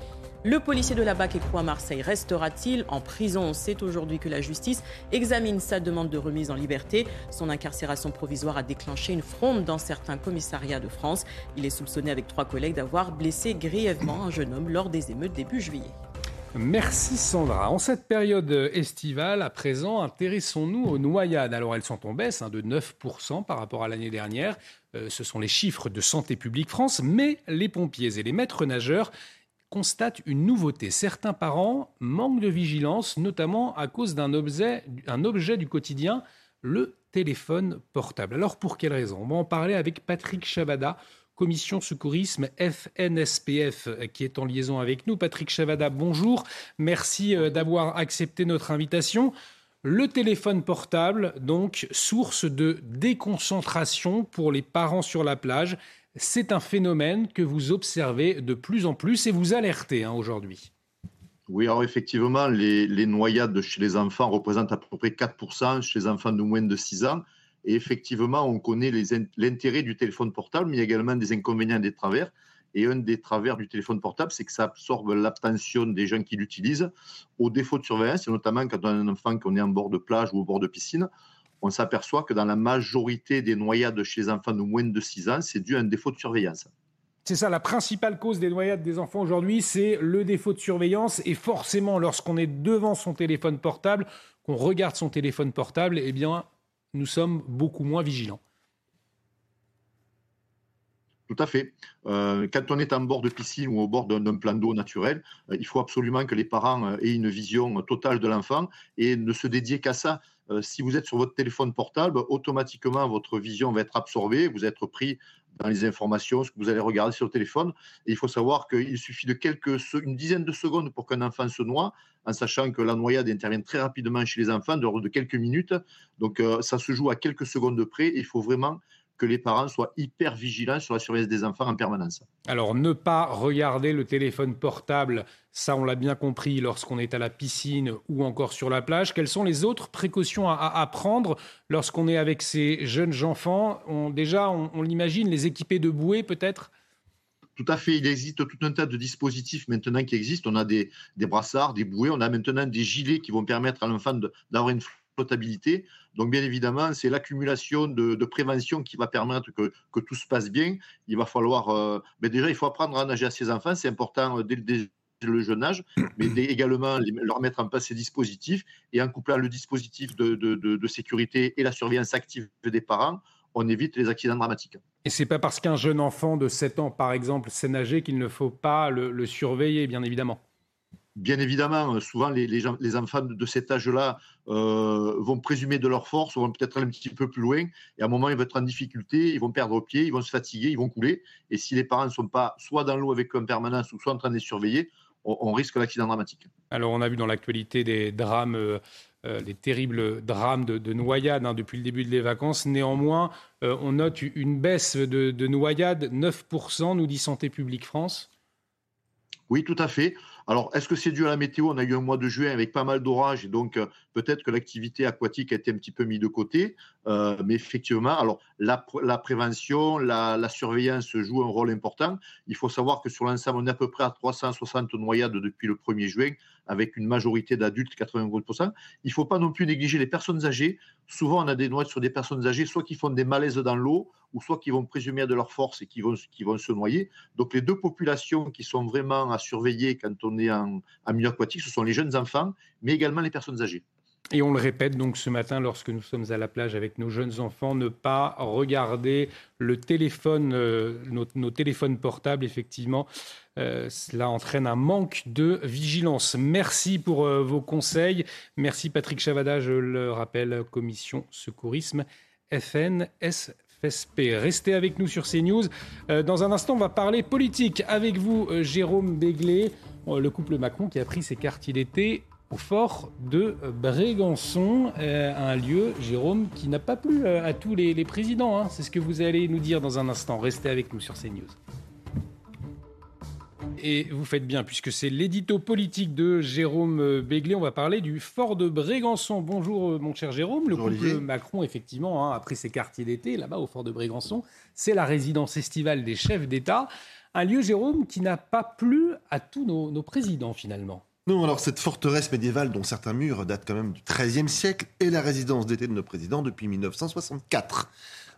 Le policier de la BAC écrou à Marseille restera-t-il en prison? C'est aujourd'hui que la justice examine sa demande de remise en liberté. Son incarcération provisoire a déclenché une fronde dans certains commissariats de France. Il est soupçonné avec trois collègues d'avoir blessé grièvement un jeune homme lors des émeutes début juillet. Merci Sandra. En cette période estivale, à présent, intéressons-nous aux noyades. Alors elles sont en baisse hein, de 9% par rapport à l'année dernière. Euh, ce sont les chiffres de Santé publique France, mais les pompiers et les maîtres nageurs constate une nouveauté. Certains parents manquent de vigilance, notamment à cause d'un objet, du quotidien, le téléphone portable. Alors pour quelle raison? On va en parler avec Patrick Chavada, commission secourisme FNSPF, qui est en liaison avec nous. Patrick Chavada, bonjour. Merci euh, d'avoir accepté notre invitation. Le téléphone portable, donc, source de déconcentration pour les parents sur la plage. C'est un phénomène que vous observez de plus en plus et vous alertez hein, aujourd'hui. Oui, alors effectivement, les, noyades chez les enfants représentent à peu près 4% chez les enfants de moins de 6 ans. Et effectivement, on connaît l'intérêt du téléphone portable, mais il y a également des inconvénients des travers. Et un des travers du téléphone portable, c'est que ça absorbe l'attention des gens qui l'utilisent. Au défaut de surveillance, et notamment quand on a un enfant qu'on est en bord de plage ou au bord de piscine, on s'aperçoit que dans la majorité des noyades chez les enfants de moins de 6 ans, c'est dû à un défaut de surveillance. C'est ça, la principale cause des noyades des enfants aujourd'hui, c'est le défaut de surveillance. Et forcément, lorsqu'on est devant son téléphone portable, qu'on regarde son téléphone portable, eh bien, nous sommes beaucoup moins vigilants. Tout à fait. Euh, quand on est en bord de piscine ou au bord d'un plan d'eau naturel, euh, il faut absolument que les parents euh, aient une vision totale de l'enfant et ne se dédier qu'à ça. Si vous êtes sur votre téléphone portable, automatiquement votre vision va être absorbée, vous êtes pris dans les informations, ce que vous allez regarder sur le téléphone. Et il faut savoir qu'il suffit de quelques, une dizaine de secondes pour qu'un enfant se noie, en sachant que la noyade intervient très rapidement chez les enfants, de, de quelques minutes. Donc ça se joue à quelques secondes de près. Il faut vraiment que les parents soient hyper vigilants sur la surveillance des enfants en permanence. Alors, ne pas regarder le téléphone portable, ça on l'a bien compris lorsqu'on est à la piscine ou encore sur la plage. Quelles sont les autres précautions à, prendre lorsqu'on est avec ces jeunes enfants? Déjà, on, l'imagine, les équiper de bouées peut-être? Tout à fait. Il existe tout un tas de dispositifs maintenant qui existent. On a des, des brassards, des bouées, on a maintenant des gilets qui vont permettre à l'enfant d'avoir une Donc, bien évidemment, c'est l'accumulation de, prévention qui va permettre que, tout se passe bien. Il va falloir. Euh, déjà, il faut apprendre à nager à ses enfants. C'est important euh, dès, le jeune âge, [coughs] mais également leur mettre en place ces dispositifs. Et en couplant le dispositif de, sécurité et la surveillance active des parents, on évite les accidents dramatiques. Et c'est pas parce qu'un jeune enfant de 7 ans, par exemple, sait nager qu'il ne faut pas le surveiller, bien évidemment bien évidemment, euh, souvent les, les, enfants de cet âge-là euh, vont présumer de leur force, vont peut-être aller un petit peu plus loin, et à un moment, ils vont être en difficulté, ils vont perdre pied, ils vont se fatiguer, ils vont couler. Et si les parents ne sont pas soit dans l'eau avec eux en permanence, ou soit en train de les surveiller, on, risque l'accident dramatique. Alors, on a vu dans l'actualité des drames. Euh, les terribles drames de, noyades hein, depuis le début des vacances. Néanmoins, on note une baisse de, de noyades, 9%, nous dit Santé publique France. Oui, tout à fait. Alors, est-ce que c'est dû à la météo? On a eu un mois de juin avec pas mal d'orages, et donc euh, peut-être que l'activité aquatique a été un petit peu mise de côté. Euh, mais effectivement, alors la, prévention, la, surveillance jouent un rôle important. Il faut savoir que sur l'ensemble, on est à peu près à 360 noyades depuis le 1er juin, avec une majorité d'adultes, 80%. Il ne faut pas non plus négliger les personnes âgées. Souvent, on a des noyades sur des personnes âgées, soit qui font des malaises dans l'eau, ou soit qui vont présumer de leur force et qui vont, qui vont se noyer. Donc les deux populations qui sont vraiment à surveiller quand on est en, milieu aquatique, ce sont les jeunes enfants, mais également les personnes âgées. Et on le répète donc ce matin lorsque nous sommes à la plage avec nos jeunes enfants, ne pas regarder le téléphone, euh, nos, téléphones portables, effectivement. Euh, cela entraîne un manque de vigilance. Merci pour euh, vos conseils. Merci Patrick Chavada, je le rappelle, commission secourisme FNS Restez avec nous sur CNews. Dans un instant, on va parler politique avec vous, Jérôme Béglé, le couple Macron qui a pris ses quartiers d'été au fort de Brégançon, un lieu, Jérôme, qui n'a pas plu à tous les, présidents. Hein. C'est ce que vous allez nous dire dans un instant. Restez avec nous sur CNews. Et vous faites bien, puisque c'est l'édito politique de Jérôme Béglé. On va parler du fort de Brégançon. Bonjour, euh, mon cher Jérôme. le couple Macron, effectivement, hein, a pris ses quartiers d'été là-bas au fort de Brégançon. C'est la résidence estivale des chefs d'État. Un lieu, Jérôme, qui n'a pas plu à tous nos, nos présidents, finalement. Non, alors cette forteresse médiévale dont certains murs datent quand même du XIIIe siècle est la résidence d'été de nos présidents depuis 1964.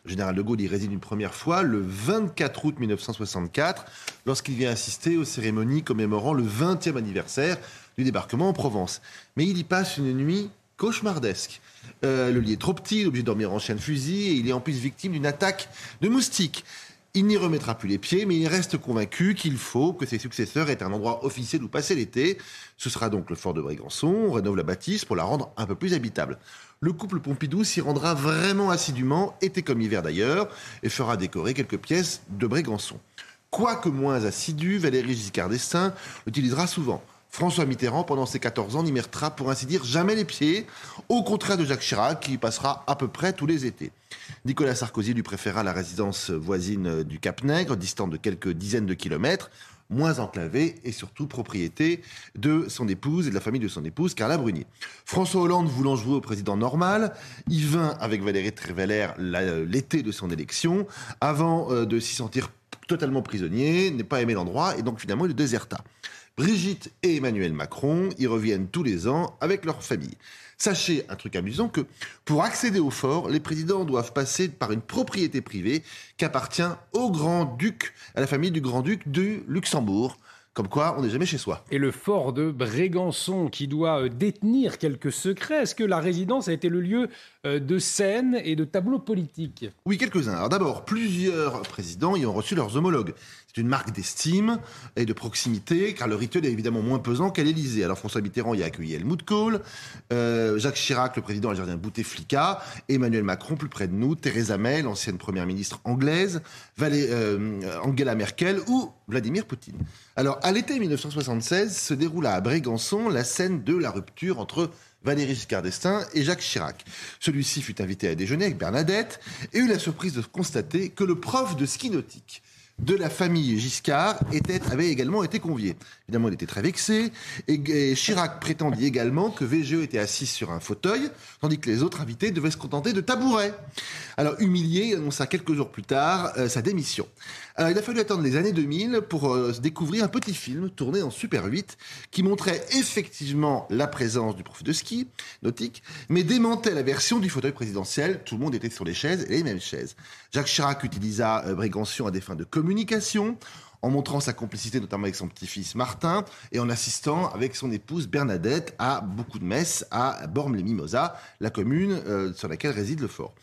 Le général de Gaulle y réside une première fois le 24 août 1964, lorsqu'il vient assister aux cérémonies commémorant le 20e anniversaire du débarquement en Provence. Mais il y passe une nuit cauchemardesque. Euh, le lit est trop petit, il est obligé de dormir en chien de fusil, et il est en plus victime d'une attaque de moustiques. Il n'y remettra plus les pieds, mais il reste convaincu qu'il faut que ses successeurs aient un endroit officiel où passer l'été. Ce sera donc le fort de Brégançon. On rénove la bâtisse pour la rendre un peu plus habitable. Le couple Pompidou s'y rendra vraiment assidûment, été comme hiver d'ailleurs, et fera décorer quelques pièces de Brégançon. Quoique moins assidu, Valéry Giscard d'Estaing l'utilisera souvent. François Mitterrand, pendant ses 14 ans, n'y mettra pour ainsi dire jamais les pieds, au contraire de Jacques Chirac, qui y passera à peu près tous les étés. Nicolas Sarkozy lui préféra la résidence voisine du Cap-Nègre, distante de quelques dizaines de kilomètres, moins enclavée et surtout propriété de son épouse et de la famille de son épouse, Carla Brunier. François Hollande voulant jouer au président normal, il vint avec Valérie Trierweiler l'été de son élection, avant euh, de s'y sentir totalement prisonnier, n'est pas aimé l'endroit et donc finalement il déserta. Brigitte et Emmanuel Macron y reviennent tous les ans avec leur famille. Sachez un truc amusant que pour accéder au fort, les présidents doivent passer par une propriété privée qui appartient au grand-duc, à la famille du grand-duc de Luxembourg. Comme quoi, on n'est jamais chez soi. Et le fort de Brégançon, qui doit euh, détenir quelques secrets, est-ce que la résidence a été le lieu euh, de scènes et de tableaux politiques? Oui, quelques-uns. Alors d'abord, plusieurs présidents y ont reçu leurs homologues. C'est une marque d'estime et de proximité, car le rituel est évidemment moins pesant qu'à l'Élysée. Alors François Mitterrand y a accueilli Helmut Kohl, euh, Jacques Chirac, le président algérien Bouteflika, Emmanuel Macron, plus près de nous, Theresa May, l'ancienne première ministre anglaise, euh, Angela Merkel ou Vladimir Poutine. Alors à l'été 1976 se déroula à Brégançon la scène de la rupture entre Valéry Giscard d'Estaing et Jacques Chirac. Celui-ci fut invité à déjeuner avec Bernadette et eut la surprise de constater que le prof de ski nautique de la famille Giscard avait également été convié. Évidemment, il était très vexé. Et, Chirac prétendit également que VGE était assis sur un fauteuil, tandis que les autres invités devaient se contenter de tabourets. Alors, humilié, il annonça quelques jours plus tard euh, sa démission. Alors, il a fallu attendre les années 2000 pour euh, découvrir un petit film tourné en Super 8 qui montrait effectivement la présence du prof de ski nautique, mais démentait la version du fauteuil présidentiel. Tout le monde était sur les chaises les mêmes chaises. Jacques Chirac utilisa euh, à des fins de communication en montrant sa complicité notamment avec son petit-fils Martin et en assistant avec son épouse Bernadette à beaucoup de messes à Bormes-les-Mimosas, la commune euh, sur laquelle réside le fort.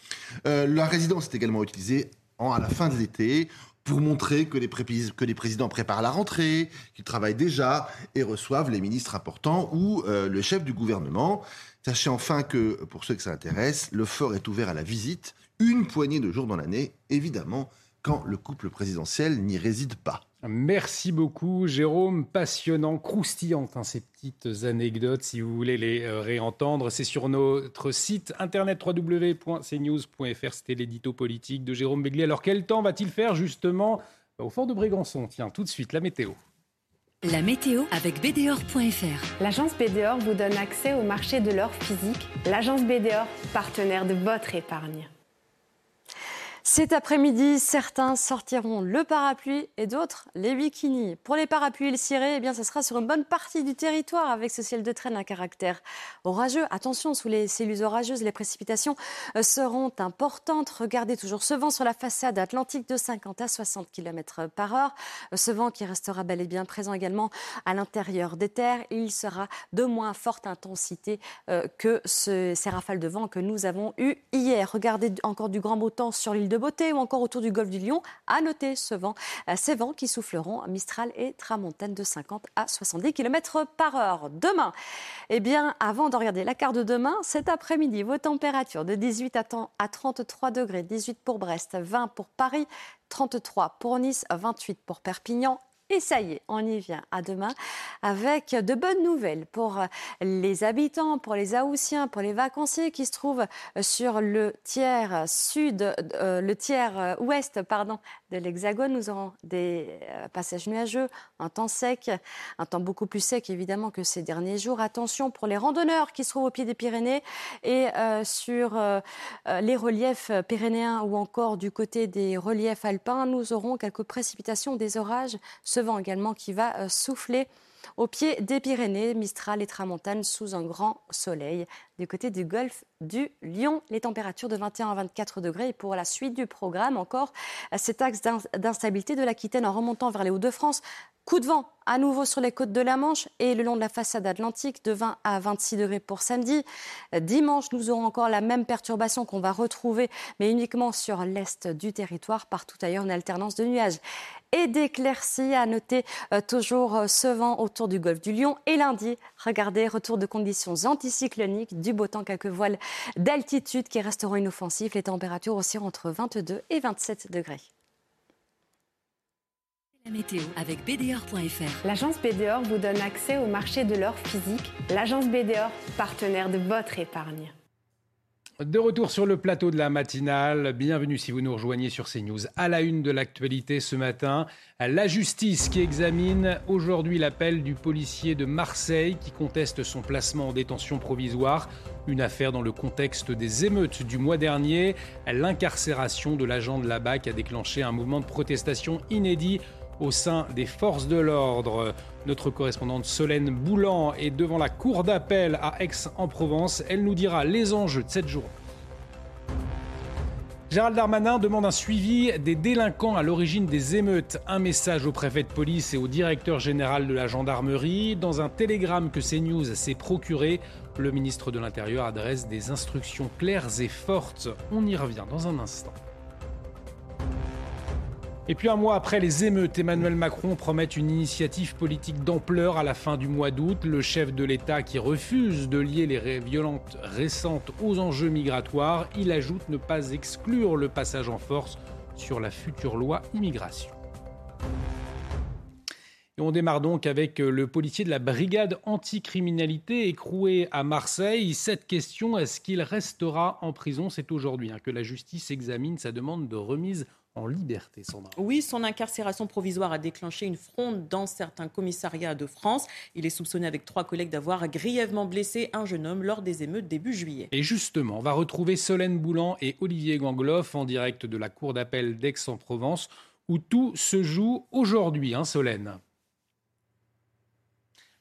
la résidence est également utilisée à la fin de l'été pour montrer que les, que les présidents préparent la rentrée, qu'ils travaillent déjà et reçoivent les ministres importants ou euh, le chef du gouvernement. Sachez enfin que, pour ceux que ça intéresse, le fort est ouvert à la visite une poignée de jours dans l'année, évidemment, quand le couple présidentiel n'y réside pas. Merci beaucoup, Jérôme. Passionnant, croustillante, hein, ces petites anecdotes. Si vous voulez les euh, réentendre, c'est sur notre site internet www.cnews.fr. C'était l'édito politique de Jérôme Béglé. Alors, quel temps va-t-il faire justement? Bah, au fort de Brégançon Tiens, tout de suite, la météo. La météo avec BDOR.fr. L'agence BDOR vous donne accès au marché de l'or physique. L'agence BDOR, partenaire de votre épargne. Cet après-midi, certains sortiront le parapluie et d'autres les bikinis. Pour les parapluies et le ciré, eh ce sera sur une bonne partie du territoire avec ce ciel de traîne à caractère orageux. Attention, sous les cellules orageuses, les précipitations euh, seront importantes. Regardez toujours ce vent sur la façade atlantique de 50 à 60 km par heure. Euh, ce vent qui restera bel et bien présent également à l'intérieur des terres. Il sera de moins forte intensité euh, que ces rafales de vent que nous avons eues hier. Regardez encore du grand beau sur l'île de beauté ou encore autour du golfe du Lion. À noter euh, ces vents qui souffleront Mistral et Tramontane de 50 à 70 km par heure. Demain, eh bien, avant de regarder la carte de demain, cet après-midi, vos températures de 18 à 33 degrés, 18 pour Brest, 20 pour Paris, 33 pour Nice, 28 pour Perpignan et ça y est, on y vient à demain avec de bonnes nouvelles pour les habitants, pour les Aoussiens, pour les vacanciers qui se trouvent sur le tiers sud, euh, le tiers euh, ouest, pardon, de l'Hexagone. Nous aurons des euh, passages nuageux, un temps sec, un temps beaucoup plus sec évidemment que ces derniers jours. Attention pour les randonneurs qui se trouvent au pied des Pyrénées et sur les reliefs pyrénéens ou encore du côté des reliefs alpins, nous aurons quelques précipitations, des orages vent également qui va euh, souffler au pied des Pyrénées, Mistral et Tramontane sous un grand soleil. Du côté du golfe du Lion, les températures de 21 à 24 degrés. Et pour la suite du programme, encore cet axe d'instabilité de l'Aquitaine en remontant vers les Hauts-de-France. Coup de vent à nouveau sur les côtes de la Manche et le long de la façade atlantique de 20 à 26 degrés pour samedi. Dimanche, nous aurons encore la même perturbation qu'on va retrouver, mais uniquement sur l'est du territoire. Partout ailleurs, une alternance de nuages et d'éclaircies. À noter euh, toujours euh, ce vent autour du golfe du Lion. Et lundi, regardez, retour de conditions anticycloniques, beau temps, quelques voiles d'altitude qui resteront inoffensifs. Les températures aussi entre 22 et 27 degrés. Météo avec BDOR.fr. L'agence BDOR vous donne accès au marché de l'or physique. L'agence BDOR, partenaire de votre épargne. De retour sur le plateau de la matinale, bienvenue si vous nous rejoignez sur CNews. À la une de l'actualité ce matin, la justice qui examine aujourd'hui l'appel du policier de Marseille qui conteste son placement en détention provisoire. Une affaire dans le contexte des émeutes du mois dernier. L'incarcération de l'agent de la BAC a déclenché un mouvement de protestation inédit au sein des forces de l'ordre. Notre correspondante Solène Boulan est devant la cour d'appel à Aix-en-Provence. Elle nous dira les enjeux de cette journée. Gérald Darmanin demande un suivi des délinquants à l'origine des émeutes. Un message au préfet de police et au directeur général de la gendarmerie. Dans un télégramme que CNews s'est procuré, le ministre de l'Intérieur adresse des instructions claires et fortes. On y revient dans un instant. Et puis un mois après les émeutes, Emmanuel Macron promet une initiative politique d'ampleur à la fin du mois d'août. Le chef de l'État qui refuse de lier les violences récentes aux enjeux migratoires, il ajoute ne pas exclure le passage en force sur la future loi immigration. Et on démarre donc avec le policier de la brigade anticriminalité écroué à Marseille. Cette question, est-ce qu'il restera en prison? C'est aujourd'hui hein, que la justice examine sa demande de remise en liberté, Sandra. Oui, son incarcération provisoire a déclenché une fronde dans certains commissariats de France. Il est soupçonné avec trois collègues d'avoir grièvement blessé un jeune homme lors des émeutes début juillet. Et justement, on va retrouver Solène Boulan et Olivier Gangloff en direct de la cour d'appel d'Aix-en-Provence où tout se joue aujourd'hui, hein, Solène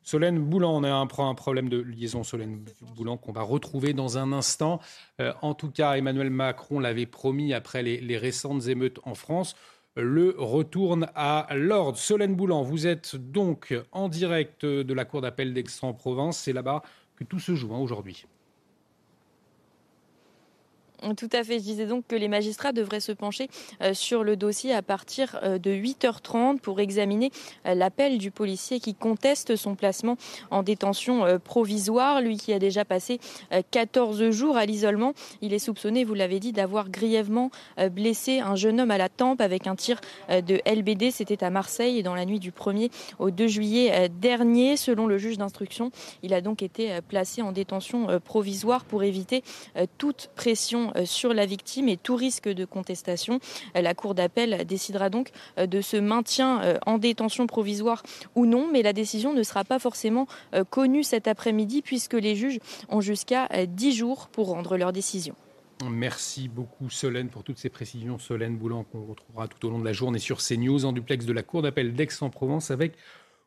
Solène Boulan, on a un, problème de liaison, Solène Boulan, qu'on va retrouver dans un instant. Euh, en tout cas, Emmanuel Macron l'avait promis après les, récentes émeutes en France. Le retourne à l'ordre. Solène Boulan, vous êtes donc en direct de la Cour d'appel d'Aix-en-Provence. C'est là-bas que tout se joue hein, aujourd'hui. Tout à fait. Je disais donc que les magistrats devraient se pencher euh, sur le dossier à partir euh, de 8h30 pour examiner euh, l'appel du policier qui conteste son placement en détention provisoire. Lui qui a déjà passé 14 jours à l'isolement. Il est soupçonné, vous l'avez dit, d'avoir grièvement blessé un jeune homme à la tempe avec un tir de LBD. C'était à Marseille dans la nuit du 1er au 2 juillet dernier. Selon le juge d'instruction, il a donc été placé en détention provisoire pour éviter toute pression euh, sur la victime et tout risque de contestation. Euh, la Cour d'appel décidera donc euh, de ce maintien en détention provisoire ou non, mais la décision ne sera pas forcément connue cet après-midi puisque les juges ont jusqu'à 10 jours pour rendre leur décision. Merci beaucoup Solène pour toutes ces précisions. Solène Boulan qu'on retrouvera tout au long de la journée sur CNews en duplex de la Cour d'appel d'Aix-en-Provence avec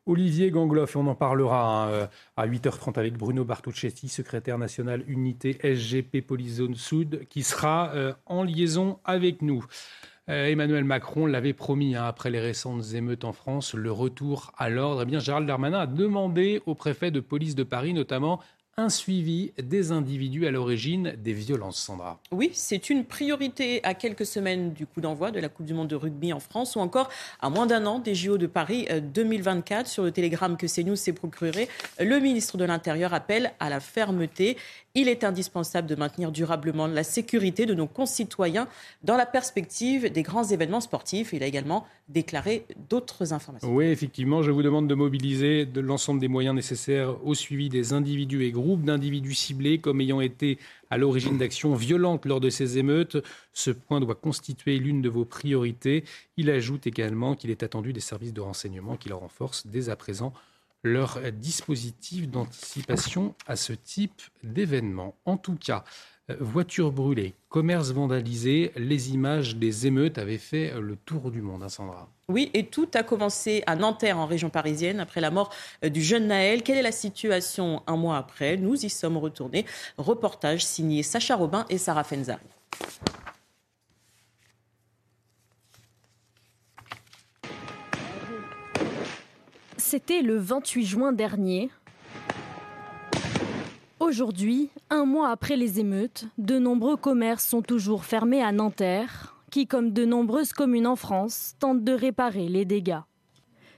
Olivier Gangloff, on en parlera hein, euh, à 8h30 avec Bruno Bartuccetti, secrétaire national unité SGP Polyzone Sud, qui sera euh, en liaison avec nous. Euh, Emmanuel Macron l'avait promis hein, après les récentes émeutes en France, le retour à l'ordre. Eh bien, Gérald Darmanin a demandé au préfet de police de Paris, notamment, un suivi des individus à l'origine des violences, Sandra. Oui, c'est une priorité à quelques semaines du coup d'envoi de la Coupe du Monde de rugby en France ou encore à moins d'un an des JO de Paris 2024. Euh, Sur le télégramme que CNews s'est procuré, le ministre de l'Intérieur appelle à la fermeté il est indispensable de maintenir durablement la sécurité de nos concitoyens dans la perspective des grands événements sportifs. Il a également déclaré d'autres informations. Oui, effectivement, je vous demande de mobiliser de l'ensemble des moyens nécessaires au suivi des individus et groupes d'individus ciblés comme ayant été à l'origine d'actions violentes lors de ces émeutes. Ce point doit constituer l'une de vos priorités. Il ajoute également qu'il est attendu des services de renseignement qui le renforcent dès à présent leur dispositif d'anticipation à ce type d'événement. En tout cas, voitures brûlées, commerce vandalisé, les images des émeutes avaient fait le tour du monde, hein, Sandra. Oui, et tout a commencé à Nanterre, en région parisienne, après la mort euh, du jeune Naël. Quelle est la situation un mois après? Nous y sommes retournés. Reportage signé Sacha Robin et Sarah Fenzari. C'était le 28 juin dernier. Aujourd'hui, un mois après les émeutes, de nombreux commerces sont toujours fermés à Nanterre, qui, comme de nombreuses communes en France, tentent de réparer les dégâts.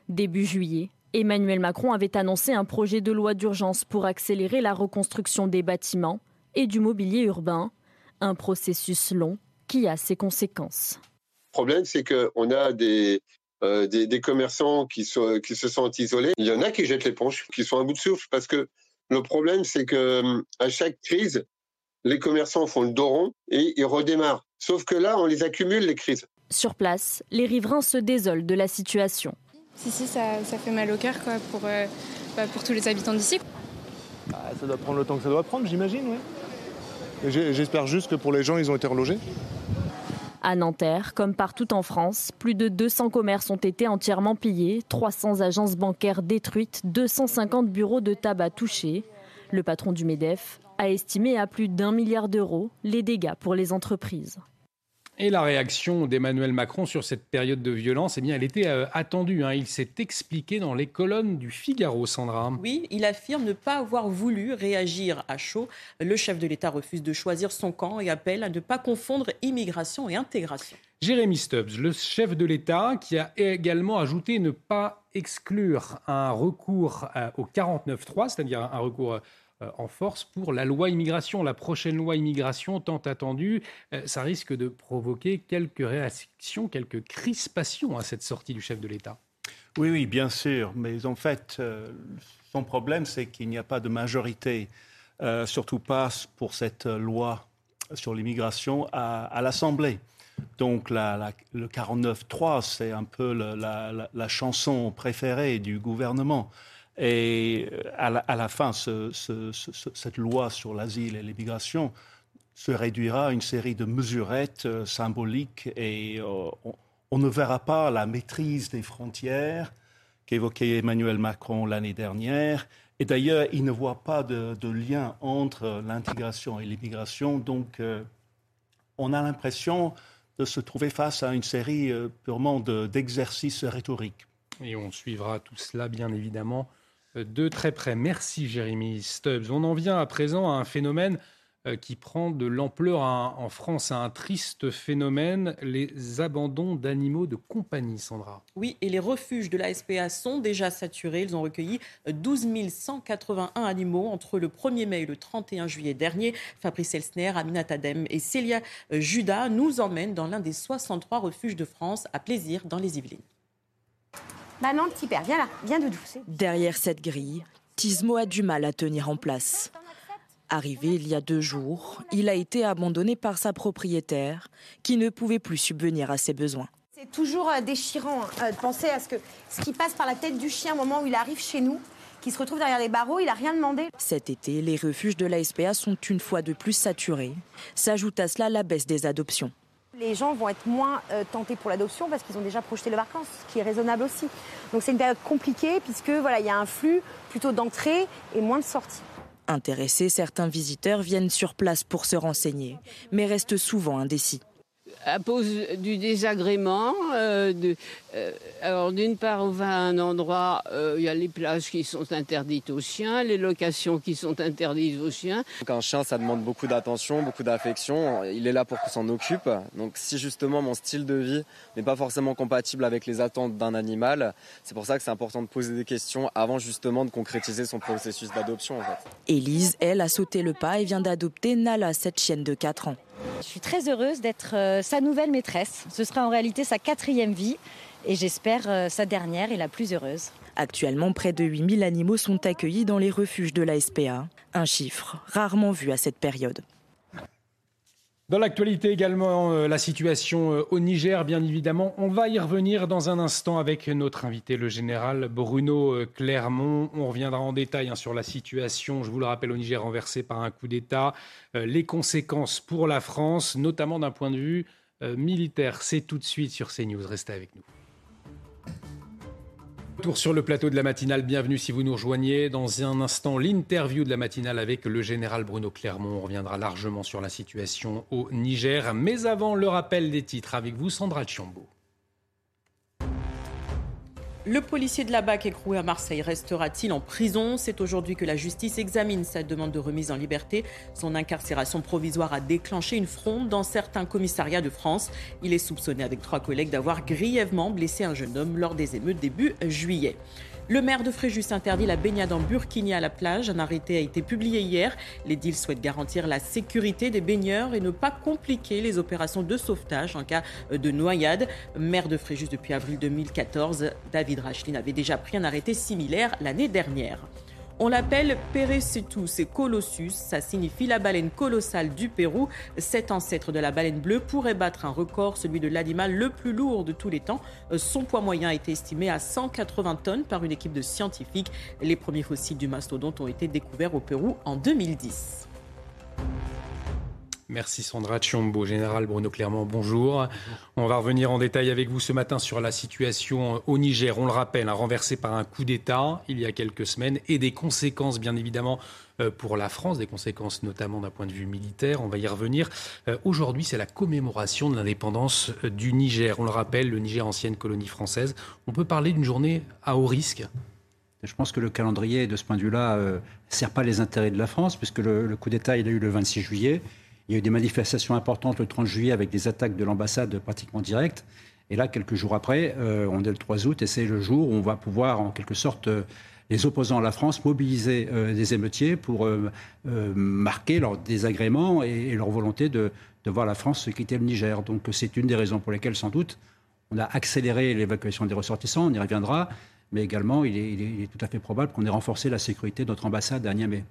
Début juillet, Emmanuel Macron avait annoncé un projet de loi d'urgence pour accélérer la reconstruction des bâtiments et du mobilier urbain, un processus long qui a ses conséquences. Le problème, c'est qu'on a des, euh, des, commerçants qui, qui se sentent isolés. Il y en a qui jettent l'éponge, qui sont à bout de souffle, parce que le problème, c'est que à chaque crise, les commerçants font le dos rond et ils redémarrent. Sauf que là, on les accumule, les crises. Sur place, les riverains se désolent de la situation. Si, si, ça, fait mal au cœur quoi, pour, euh, bah, pour tous les habitants d'ici. Bah, ça doit prendre le temps que ça doit prendre, j'imagine, oui. J'espère juste que pour les gens, ils ont été relogés. À Nanterre, comme partout en France, plus de 200 commerces ont été entièrement pillés, 300 agences bancaires détruites, 250 bureaux de tabac touchés. Le patron du MEDEF a estimé à plus d'un milliard d'euros les dégâts pour les entreprises. Et la réaction d'Emmanuel Macron sur cette période de violence, eh bien, elle était euh, attendue. Hein. Il s'est expliqué dans les colonnes du Figaro, Sandra. Oui, il affirme ne pas avoir voulu réagir à chaud. Le chef de l'État refuse de choisir son camp et appelle à ne pas confondre immigration et intégration. Jérémy Stubbs, le chef de l'État, qui a également ajouté ne pas exclure un recours euh, au 49.3, c'est-à-dire un recours euh, en force pour la loi immigration. La prochaine loi immigration tant attendue, euh, ça risque de provoquer quelques réactions, quelques crispations à cette sortie du chef de l'État. Oui, oui, bien sûr. Mais en fait, euh, son problème, c'est qu'il n'y a pas de majorité, surtout pas pour cette loi sur l'immigration à, l'Assemblée. Donc le 49-3, c'est un peu la, chanson préférée du gouvernement. Et euh, à la, fin, cette loi sur l'asile et l'immigration se réduira à une série de mesurettes euh, symboliques et euh, on, ne verra pas la maîtrise des frontières qu'évoquait Emmanuel Macron l'année dernière. Et d'ailleurs, il ne voit pas de, lien entre l'intégration et l'immigration. Donc, on a l'impression de se trouver face à une série purement d'exercices rhétoriques. Et on suivra tout cela, bien évidemment, de très près. Merci Jérémy Stubbs. On en vient à présent à un phénomène euh, qui prend de l'ampleur en France, à un triste phénomène, les abandons d'animaux de compagnie, Sandra. Oui, et les refuges de la SPA sont déjà saturés. Ils ont recueilli 12 181 animaux entre le 1er mai et le 31 juillet dernier. Fabrice Elsner, Aminat Adem et Célia Judas nous emmènent dans l'un des 63 refuges de France à Plaisir dans les Yvelines. Maman, petit père, viens là, viens de Derrière cette grille, Tismo a du mal à tenir en place. Arrivé il y a deux jours, il a été abandonné par sa propriétaire qui ne pouvait plus subvenir à ses besoins. C'est toujours euh, déchirant hein, euh, de penser à ce, que, ce qui passe par la tête du chien au moment où il arrive chez nous, qui se retrouve derrière les barreaux, il n'a rien demandé. Cet été, les refuges de la SPA sont une fois de plus saturés. S'ajoute à cela la baisse des adoptions. Les gens vont être moins euh, tentés pour l'adoption parce qu'ils ont déjà projeté le vacances, ce qui est raisonnable aussi. Donc c'est une période compliquée puisque voilà, il y a un flux plutôt d'entrée et moins de sortie. Intéressés, certains visiteurs viennent sur place pour se renseigner, mais restent souvent indécis à cause du désagrément. Euh, de, euh, alors d'une part, on va à un endroit, euh, il y a les plages qui sont interdites aux chiens, les locations qui sont interdites aux chiens. Donc un chien, ça demande beaucoup d'attention, beaucoup d'affection. Il est là pour qu'on s'en occupe. Donc si justement mon style de vie n'est pas forcément compatible avec les attentes d'un animal, c'est pour ça que c'est important de poser des questions avant justement de concrétiser son processus d'adoption. En fait. Élise, elle, a sauté le pas et vient d'adopter Nala, cette chienne de 4 ans. Je suis très heureuse d'être euh, sa nouvelle maîtresse. Ce sera en réalité sa quatrième vie et j'espère euh, sa dernière et la plus heureuse. Actuellement, près de 8000 animaux sont accueillis dans les refuges de la SPA, un chiffre rarement vu à cette période. Dans l'actualité également, euh, la situation euh, au Niger, bien évidemment. On va y revenir dans un instant avec notre invité, le général Bruno euh, Clermont. On reviendra en détail hein, sur la situation, je vous le rappelle, au Niger renversé par un coup d'État, les conséquences pour la France, notamment d'un point de vue militaire. C'est tout de suite sur CNews. Restez avec nous. Tour sur le plateau de la matinale, bienvenue si vous nous rejoignez. Dans un instant, l'interview de la matinale avec le général Bruno Clermont. On reviendra largement sur la situation au Niger. Mais avant, le rappel des titres avec vous, Sandra Chiombo. Le policier de la BAC écroué à Marseille restera-t-il en prison? C'est aujourd'hui que la justice examine sa demande de remise en liberté. Son incarcération provisoire a déclenché une fronde dans certains commissariats de France. Il est soupçonné avec trois collègues d'avoir grièvement blessé un jeune homme lors des émeutes début juillet. Le maire de Fréjus interdit la baignade en burkini à la plage. Un arrêté a été publié hier. Les deals souhaitent garantir la sécurité des baigneurs et ne pas compliquer les opérations de sauvetage en cas de noyade. Maire de Fréjus depuis avril 2014, David Rachlin avait déjà pris un arrêté similaire l'année dernière. On l'appelle Peresetus et Colossus, ça signifie la baleine colossale du Pérou. Cet ancêtre de la baleine bleue pourrait battre un record, celui de l'animal le plus lourd de tous les temps. Son poids moyen a été estimé à 180 tonnes par une équipe de scientifiques. Les premiers fossiles du mastodonte ont été découverts au Pérou en 2010. Merci Sandra Chiombo. Général Bruno Clermont, bonjour. On va revenir en détail avec vous ce matin sur la situation au Niger. On le rappelle, renversé par un coup d'État il y a quelques semaines et des conséquences bien évidemment euh, pour la France, des conséquences notamment d'un point de vue militaire. On va y revenir. Euh, aujourd'hui, c'est la commémoration de l'indépendance euh, du Niger. On le rappelle, le Niger, ancienne colonie française. On peut parler d'une journée à haut risque? Je pense que le calendrier, de ce point de vue-là, ne sert pas les intérêts de la France, puisque le, le coup d'État, il a eu le 26 juillet. Il y a eu des manifestations importantes le 30 juillet avec des attaques de l'ambassade pratiquement directes. Et là, quelques jours après, euh, on est le 3 août et c'est le jour où on va pouvoir, en quelque sorte, euh, les opposants à la France mobiliser euh, des émeutiers pour marquer leur désagrément et, leur volonté de, voir la France quitter le Niger. Donc c'est une des raisons pour lesquelles, sans doute, on a accéléré l'évacuation des ressortissants, on y reviendra, mais également, il est, il est tout à fait probable qu'on ait renforcé la sécurité de notre ambassade à Niamey.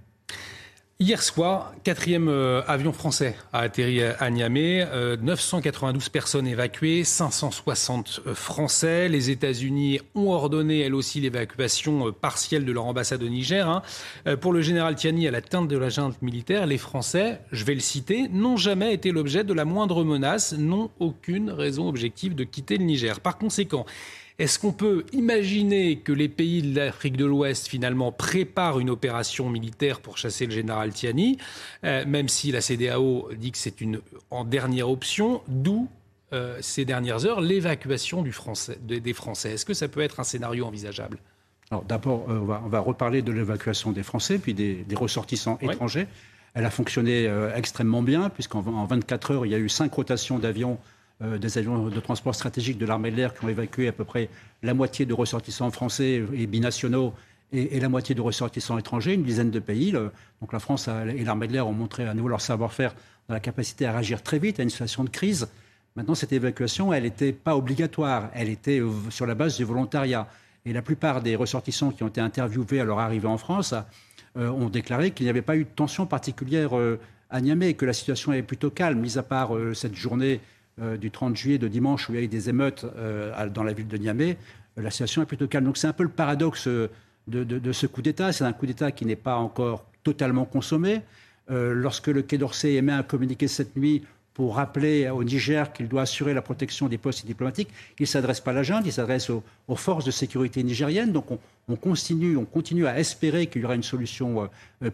Hier soir, quatrième euh, avion français a atterri à Niamey. 992 euh, personnes évacuées, 560 euh, Français. Les États-Unis ont ordonné, elles aussi, l'évacuation partielle de leur ambassade au Niger. Hein. Pour le général Tiani, à la teinte de la junte militaire, les Français, je vais le citer, n'ont jamais été l'objet de la moindre menace, n'ont aucune raison objective de quitter le Niger. Par conséquent, est-ce qu'on peut imaginer que les pays de l'Afrique de l'Ouest, finalement, préparent une opération militaire pour chasser le général Tiani, euh, même si la CDAO dit que c'est une en dernière option, d'où euh, ces dernières heures l'évacuation des Français? Est-ce que ça peut être un scénario envisageable? Alors d'abord, euh, on, va, reparler de l'évacuation des Français, puis des, ressortissants étrangers. Elle a fonctionné extrêmement bien, puisqu'en 24 heures, il y a eu cinq rotations d'avions euh, des avions de transport stratégique de l'armée de l'air qui ont évacué à peu près la moitié de ressortissants français et binationaux et, la moitié de ressortissants étrangers, une dizaine de pays. donc la France et l'armée de l'air ont montré à nouveau leur savoir-faire dans la capacité à réagir très vite à une situation de crise. Maintenant, cette évacuation, elle n'était pas obligatoire, elle était sur la base du volontariat. Et la plupart des ressortissants qui ont été interviewés à leur arrivée en France euh, ont déclaré qu'il n'y avait pas eu de tension particulière euh, à Niamey, que la situation est plutôt calme, mis à part cette journée euh, du 30 juillet, de dimanche, où il y a eu des émeutes euh, dans la ville de Niamey, euh, la situation est plutôt calme. Donc c'est un peu le paradoxe de, ce coup d'État. C'est un coup d'État qui n'est pas encore totalement consommé. lorsque le Quai d'Orsay émet un communiqué cette nuit pour rappeler au Niger qu'il doit assurer la protection des postes diplomatiques, il ne s'adresse pas à la junte, il s'adresse aux, forces de sécurité nigériennes. Donc on, continue, on continue à espérer qu'il y aura une solution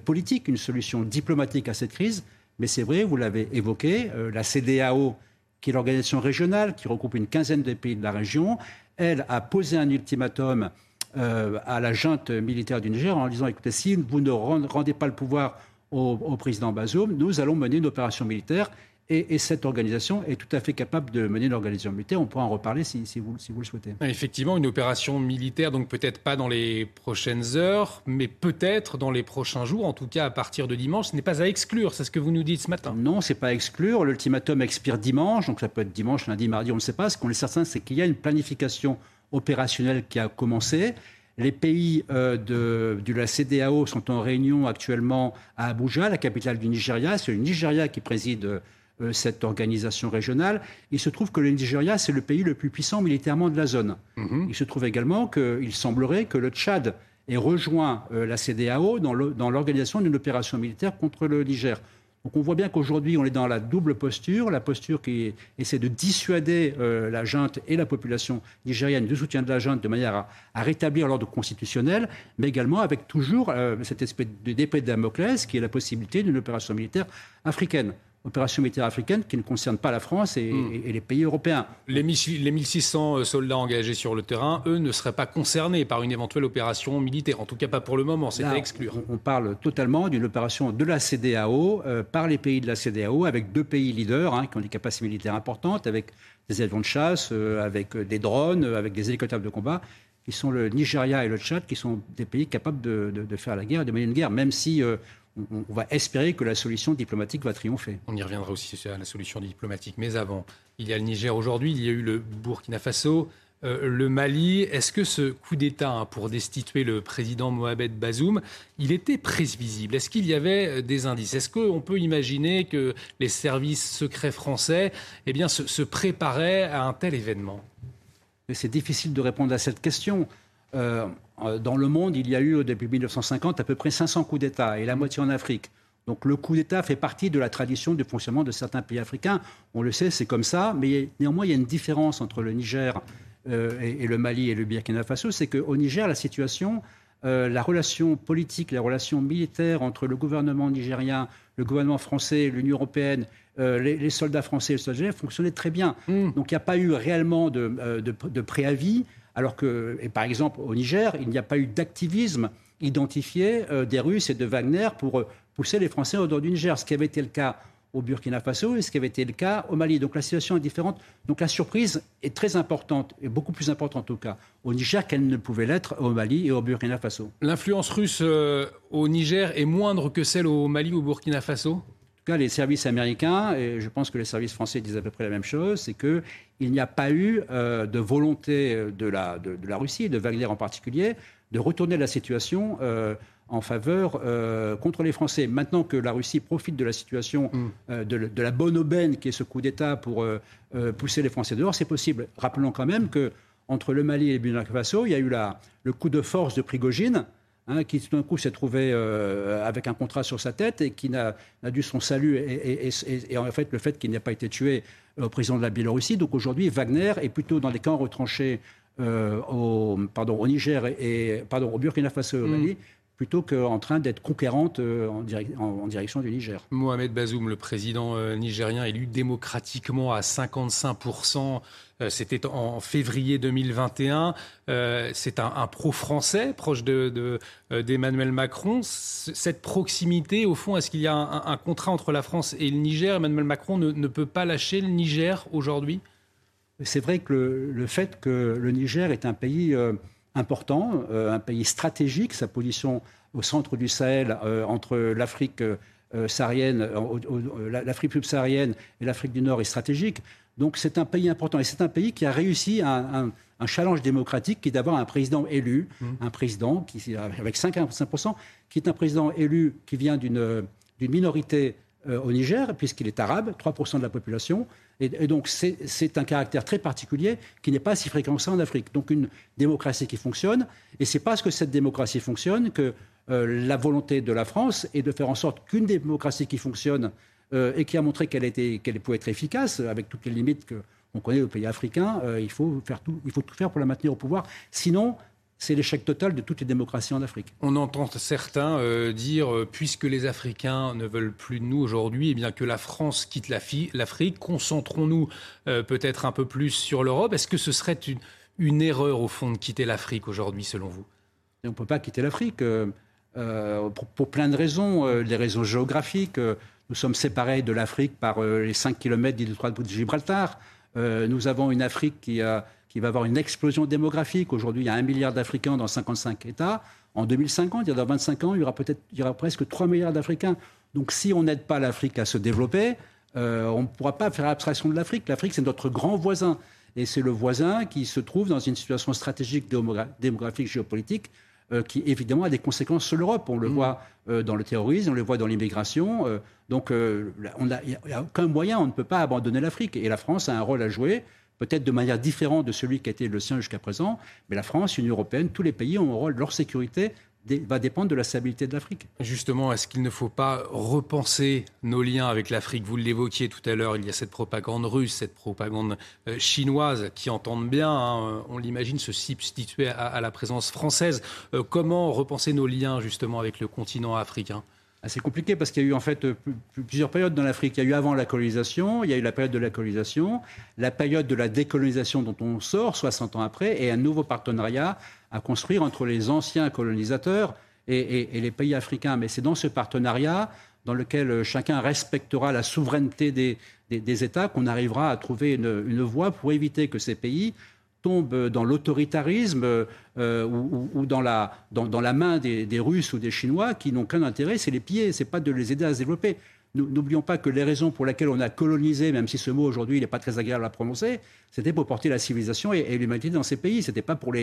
politique, une solution diplomatique à cette crise. Mais c'est vrai, vous l'avez évoqué, la CDAO qui est l'organisation régionale, qui regroupe une quinzaine de pays de la région, elle a posé un ultimatum euh, à la junte militaire du Niger en disant écoutez, si vous ne rendez pas le pouvoir au président Bazoum, nous allons mener une opération militaire et, cette organisation est tout à fait capable de mener une organisation militaire. On pourra en reparler si, vous, si vous, le souhaitez. Effectivement, une opération militaire, donc peut-être pas dans les prochaines heures, mais peut-être dans les prochains jours, en tout cas à partir de dimanche. Ce n'est pas à exclure, c'est ce que vous nous dites ce matin. Non, c'est pas à exclure. L'ultimatum expire dimanche, donc ça peut être dimanche, lundi, mardi, on ne sait pas. Ce qu'on est certain, c'est qu'il y a une planification opérationnelle qui a commencé. Les pays euh, de, de, la CDAO sont en réunion actuellement à Abuja, la capitale du Nigeria. C'est le Nigeria qui préside euh, cette organisation régionale. Il se trouve que le Nigeria, c'est le pays le plus puissant militairement de la zone. Mhm. Il se trouve également qu'il semblerait que le Tchad ait rejoint euh, la CDAO dans l'organisation d'une opération militaire contre le Niger. Donc on voit bien qu'aujourd'hui, on est dans la double posture, la posture qui essaie de dissuader euh, la junte et la population nigérienne du soutien de la junte de manière à, rétablir l'ordre constitutionnel, mais également avec toujours cette espèce d'épée de Damoclès qui est la possibilité d'une opération militaire africaine opération militaire africaine qui ne concerne pas la France et, hmm. les pays européens. Les, 1600 euh, soldats engagés sur le terrain, eux, ne seraient pas concernés par une éventuelle opération militaire. En tout cas, pas pour le moment, c'est à exclure. On, parle totalement d'une opération de la CDAO, euh, par les pays de la CDAO, avec deux pays leaders hein, qui ont des capacités militaires importantes, avec des avions de chasse, euh, avec des drones, avec des hélicoptères de combat qui sont le Nigeria et le Tchad, qui sont des pays capables de, faire la guerre, de mener une guerre, même si euh, on, va espérer que la solution diplomatique va triompher. On y reviendra aussi à la solution diplomatique. Mais avant, il y a le Niger aujourd'hui, il y a eu le Burkina Faso, euh, le Mali. Est-ce que ce coup d'État hein, pour destituer le président Mohamed Bazoum, il était prévisible? Est-ce qu'il y avait euh, des indices? Est-ce qu'on peut imaginer que les services secrets français eh bien, se préparaient à un tel événement? C'est difficile de répondre à cette question. Euh, dans le monde, il y a eu depuis 1950 à peu près 500 coups d'État et la moitié en Afrique. Donc le coup d'État fait partie de la tradition de fonctionnement de certains pays africains. On le sait, c'est comme ça, mais néanmoins, il y a une différence entre le Niger euh, et, le Mali et le Burkina Faso, c'est qu'au Niger, la situation, euh, la relation politique, la relation militaire entre le gouvernement nigérien, le gouvernement français, l'Union européenne euh, les, soldats français et les soldats fonctionnaient très bien. Hmm. Donc il n'y a pas eu réellement de, euh, préavis, alors que, et par exemple, au Niger, il n'y a pas eu d'activisme identifié euh, des Russes et de Wagner pour pousser les Français au dehors du Niger, ce qui avait été le cas au Burkina Faso et ce qui avait été le cas au Mali. Donc la situation est différente. Donc la surprise est très importante, et beaucoup plus importante au cas au Niger qu'elle ne pouvait l'être au Mali et au Burkina Faso. L'influence russe au Niger est moindre que celle au Mali ou au Burkina Faso? Les services américains, et je pense que les services français disent à peu près la même chose, c'est qu'il n'y a pas eu euh, de volonté de la, de, la Russie, de Wagner en particulier, de retourner la situation euh, en faveur euh, contre les Français. Maintenant que la Russie profite de la situation, mm. de, la bonne aubaine qui est ce coup d'État pour pousser les Français dehors, c'est possible. Rappelons quand même que entre le Mali et le Burkina Faso, il y a eu la, le coup de force de Prigogine, Hein, qui tout d'un coup s'est trouvé euh, avec un contrat sur sa tête et qui n'a dû son salut et, en fait le fait qu'il n'ait pas été tué euh, au président de la Biélorussie. Donc aujourd'hui, Wagner est plutôt dans les camps retranchés euh, au, pardon, au Niger et pardon, au Burkina Faso et au mm. Plutôt qu'en train d'être conquérante en, direction du Niger. Mohamed Bazoum, le président nigérien élu démocratiquement à 55%, euh, c'était en février 2021. Euh, c'est un, pro-français, proche euh, d'Emmanuel Macron. Cette proximité, au fond, est-ce qu'il y a un, contrat entre la France et le Niger? Emmanuel Macron ne, peut pas lâcher le Niger aujourd'hui? C'est vrai que le, fait que le Niger est un pays important, un pays stratégique, sa position au centre du Sahel, entre l'Afrique saharienne, l'Afrique subsaharienne et l'Afrique du Nord est stratégique. Donc c'est un pays important et c'est un pays qui a réussi un, challenge démocratique qui est d'avoir un président élu, mmh. un président qui, avec 55%, qui est un président élu qui vient d'une minorité euh, au Niger, puisqu'il est arabe, 3% de la population. Et, donc c'est un caractère très particulier qui n'est pas si fréquent que ça en Afrique. Donc une démocratie qui fonctionne. Et c'est parce que cette démocratie fonctionne que euh, la volonté de la France est de faire en sorte qu'une démocratie qui fonctionne euh, et qui a montré qu'elle qu'elle pouvait être efficace avec toutes les limites qu'on connaît aux pays africains. Euh, il, faut faire tout, il faut tout faire pour la maintenir au pouvoir. Sinon, c'est l'échec total de toutes les démocraties en Afrique. On entend certains euh, dire, puisque les Africains ne veulent plus de nous aujourd'hui, eh bien que la France quitte l'Afrique, concentrons-nous peut-être un peu plus sur l'Europe. Est-ce que ce serait une, une, erreur, au fond, de quitter l'Afrique aujourd'hui, selon vous? On ne peut pas quitter l'Afrique pour, pour, plein de raisons. les raisons géographiques nous sommes séparés de l'Afrique par euh, les 5 km d'île de Gibraltar. Euh, nous avons une Afrique qui, qui, va avoir une explosion démographique. Aujourd'hui, il y a un milliard d'Africains dans 55 États. En 2050, il y a dans 25 ans, il y aura peut-être, il y aura presque 3 milliards d'Africains. Donc, si on n'aide pas l'Afrique à se développer, euh, on ne pourra pas faire abstraction de l'Afrique. L'Afrique, c'est notre grand voisin. Et c'est le voisin qui se trouve dans une situation stratégique démographique géopolitique euh, qui évidemment a des conséquences sur l'Europe. On le mm. voit euh, dans le terrorisme, on le voit dans l'immigration. Donc il n'y a, aucun moyen, on ne peut pas abandonner l'Afrique. Et la France a un rôle à jouer peut-être de manière différente de celui qui a été le sien jusqu'à présent, mais la France, l'Union européenne, tous les pays ont un rôle, leur sécurité va dépendre de la stabilité de l'Afrique. Justement, est-ce qu'il ne faut pas repenser nos liens avec l'Afrique? Vous l'évoquiez tout à l'heure, il y a cette propagande russe, cette propagande euh, chinoise qui entendent bien, hein, on l'imagine, se substituer à, la présence française. Euh, comment repenser nos liens justement avec le continent africain? C'est compliqué parce qu'il y a eu en fait plusieurs périodes dans l'Afrique. Il y a eu avant la colonisation, il y a eu la période de la colonisation, la période de la décolonisation dont on sort 60 ans après, et un nouveau partenariat à construire entre les anciens colonisateurs et, les pays africains. Mais c'est dans ce partenariat dans lequel euh, chacun respectera la souveraineté des, États qu'on arrivera à trouver une, voie pour éviter que ces pays tombe dans l'autoritarisme ou, dans, la, dans, la main des, Russes ou des Chinois qui n'ont qu'un intérêt, c'est les piller, c'est pas de les aider à se développer. N'oublions pas que les raisons pour lesquelles on a colonisé, même si ce mot aujourd'hui n'est pas très agréable à prononcer, c'était pour porter la civilisation et, l'humanité dans ces pays. C'était pas pour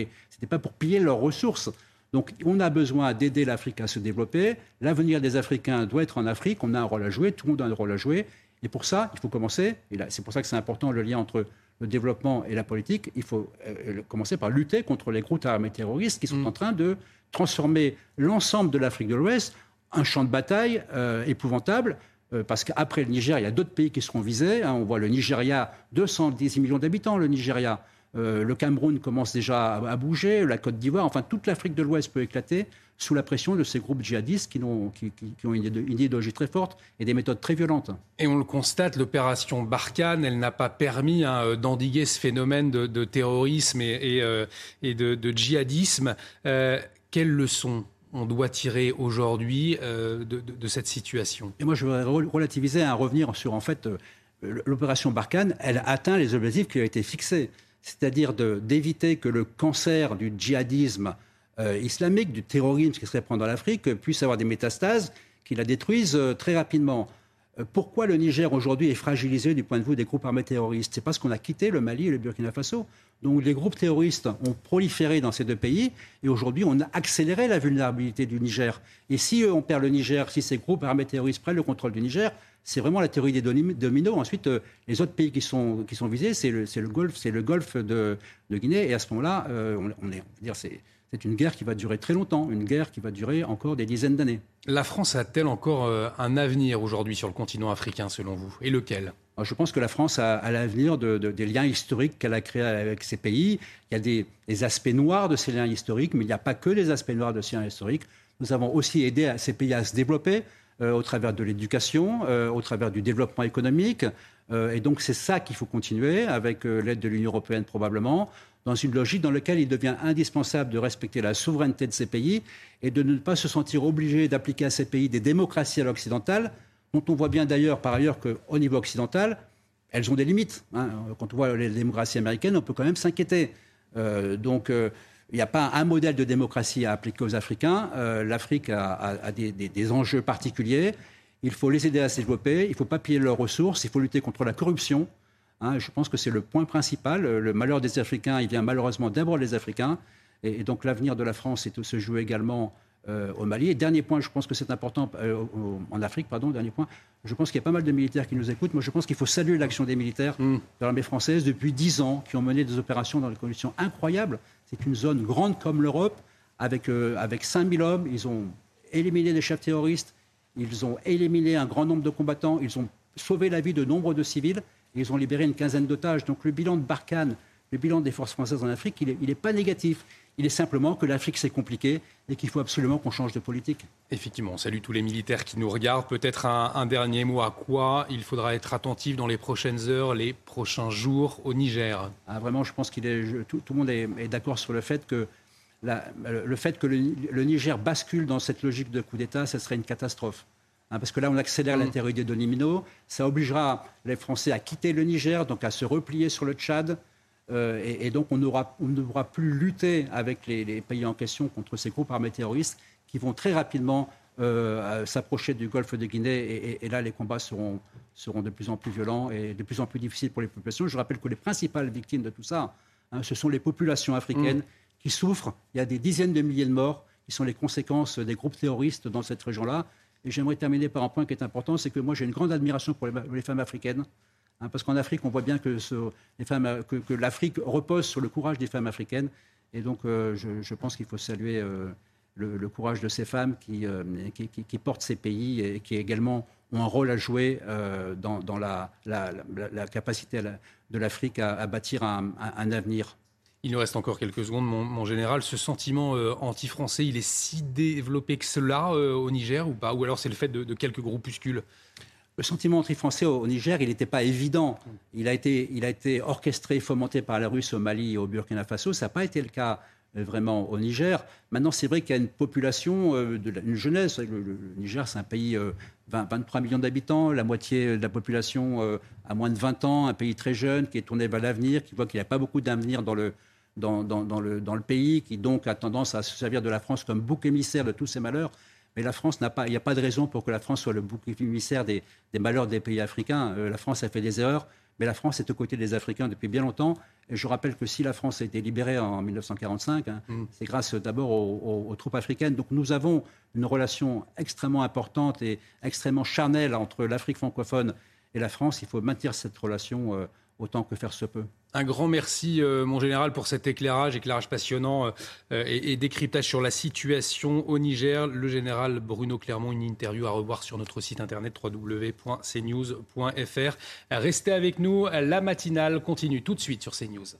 pas pour piller leurs ressources. Donc on a besoin d'aider l'Afrique à se développer. L'avenir des Africains doit être en Afrique. On a un rôle à jouer. Tout le monde a un rôle à jouer. Et pour ça, il faut commencer. Et c'est pour ça que c'est important le lien entre le développement et la politique. Il faut euh, commencer par lutter contre les groupes armés terroristes qui sont mm. en train de transformer l'ensemble de l'Afrique de l'Ouest un champ de bataille euh, épouvantable euh, parce qu'après le Niger, il y a d'autres pays qui seront visés. Hein. On voit le Nigeria, 210 millions d'habitants, le Nigeria. Euh, le Cameroun commence déjà à, bouger, la Côte d'Ivoire, enfin toute l'Afrique de l'Ouest peut éclater sous la pression de ces groupes djihadistes qui, ont, une, idéologie très forte et des méthodes très violentes. Et on le constate, l'opération Barkhane, elle n'a pas permis hein, euh, d'endiguer ce phénomène de, terrorisme et, de, djihadisme. quelles leçons on doit tirer aujourd'hui euh, de, cette situation? Et moi, je voudrais relativiser à revenir sur, en fait, euh, l'opération Barkhane, elle atteint les objectifs qui ont été fixés, c'est-à-dire d'éviter que le cancer du djihadisme euh, islamique, du terrorisme qui serait répand dans l'Afrique, puisse avoir des métastases qui la détruisent très rapidement. Pourquoi le Niger aujourd'hui est fragilisé du point de vue des groupes armés terroristes? C'est parce qu'on a quitté le Mali et le Burkina Faso. Donc les groupes terroristes ont proliféré dans ces deux pays et aujourd'hui on a accéléré la vulnérabilité du Niger. Et si on perd le Niger, si ces groupes armés terroristes prennent le contrôle du Niger, c'est vraiment la théorie des dominos. Ensuite, euh, les autres pays qui sont, qui sont visés, c'est le, le, Golfe, c'est le Golfe de, de, Guinée. Et à ce moment-là, euh, on, est, on dire, c'est, c'est une guerre qui va durer très longtemps, une guerre qui va durer encore des dizaines d'années. La France a-t-elle encore euh, un avenir aujourd'hui sur le continent africain, selon vous? Et lequel? Je pense que la France a, l'avenir des liens historiques qu'elle a créés avec ces pays. Il y a des, aspects noirs de ces liens historiques, mais il n'y a pas que des aspects noirs de ces liens historiques. Nous avons aussi aidé ces pays à se développer au travers de l'éducation, euh, au travers du développement économique. Euh, et donc c'est ça qu'il faut continuer, avec l'aide de l'Union européenne probablement, dans une logique dans laquelle il devient indispensable de respecter la souveraineté de ces pays et de ne pas se sentir obligé d'appliquer à ces pays des démocraties à l'occidentale dont on voit bien d'ailleurs par ailleurs qu'au niveau occidental, elles ont des limites. Hein. Quand on voit les démocraties américaines, on peut quand même s'inquiéter. Euh, donc, euh, il n'y a pas un modèle de démocratie à appliquer aux Africains. Euh, L'Afrique a, des, enjeux particuliers. Il faut les aider à se développer. Il ne faut pas piller leurs ressources. Il faut lutter contre la corruption. Hein. je pense que c'est le point principal. Le malheur des Africains, il vient malheureusement d'abord des Africains. Et, et donc l'avenir de la France est, se joue également euh, au Mali. Et dernier point, je pense que c'est important, euh, en Afrique, pardon, dernier point, je pense qu'il y a pas mal de militaires qui nous écoutent. Moi, je pense qu'il faut saluer l'action des militaires mm. de l'armée française depuis dix ans, qui ont mené des opérations dans des conditions incroyables. C'est une zone grande comme l'Europe, avec, euh, avec 5000 hommes. Ils ont éliminé des chefs terroristes, ils ont éliminé un grand nombre de combattants, ils ont sauvé la vie de nombre de civils, et ils ont libéré une quinzaine d'otages. Donc le bilan de Barkhane, le bilan des forces françaises en Afrique, il n'est pas négatif. Il est simplement que l'Afrique, c'est compliqué et qu'il faut absolument qu'on change de politique. Effectivement, on salue tous les militaires qui nous regardent. Peut-être un, dernier mot à quoi il faudra être attentif dans les prochaines heures, les prochains jours au Niger? Ah, Vraiment, je pense que tout, tout, le monde est, d'accord sur le fait que, le fait que le, Niger bascule dans cette logique de coup d'État, ce serait une catastrophe. Hein, parce que là, on accélère mmh. la des dominos. Ça obligera les Français à quitter le Niger, donc à se replier sur le Tchad. Euh, et, donc on, ne pourra plus lutter avec les, pays en question contre ces groupes armés terroristes qui vont très rapidement euh, s'approcher du golfe de Guinée. Et, là, les combats seront, seront, de plus en plus violents et de plus en plus difficiles pour les populations. Je rappelle que les principales victimes de tout ça, hein, ce sont les populations africaines mm. qui souffrent. Il y a des dizaines de milliers de morts qui sont les conséquences des groupes terroristes dans cette région-là. Et j'aimerais terminer par un point qui est important, c'est que moi j'ai une grande admiration pour les femmes africaines. Hein, parce qu'en Afrique, on voit bien que, l'Afrique repose sur le courage des femmes africaines. Et donc, euh, je, pense qu'il faut saluer euh, le, courage de ces femmes euh, qui, portent ces pays et qui également ont un rôle à jouer dans, la, capacité de l'Afrique à, bâtir un, avenir. Il nous reste encore quelques secondes, mon, général. Ce sentiment anti-français, il est si développé que cela au Niger ou pas? Ou alors c'est le fait de quelques groupuscules? Le sentiment anti-français au, Niger, il n'était pas évident. Il a, été, orchestré, fomenté par la Russie au Mali et au Burkina Faso. Ça n'a pas été le cas vraiment au Niger. Maintenant, c'est vrai qu'il y a une population, de une jeunesse. Le, Niger, c'est un pays 23 millions d'habitants, la moitié de la population a moins de 20 ans, un pays très jeune qui est tourné vers l'avenir, qui voit qu'il n'y a pas beaucoup d'avenir dans le, dans, le, dans le pays, qui donc a tendance à se servir de la France comme bouc émissaire de tous ses malheurs. Mais la France n'a pas, il n'y a pas de raison pour que la France soit le bouc émissaire des, des malheurs des pays africains. Euh, la France a fait des erreurs, mais la France est aux côtés des Africains depuis bien longtemps. Et je rappelle que si la France a été libérée en 1945, hein, mm. c'est grâce d'abord aux, troupes africaines. Donc nous avons une relation extrêmement importante et extrêmement charnelle entre l'Afrique francophone et la France. Il faut maintenir cette relation. Euh, autant que faire se peut. Un grand merci, euh, mon général, pour cet éclairage, éclairage passionnant euh, et, décryptage sur la situation au Niger. Le général Bruno Clermont, une interview à revoir sur notre site internet www.cnews.fr. Restez avec nous, la matinale continue tout de suite sur CNews.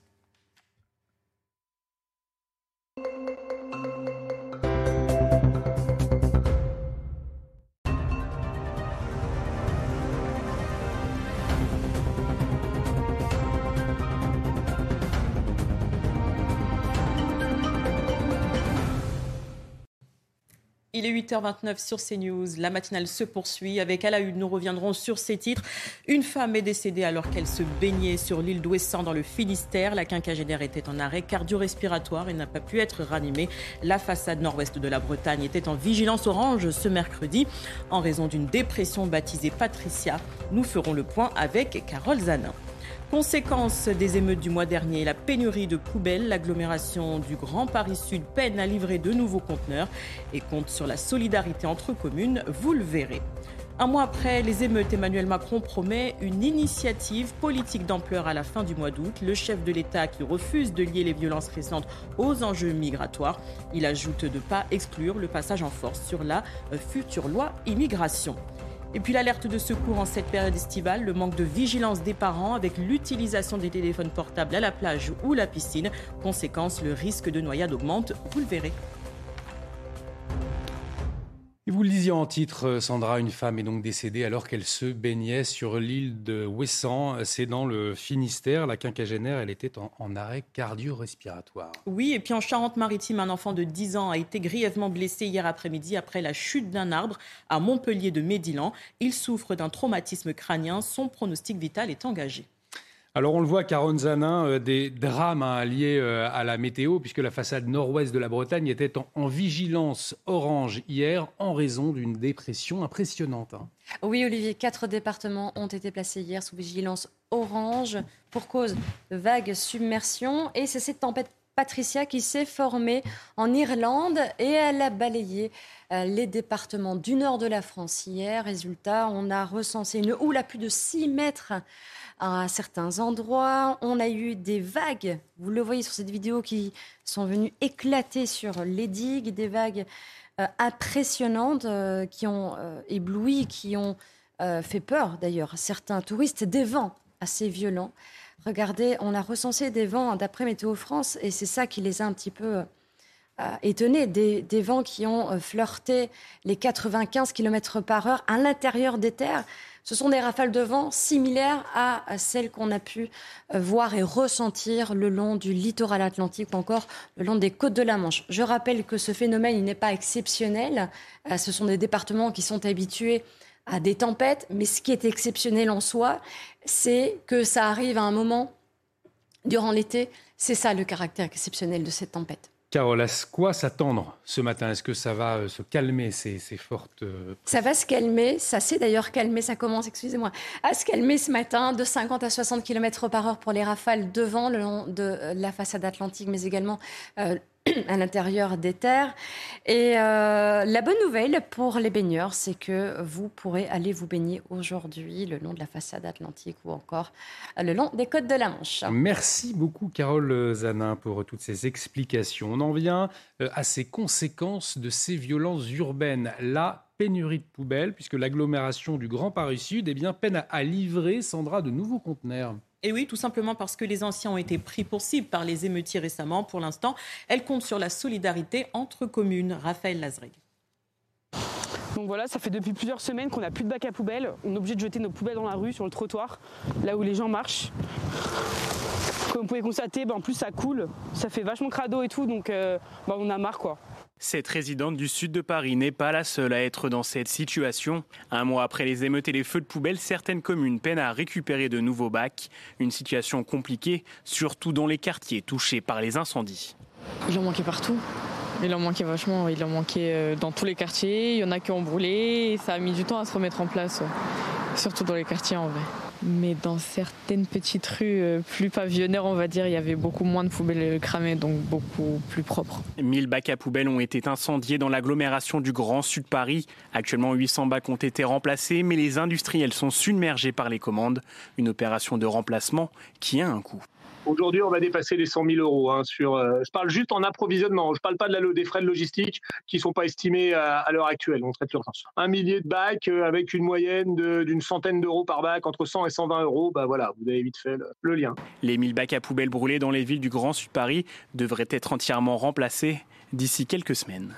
Il est 8h29 sur CNews. La matinale se poursuit. Avec à la nous reviendrons sur ces titres. Une femme est décédée alors qu'elle se baignait sur l'île d'Ouessant dans le Finistère. La quinquagénaire était en arrêt cardio-respiratoire et n'a pas pu être ranimée. La façade nord-ouest de la Bretagne était en vigilance orange ce mercredi en raison d'une dépression baptisée Patricia. Nous ferons le point avec Carole Zanin. Conséquence des émeutes du mois dernier, la pénurie de poubelles, l'agglomération du Grand Paris Sud peine à livrer de nouveaux conteneurs et compte sur la solidarité entre communes, vous le verrez. Un mois après les émeutes, Emmanuel Macron promet une initiative politique d'ampleur à la fin du mois d'août. Le chef de l'État qui refuse de lier les violences récentes aux enjeux migratoires. Il ajoute de ne pas exclure le passage en force sur la future loi immigration. Et puis l'alerte de secours en cette période estivale, le manque de vigilance des parents avec l'utilisation des téléphones portables à la plage ou la piscine. Conséquence, le risque de noyade augmente, vous le verrez. Et vous le disiez en titre, euh, Sandra, une femme est donc décédée alors qu'elle se baignait sur l'île de Ouessant. C'est dans le Finistère. La quinquagénaire, elle était en, arrêt cardio-respiratoire. Oui, et puis en Charente-Maritime, un enfant de 10 ans a été grièvement blessé hier après-midi après la chute d'un arbre à Montpellier de Médilan. Il souffre d'un traumatisme crânien. Son pronostic vital est engagé. Alors on le voit, Caron Zanin, euh, des drames hein, liés euh, à la météo, puisque la façade nord-ouest de la Bretagne était en, vigilance orange hier en raison d'une dépression impressionnante. Hein. Oui, Olivier, quatre départements ont été placés hier sous vigilance orange pour cause de vagues submersion. Et c'est cette tempête Patricia qui s'est formée en Irlande et elle a balayé euh, les départements du nord de la France hier. Résultat, on a recensé une houle à plus de 6 mètres à certains endroits. On a eu des vagues, vous le voyez sur cette vidéo, qui sont venues éclater sur les digues, des vagues euh, impressionnantes euh, qui ont euh, ébloui, qui ont fait peur d'ailleurs à certains touristes, des vents assez violents. Regardez, on a recensé des vents d'après Météo France et c'est ça qui les a un petit peu étonnés, des, des, vents qui ont flirté les 95 km par heure à l'intérieur des terres. Ce sont des rafales de vent similaires à celles qu'on a pu euh, voir et ressentir le long du littoral atlantique ou encore le long des côtes de la Manche. Je rappelle que ce phénomène n'est pas exceptionnel. Euh, ce sont des départements qui sont habitués à des tempêtes, mais ce qui est exceptionnel en soi, c'est que ça arrive à un moment durant l'été. C'est ça le caractère exceptionnel de cette tempête. Carole, à quoi s'attendre ce matin? Est-ce que ça va euh, se calmer, ces, fortes... Euh, ça va se calmer, ça s'est d'ailleurs calmé, ça commence, excusez-moi, à se calmer ce matin de 50 à 60 km par heure pour les rafales devant le long de euh, la façade atlantique, mais également [clears throat] à l'intérieur des terres. Et euh, la bonne nouvelle pour les baigneurs, c'est que vous pourrez aller vous baigner aujourd'hui le long de la façade atlantique ou encore le long des côtes de la Manche. Merci beaucoup Carole Zanin pour toutes ces explications. On en vient euh, à ces conséquences de ces violences urbaines. La pénurie de poubelles, puisque l'agglomération du Grand Paris Sud eh bien, peine à livrer, Sandra, de nouveaux conteneurs. Et oui, tout simplement parce que les anciens ont été pris pour cible par les émeutiers récemment. Pour l'instant, elle compte sur la solidarité entre communes. Raphaël Lazreg. Donc voilà, ça fait depuis plusieurs semaines qu'on n'a plus de bac à poubelles. On est obligé de jeter nos poubelles dans la rue, sur le trottoir, là où les gens marchent. Comme vous pouvez constater, bah, en plus ça coule, ça fait vachement crado et tout, donc bah, on a marre quoi. Cette résidente du sud de Paris n'est pas la seule à être dans cette situation. Un mois après les émeutes et les feux de poubelle, certaines communes peinent à récupérer de nouveaux bacs. Une situation compliquée, surtout dans les quartiers touchés par les incendies. Il en manquait partout. Il en manquait vachement, il en manquait dans tous les quartiers. Il y en a qui ont brûlé et ça a mis du temps à se remettre en place, surtout dans les quartiers en vrai. Mais dans certaines petites rues euh, plus pavillonnaires, on va dire, il y avait beaucoup moins de poubelles cramées, donc beaucoup plus propres. 1000 bacs à poubelles ont été incendiés dans l'agglomération du Grand Sud Paris. Actuellement, 800 bacs ont été remplacés, mais les industriels sont submergés par les commandes. Une opération de remplacement qui a un coût. Aujourd'hui, on va dépasser les 100 000 euros. Hein, sur, euh, je parle juste en approvisionnement. Je ne parle pas de la, des frais de logistique qui ne sont pas estimés à, l'heure actuelle. On traite l'urgence. Un millier de bacs euh, avec une moyenne d'une centaine d'euros par bac, entre 100 et 120 euros. Bah voilà, vous avez vite fait le, lien. Les 1000 bacs à poubelles brûlés dans les villes du Grand Sud Paris devraient être entièrement remplacés d'ici quelques semaines.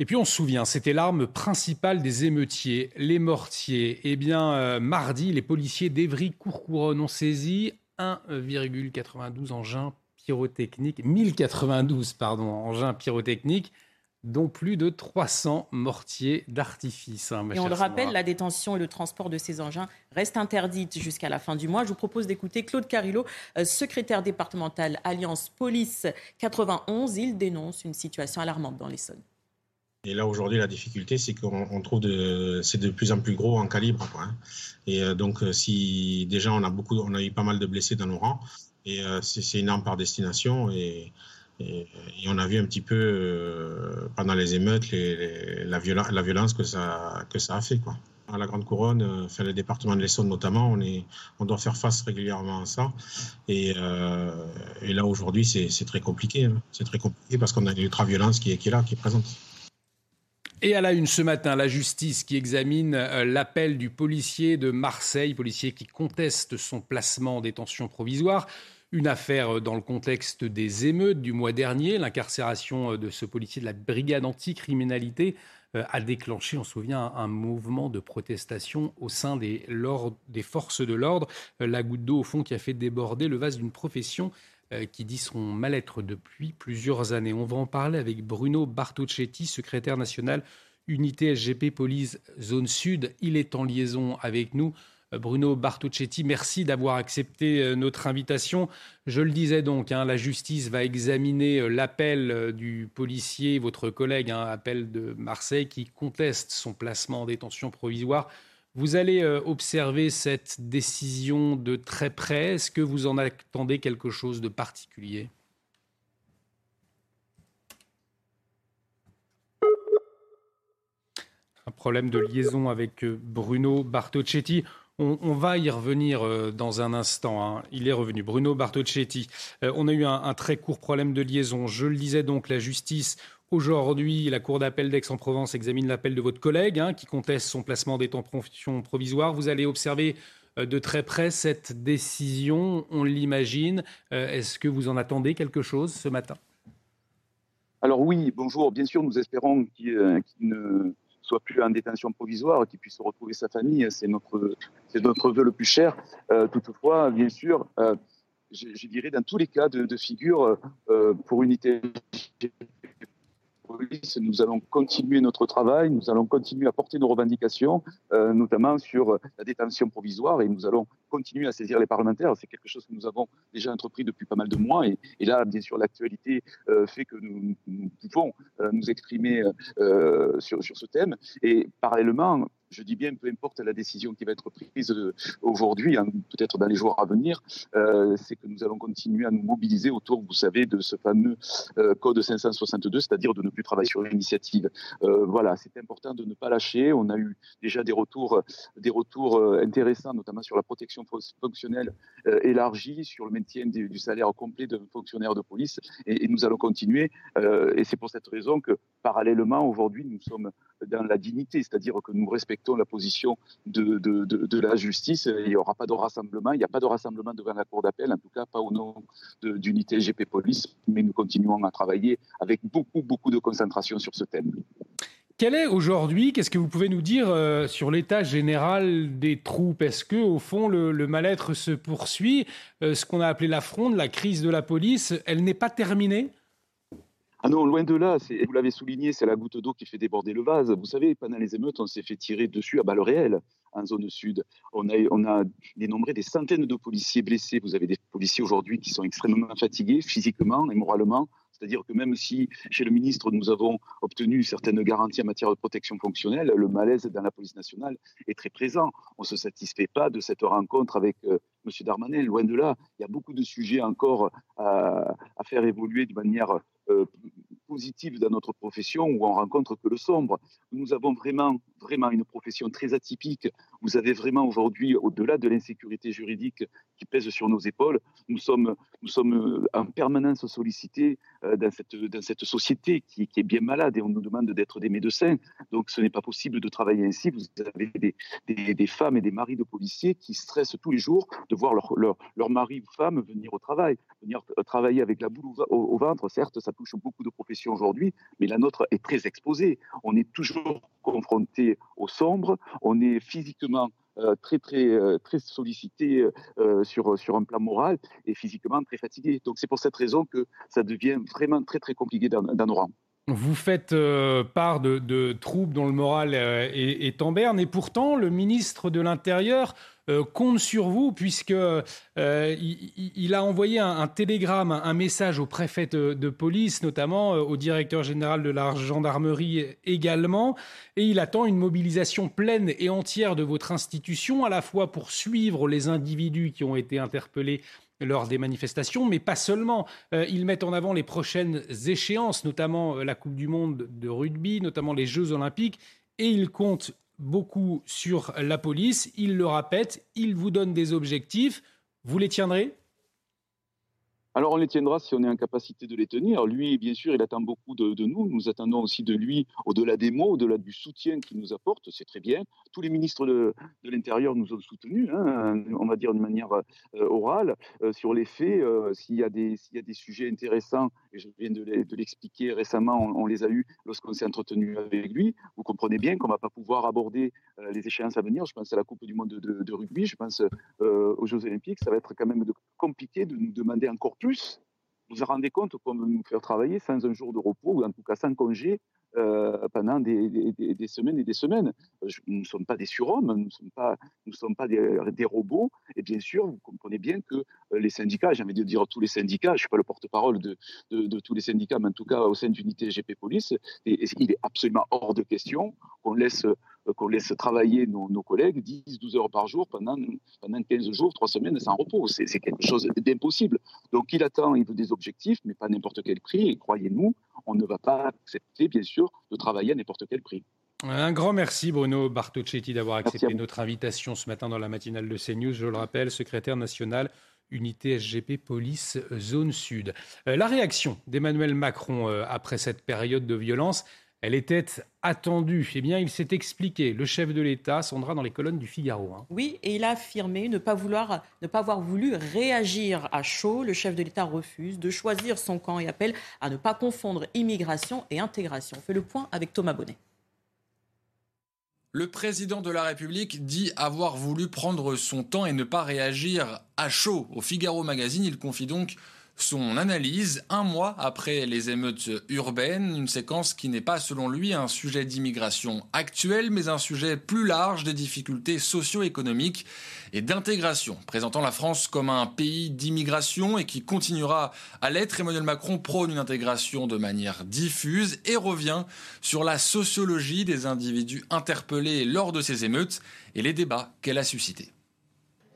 Et puis on se souvient, c'était l'arme principale des émeutiers, les mortiers. Eh bien, euh, mardi, les policiers d'Evry-Courcouronne ont saisi 1,92 engins pyrotechniques, 1092 pardon, engins pyrotechniques, dont plus de 300 mortiers d'artifice. Hein, et on le rappelle, la détention et le transport de ces engins restent interdites jusqu'à la fin du mois. Je vous propose d'écouter Claude Carillo, euh, secrétaire départemental Alliance Police 91. Il dénonce une situation alarmante dans l'Essonne. Et là aujourd'hui, la difficulté, c'est qu'on trouve de, c'est de plus en plus gros en calibre. Hein. Et euh, donc, euh, si déjà on a beaucoup, on a eu pas mal de blessés dans nos rangs, et euh, c'est une arme par destination, et, on a vu un petit peu pendant les émeutes la, violence que ça, que ça a fait, quoi. À la Grande Couronne, enfin le département de l'Essonne notamment, on, est, on doit faire face régulièrement à ça. Et, là aujourd'hui, c'est très compliqué. Hein. C'est très compliqué parce qu'on a une ultra-violence qui est, qui est là, qui est présente. Et à la une ce matin, la justice qui examine euh, l'appel du policier de Marseille, policier qui conteste son placement en détention provisoire. Une affaire euh, dans le contexte des émeutes du mois dernier. L'incarcération euh, de ce policier de la brigade anticriminalité a déclenché, on se souvient, un mouvement de protestation au sein des, des forces de l'ordre. La goutte d'eau, au fond, qui a fait déborder le vase d'une profession qui dit son mal-être depuis plusieurs années. On va en parler avec Bruno Bartocchetti, secrétaire national unité SGP Police Zone Sud. Il est en liaison avec nous. Euh, Bruno Bartocchetti, merci d'avoir accepté euh, notre invitation. Je le disais donc, hein, la justice va examiner l'appel du policier, votre collègue, hein, appel de Marseille, qui conteste son placement en détention provisoire. Vous allez euh, observer cette décision de très près. Est-ce que vous en attendez quelque chose de particulier? Un problème de liaison avec euh, Bruno Bartocchetti. On, va y revenir euh, dans un instant. Hein. Il est revenu. Bruno Bartocchetti. on a eu un, un, très court problème de liaison. Je le disais donc, la justice Aujourd'hui, la Cour d'appel d'Aix-en-Provence examine l'appel de votre collègue hein, qui conteste son placement détention provisoire. Vous allez observer euh, de très près cette décision, on l'imagine. Euh, est-ce que vous en attendez quelque chose ce matin? Alors oui, bonjour. Bien sûr, nous espérons qu'il euh, ne soit plus en détention provisoire, qu'il puisse retrouver sa famille. C'est notre, notre vœu le plus cher. toutefois, bien sûr, je, dirais dans tous les cas de, figure, pour unité nous allons continuer notre travail, nous allons continuer à porter nos revendications, euh, notamment sur la détention provisoire, et nous allons continuer à saisir les parlementaires. C'est quelque chose que nous avons déjà entrepris depuis pas mal de mois, et, là, bien sûr, l'actualité euh, fait que nous, pouvons euh, nous exprimer sur, sur ce thème. Et parallèlement, je dis bien peu importe la décision qui va être prise euh, aujourd'hui, hein, peut-être dans les jours à venir, euh, c'est que nous allons continuer à nous mobiliser autour, vous savez, de ce fameux euh, code 562, c'est-à-dire de ne plus travailler sur l'initiative. voilà, c'est important de ne pas lâcher. On a eu déjà des retours, des retours intéressants, notamment sur la protection fonctionnelle élargie, sur le maintien du, salaire complet d'un fonctionnaire de police, et, et nous allons continuer. et c'est pour cette raison que, parallèlement, aujourd'hui, nous sommes dans la dignité, c'est-à-dire que nous respectons la position de, de, de, la justice. Il n'y aura pas de rassemblement, il n'y a pas de rassemblement devant la cour d'appel, en tout cas pas au nom d'unité GP Police, mais nous continuons à travailler avec beaucoup, beaucoup de concentration sur ce thème. Quel est aujourd'hui, qu'est-ce que vous pouvez nous dire euh, sur l'état général des troupes? Est-ce que, au fond, le, mal-être se poursuit? Euh, Ce qu'on a appelé la fronde, la crise de la police, elle n'est pas terminée? Ah non, loin de là, vous l'avez souligné, c'est la goutte d'eau qui fait déborder le vase. Vous savez, pendant les émeutes, on s'est fait tirer dessus à balles réelles en zone sud. On a, dénombré des centaines de policiers blessés. Vous avez des policiers aujourd'hui qui sont extrêmement fatigués physiquement et moralement. C'est-à-dire que même si chez le ministre, nous avons obtenu certaines garanties en matière de protection fonctionnelle, le malaise dans la police nationale est très présent. On ne se satisfait pas de cette rencontre avec euh, M. Darmanin, loin de là. Il y a beaucoup de sujets encore à, à faire évoluer de manière positive dans notre profession où on rencontre que le sombre. Nous avons vraiment, vraiment une profession très atypique. Vous avez vraiment aujourd'hui, au-delà de l'insécurité juridique qui pèse sur nos épaules, nous sommes, nous sommes euh, en permanence sollicités euh, dans cette, dans cette société qui, est bien malade et on nous demande d'être des médecins. Donc ce n'est pas possible de travailler ainsi. Vous avez des, des, femmes et des maris de policiers qui stressent tous les jours de voir leur, leur, leur mari ou femme venir au travail, venir travailler avec la boule au, au ventre. Certes, ça touche beaucoup de professions aujourd'hui, mais la nôtre est très exposée. On est toujours confronté au sombre, on est physiquement euh, très très euh, très sollicité euh, sur sur un plan moral et physiquement très fatigué. Donc c'est pour cette raison que ça devient vraiment très très compliqué dans, nos rangs. Vous faites part de, troubles dont le moral est, est, en berne. Et pourtant le ministre de l'Intérieur euh, compte sur vous puisque euh, il, a envoyé un, télégramme, un, message au préfet de, police, notamment euh, au directeur général de la gendarmerie également, et il attend une mobilisation pleine et entière de votre institution, à la fois pour suivre les individus qui ont été interpellés lors des manifestations, mais pas seulement. ils mettent en avant les prochaines échéances, notamment la Coupe du Monde de rugby, notamment les Jeux olympiques, et ils comptent beaucoup sur la police. Il le répète, il vous donne des objectifs. Vous les tiendrez? Alors on les tiendra si on est en capacité de les tenir. Lui, bien sûr, il attend beaucoup de, nous. Nous attendons aussi de lui, au-delà des mots, au-delà du soutien qu'il nous apporte, c'est très bien. Tous les ministres de, l'Intérieur nous ont soutenus, hein, on va dire de manière euh, orale. Euh, sur les faits, euh, s'il y, a des, y a des sujets intéressants, et je viens de l'expliquer récemment, on, les a eus lorsqu'on s'est entretenu avec lui, vous comprenez bien qu'on ne va pas pouvoir aborder les échéances à venir. Je pense à la Coupe du Monde de, de rugby, je pense aux Jeux Olympiques. Ça va être quand même compliqué de nous demander encore plus, vous vous rendez compte comme nous faire travailler sans un jour de repos, ou en tout cas sans congé, euh, pendant des, semaines et des semaines. nous ne sommes pas des surhommes, nous ne sommes pas, nous sommes pas des, robots. Et bien sûr, vous comprenez bien que euh, les syndicats, j'ai envie de dire tous les syndicats, je ne suis pas le porte-parole de, tous les syndicats, mais en tout cas au sein d'unité GP Police, il est absolument hors de question qu'on laisse euh, qu'on laisse travailler nos, collègues 10-12 heures par jour pendant, pendant 15 jours, 3 semaines sans repos. C'est quelque chose d'impossible. Donc il attend, il veut des objectifs, mais pas n'importe quel prix. Et croyez-nous, on ne va pas accepter, bien sûr, de travailler à n'importe quel prix. Un grand merci Bruno Bartocchetti d'avoir accepté notre invitation ce matin dans la matinale de CNews. Je le rappelle, secrétaire national unité SGP Police Zone Sud. Euh, la réaction d'Emmanuel Macron euh, après cette période de violence, elle était attendue. Eh bien, il s'est expliqué. Le chef de l'État, Sandra, dans les colonnes du Figaro. Hein. Oui, et il a affirmé ne pas, vouloir, ne pas avoir voulu réagir à chaud. Le chef de l'État refuse de choisir son camp et appelle à ne pas confondre immigration et intégration. On fait le point avec Thomas Bonnet. Le président de la République dit avoir voulu prendre son temps et ne pas réagir à chaud. Au Figaro Magazine, il confie donc son analyse un mois après les émeutes urbaines, une séquence qui n'est pas selon lui un sujet d'immigration actuel, mais un sujet plus large des difficultés socio-économiques et d'intégration, présentant la France comme un pays d'immigration et qui continuera à l'être. Emmanuel Macron prône une intégration de manière diffuse et revient sur la sociologie des individus interpellés lors de ces émeutes et les débats qu'elle a suscités.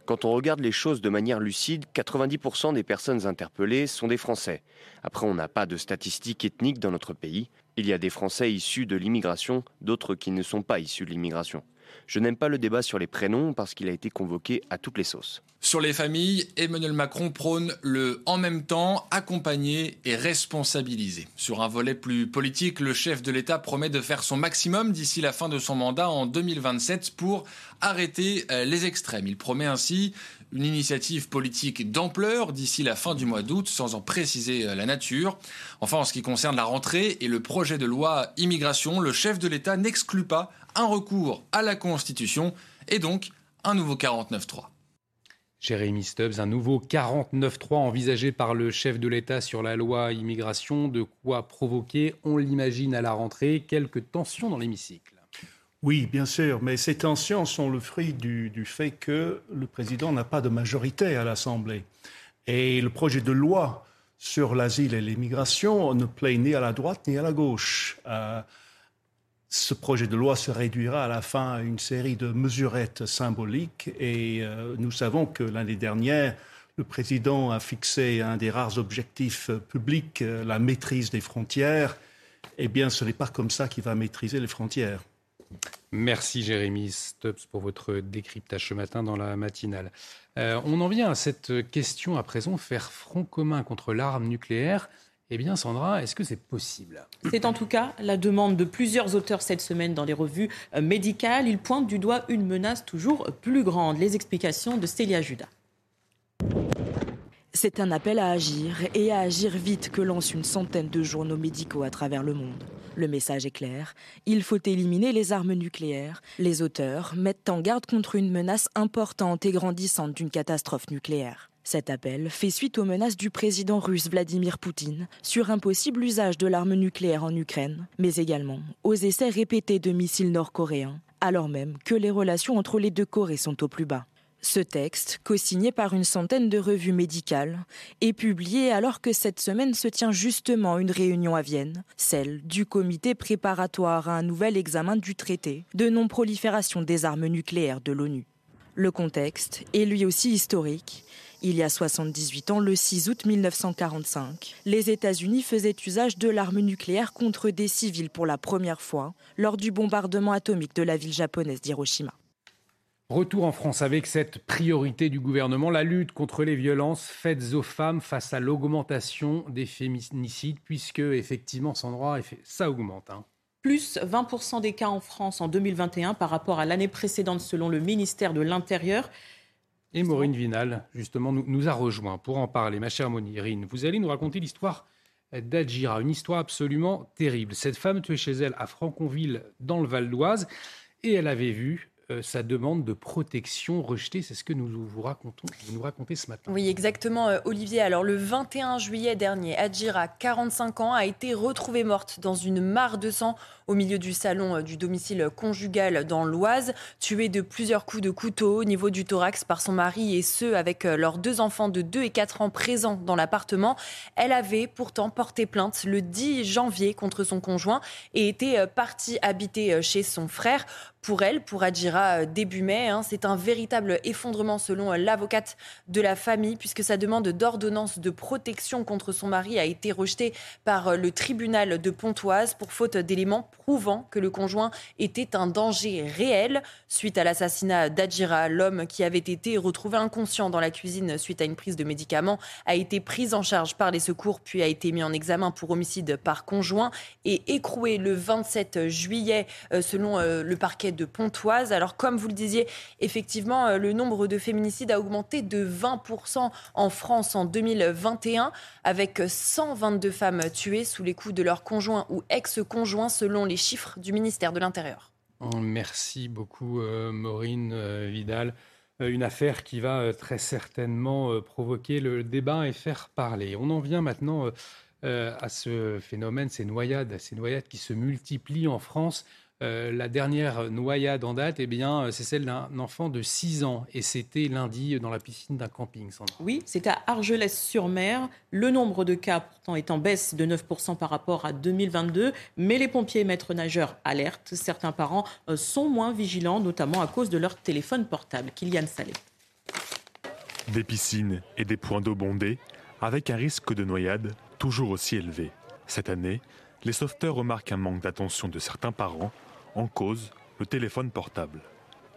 Quand on regarde les choses de manière lucide, 90% des personnes interpellées sont des Français. Après, on n'a pas de statistiques ethniques dans notre pays. Il y a des Français issus de l'immigration, d'autres qui ne sont pas issus de l'immigration. Je n'aime pas le débat sur les prénoms parce qu'il a été convoqué à toutes les sauces. Sur les familles, Emmanuel Macron prône le en même temps, accompagner et responsabiliser. Sur un volet plus politique, le chef de l'État promet de faire son maximum d'ici la fin de son mandat en 2027 pour arrêter euh, les extrêmes. Il promet ainsi une initiative politique d'ampleur d'ici la fin du mois d'août, sans en préciser la nature. Enfin, en ce qui concerne la rentrée et le projet de loi immigration, le chef de l'État n'exclut pas un recours à la Constitution et donc un nouveau 49-3. Jérémy Stubbs, un nouveau 49-3 envisagé par le chef de l'État sur la loi immigration, de quoi provoquer, on l'imagine à la rentrée, quelques tensions dans l'hémicycle. Oui, bien sûr, mais ces tensions sont le fruit du, du fait que le président n'a pas de majorité à l'Assemblée. Et le projet de loi sur l'asile et l'immigration ne plaît ni à la droite ni à la gauche. Euh, ce projet de loi se réduira à la fin à une série de mesurettes symboliques et euh, nous savons que l'année dernière, le président a fixé un des rares objectifs publics, euh, la maîtrise des frontières. Eh bien, ce n'est pas comme ça qu'il va maîtriser les frontières. Merci Jérémy Stubbs pour votre décryptage ce matin dans la matinale. Euh, on en vient à cette question à présent, faire front commun contre l'arme nucléaire. Eh bien, Sandra, est-ce que c'est possible? C'est en tout cas la demande de plusieurs auteurs cette semaine dans les revues euh, médicales. Ils pointent du doigt une menace toujours plus grande. Les explications de Célia Judas. C'est un appel à agir et à agir vite que lance une centaine de journaux médicaux à travers le monde. Le message est clair, il faut éliminer les armes nucléaires. Les auteurs mettent en garde contre une menace importante et grandissante d'une catastrophe nucléaire. Cet appel fait suite aux menaces du président russe Vladimir Poutine sur un possible usage de l'arme nucléaire en Ukraine, mais également aux essais répétés de missiles nord-coréens, alors même que les relations entre les deux Corées sont au plus bas. Ce texte, co-signé par une centaine de revues médicales, est publié alors que cette semaine se tient justement une réunion à Vienne, celle du comité préparatoire à un nouvel examen du traité de non-prolifération des armes nucléaires de l'ONU. Le contexte est lui aussi historique il y a 78 ans, le 6 août 1945, les États-Unis faisaient usage de l'arme nucléaire contre des civils pour la première fois lors du bombardement atomique de la ville japonaise d'Hiroshima. Retour en France avec cette priorité du gouvernement, la lutte contre les violences faites aux femmes face à l'augmentation des féminicides, puisque effectivement, sans droit, ça augmente. Hein. Plus 20% des cas en France en 2021 par rapport à l'année précédente selon le ministère de l'Intérieur. Et Maureen Vinal, justement, nous, a rejoint pour en parler. Ma chère Monirine, vous allez nous raconter l'histoire d'Adjira, une histoire absolument terrible. Cette femme tuée chez elle à Franconville, dans le Val d'Oise, et elle avait vu euh, sa demande de protection rejetée. C'est ce que nous vous racontons, vous nous racontez ce matin. Oui, exactement, euh, Olivier. Alors, le 21 juillet dernier, Adjira, 45 ans, a été retrouvée morte dans une mare de sang au milieu du salon euh, du domicile conjugal dans l'Oise, tuée de plusieurs coups de couteau au niveau du thorax par son mari et ce, avec leurs deux enfants de 2 et 4 ans présents dans l'appartement. Elle avait pourtant porté plainte le 10 janvier contre son conjoint et était partie habiter chez son frère pour elle, pour Adjira euh, début mai. Hein. C'est un véritable effondrement selon euh, l'avocate de la famille, puisque sa demande d'ordonnance de protection contre son mari a été rejetée par euh, le tribunal de Pontoise pour faute d'éléments prouvant que le conjoint était un danger réel. Suite à l'assassinat d'Adjira, l'homme qui avait été retrouvé inconscient dans la cuisine suite à une prise de médicaments a été pris en charge par les secours puis a été mis en examen pour homicide par conjoint et écroué le 27 juillet selon le parquet de Pontoise. Alors comme vous le disiez, effectivement, euh, le nombre de féminicides a augmenté de 20% en France en 2021, avec 122 femmes tuées sous les coups de leur conjoint ou ex-conjoint, selon les chiffres du ministère de l'Intérieur. Oh, merci beaucoup, euh, Maureen euh, Vidal. Une affaire qui va très certainement provoquer le débat et faire parler. On en vient maintenant à ce phénomène, ces noyades, ces noyades qui se multiplient en France. Euh, la dernière noyade en date, eh bien, euh, c'est celle d'un enfant de 6 ans. Et c'était lundi dans la piscine d'un camping, Oui, c'est à Argelès-sur-Mer. Le nombre de cas, pourtant, est en baisse de 9% par rapport à 2022. Mais les pompiers et maîtres nageurs alertent. Certains parents euh, sont moins vigilants, notamment à cause de leur téléphone portable. Kylian Salé. Des piscines et des points d'eau bondés, avec un risque de noyade toujours aussi élevé. Cette année, les sauveteurs remarquent un manque d'attention de certains parents en cause, le téléphone portable.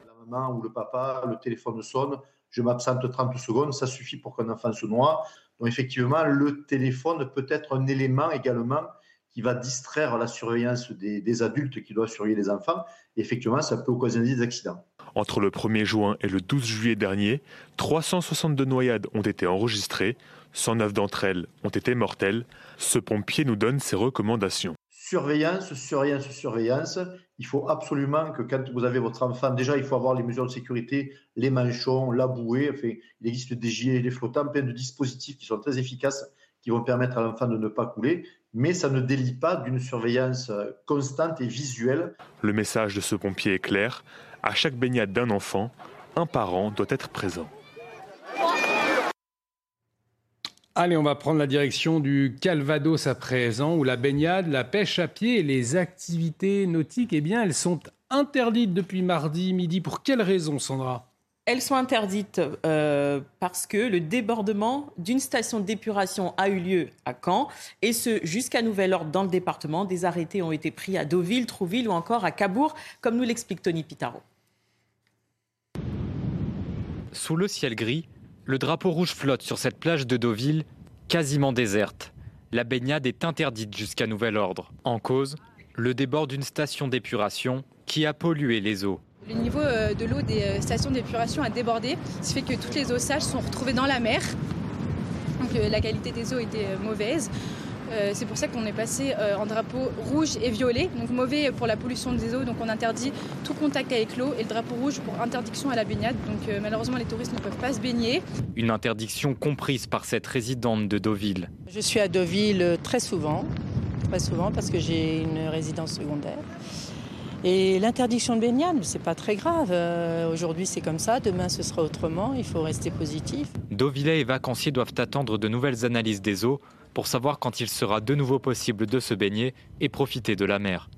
La maman ou le papa, le téléphone sonne, je m'absente 30 secondes, ça suffit pour qu'un enfant se noie. Donc effectivement, le téléphone peut être un élément également qui va distraire la surveillance des, adultes qui doivent surveiller les enfants. Et effectivement, ça peut occasionner des accidents. Entre le 1er juin et le 12 juillet dernier, 362 noyades ont été enregistrées, 109 d'entre elles ont été mortelles. Ce pompier nous donne ses recommandations. Surveillance, surveillance, surveillance. Il faut absolument que quand vous avez votre enfant, déjà il faut avoir les mesures de sécurité, les manchons, la bouée. Enfin, il existe des gilets flottants, plein de dispositifs qui sont très efficaces, qui vont permettre à l'enfant de ne pas couler mais ça ne délie pas d'une surveillance euh, constante et visuelle. Le message de ce pompier est clair. À chaque baignade d'un enfant, un parent doit être présent. Allez, on va prendre la direction du Calvados à présent, où la baignade, la pêche à pied et les activités nautiques, eh bien, elles sont interdites depuis mardi midi. Pour quelles raisons, Sandra? Elles sont interdites euh, parce que le débordement d'une station d'épuration a eu lieu à Caen, et ce jusqu'à nouvel ordre dans le département. Des arrêtés ont été pris à Deauville, Trouville ou encore à Cabourg, comme nous l'explique Tony Pitaro. Sous le ciel gris, le drapeau rouge flotte sur cette plage de Deauville, quasiment déserte. La baignade est interdite jusqu'à nouvel ordre. En cause, le débord d'une station d'épuration qui a pollué les eaux. Le niveau euh, de l'eau des euh, stations d'épuration a débordé, ce qui fait que toutes les eaux sages sont retrouvées dans la mer. Donc euh, la qualité des eaux était mauvaise. C'est pour ça qu'on est passé en drapeau rouge et violet, donc mauvais pour la pollution des eaux, donc on interdit tout contact avec l'eau, et le drapeau rouge pour interdiction à la baignade, donc malheureusement les touristes ne peuvent pas se baigner. Une interdiction comprise par cette résidente de Deauville. Je suis à Deauville très souvent, très souvent parce que j'ai une résidence secondaire. Et l'interdiction de baignade, c'est pas très grave. Euh, aujourd'hui, c'est comme ça. Demain, ce sera autrement. Il faut rester positif. Deauvillais et vacanciers doivent attendre de nouvelles analyses des eaux pour savoir quand il sera de nouveau possible de se baigner et profiter de la mer.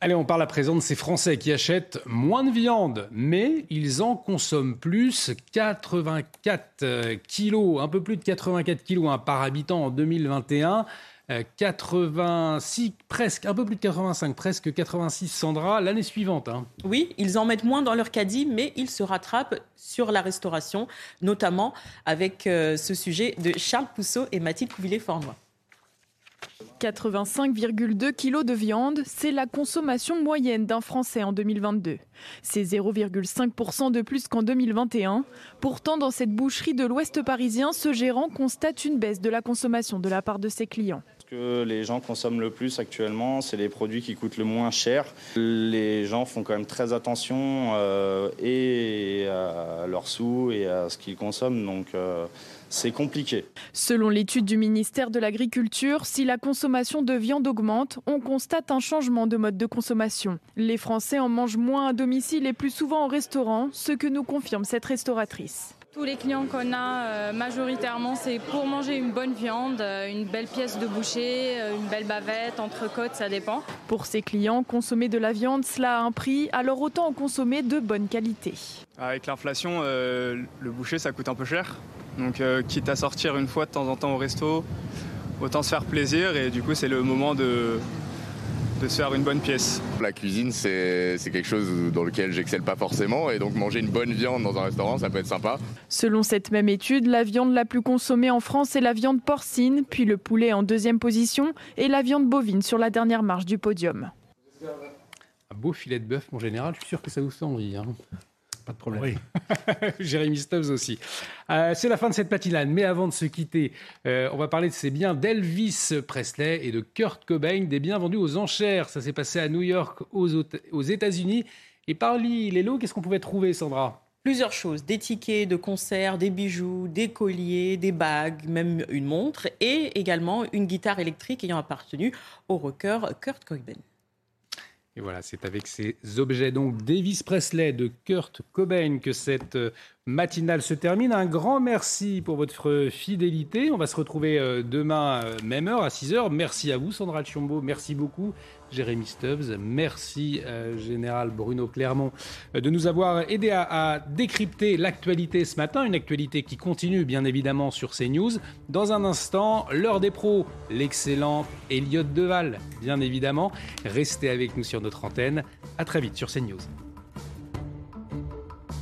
Allez, on parle à présent de ces Français qui achètent moins de viande, mais ils en consomment plus. 84 kilos, un peu plus de 84 kilos hein, par habitant en 2021. 86, euh, presque, un peu plus de 85, presque 86 Sandra l'année suivante. Hein. Oui, ils en mettent moins dans leur caddie, mais ils se rattrapent sur la restauration, notamment avec euh, ce sujet de Charles Pousseau et Mathilde Couvillet-Fornois. 85,2 kg de viande, c'est la consommation moyenne d'un Français en 2022. C'est 0,5% de plus qu'en 2021. Pourtant, dans cette boucherie de l'Ouest parisien, ce gérant constate une baisse de la consommation de la part de ses clients que les gens consomment le plus actuellement, c'est les produits qui coûtent le moins cher. Les gens font quand même très attention euh, à leurs sous et à ce qu'ils consomment, donc euh, c'est compliqué. Selon l'étude du ministère de l'Agriculture, si la consommation de viande augmente, on constate un changement de mode de consommation. Les Français en mangent moins à domicile et plus souvent au restaurant, ce que nous confirme cette restauratrice. Tous les clients qu'on a euh, majoritairement, c'est pour manger une bonne viande, euh, une belle pièce de boucher, euh, une belle bavette, entrecôte, ça dépend. Pour ces clients, consommer de la viande, cela a un prix, alors autant en consommer de bonne qualité. Avec l'inflation, le boucher, ça coûte un peu cher. Donc quitte à sortir une fois de temps en temps au resto, autant se faire plaisir et du coup c'est le moment de, de se faire une bonne pièce. La cuisine, c'est quelque chose dans lequel j'excelle pas forcément et donc manger une bonne viande dans un restaurant, ça peut être sympa. Selon cette même étude, la viande la plus consommée en France est la viande porcine, puis le poulet en deuxième position et la viande bovine sur la dernière marche du podium. Un beau filet de bœuf, mon général, je suis sûr que ça vous fait envie. Hein. Pas de problème. Oui. [laughs] Jérémy Stubbs aussi. Euh, c'est la fin de cette patinade, mais avant de se quitter, euh, on va parler de ces biens d'Elvis Presley et de Kurt Cobain, des biens vendus aux enchères. Ça s'est passé à New York, aux, aux États-Unis. Et parmi les lots, qu'est-ce qu'on pouvait trouver, Sandra? Plusieurs choses, des tickets de concert, des bijoux, des colliers, des bagues, même une montre, et également une guitare électrique ayant appartenu au rocker Kurt Cobain. Et voilà, c'est avec ces objets donc Davis Presley de Kurt Cobain que cette euh, matinale se termine. Un grand merci pour votre fidélité. On va se retrouver euh, demain, euh, même heure, à 6h. Merci à vous, Sandra Chiombo. Merci beaucoup. Jérémy Stubbs. Merci, euh, Général Bruno Clermont, euh, de nous avoir aidé à, décrypter l'actualité ce matin. Une actualité qui continue, bien évidemment, sur CNews. Dans un instant, l'heure des pros, l'excellent Elliot Deval, bien évidemment. Restez avec nous sur notre antenne. À très vite sur CNews.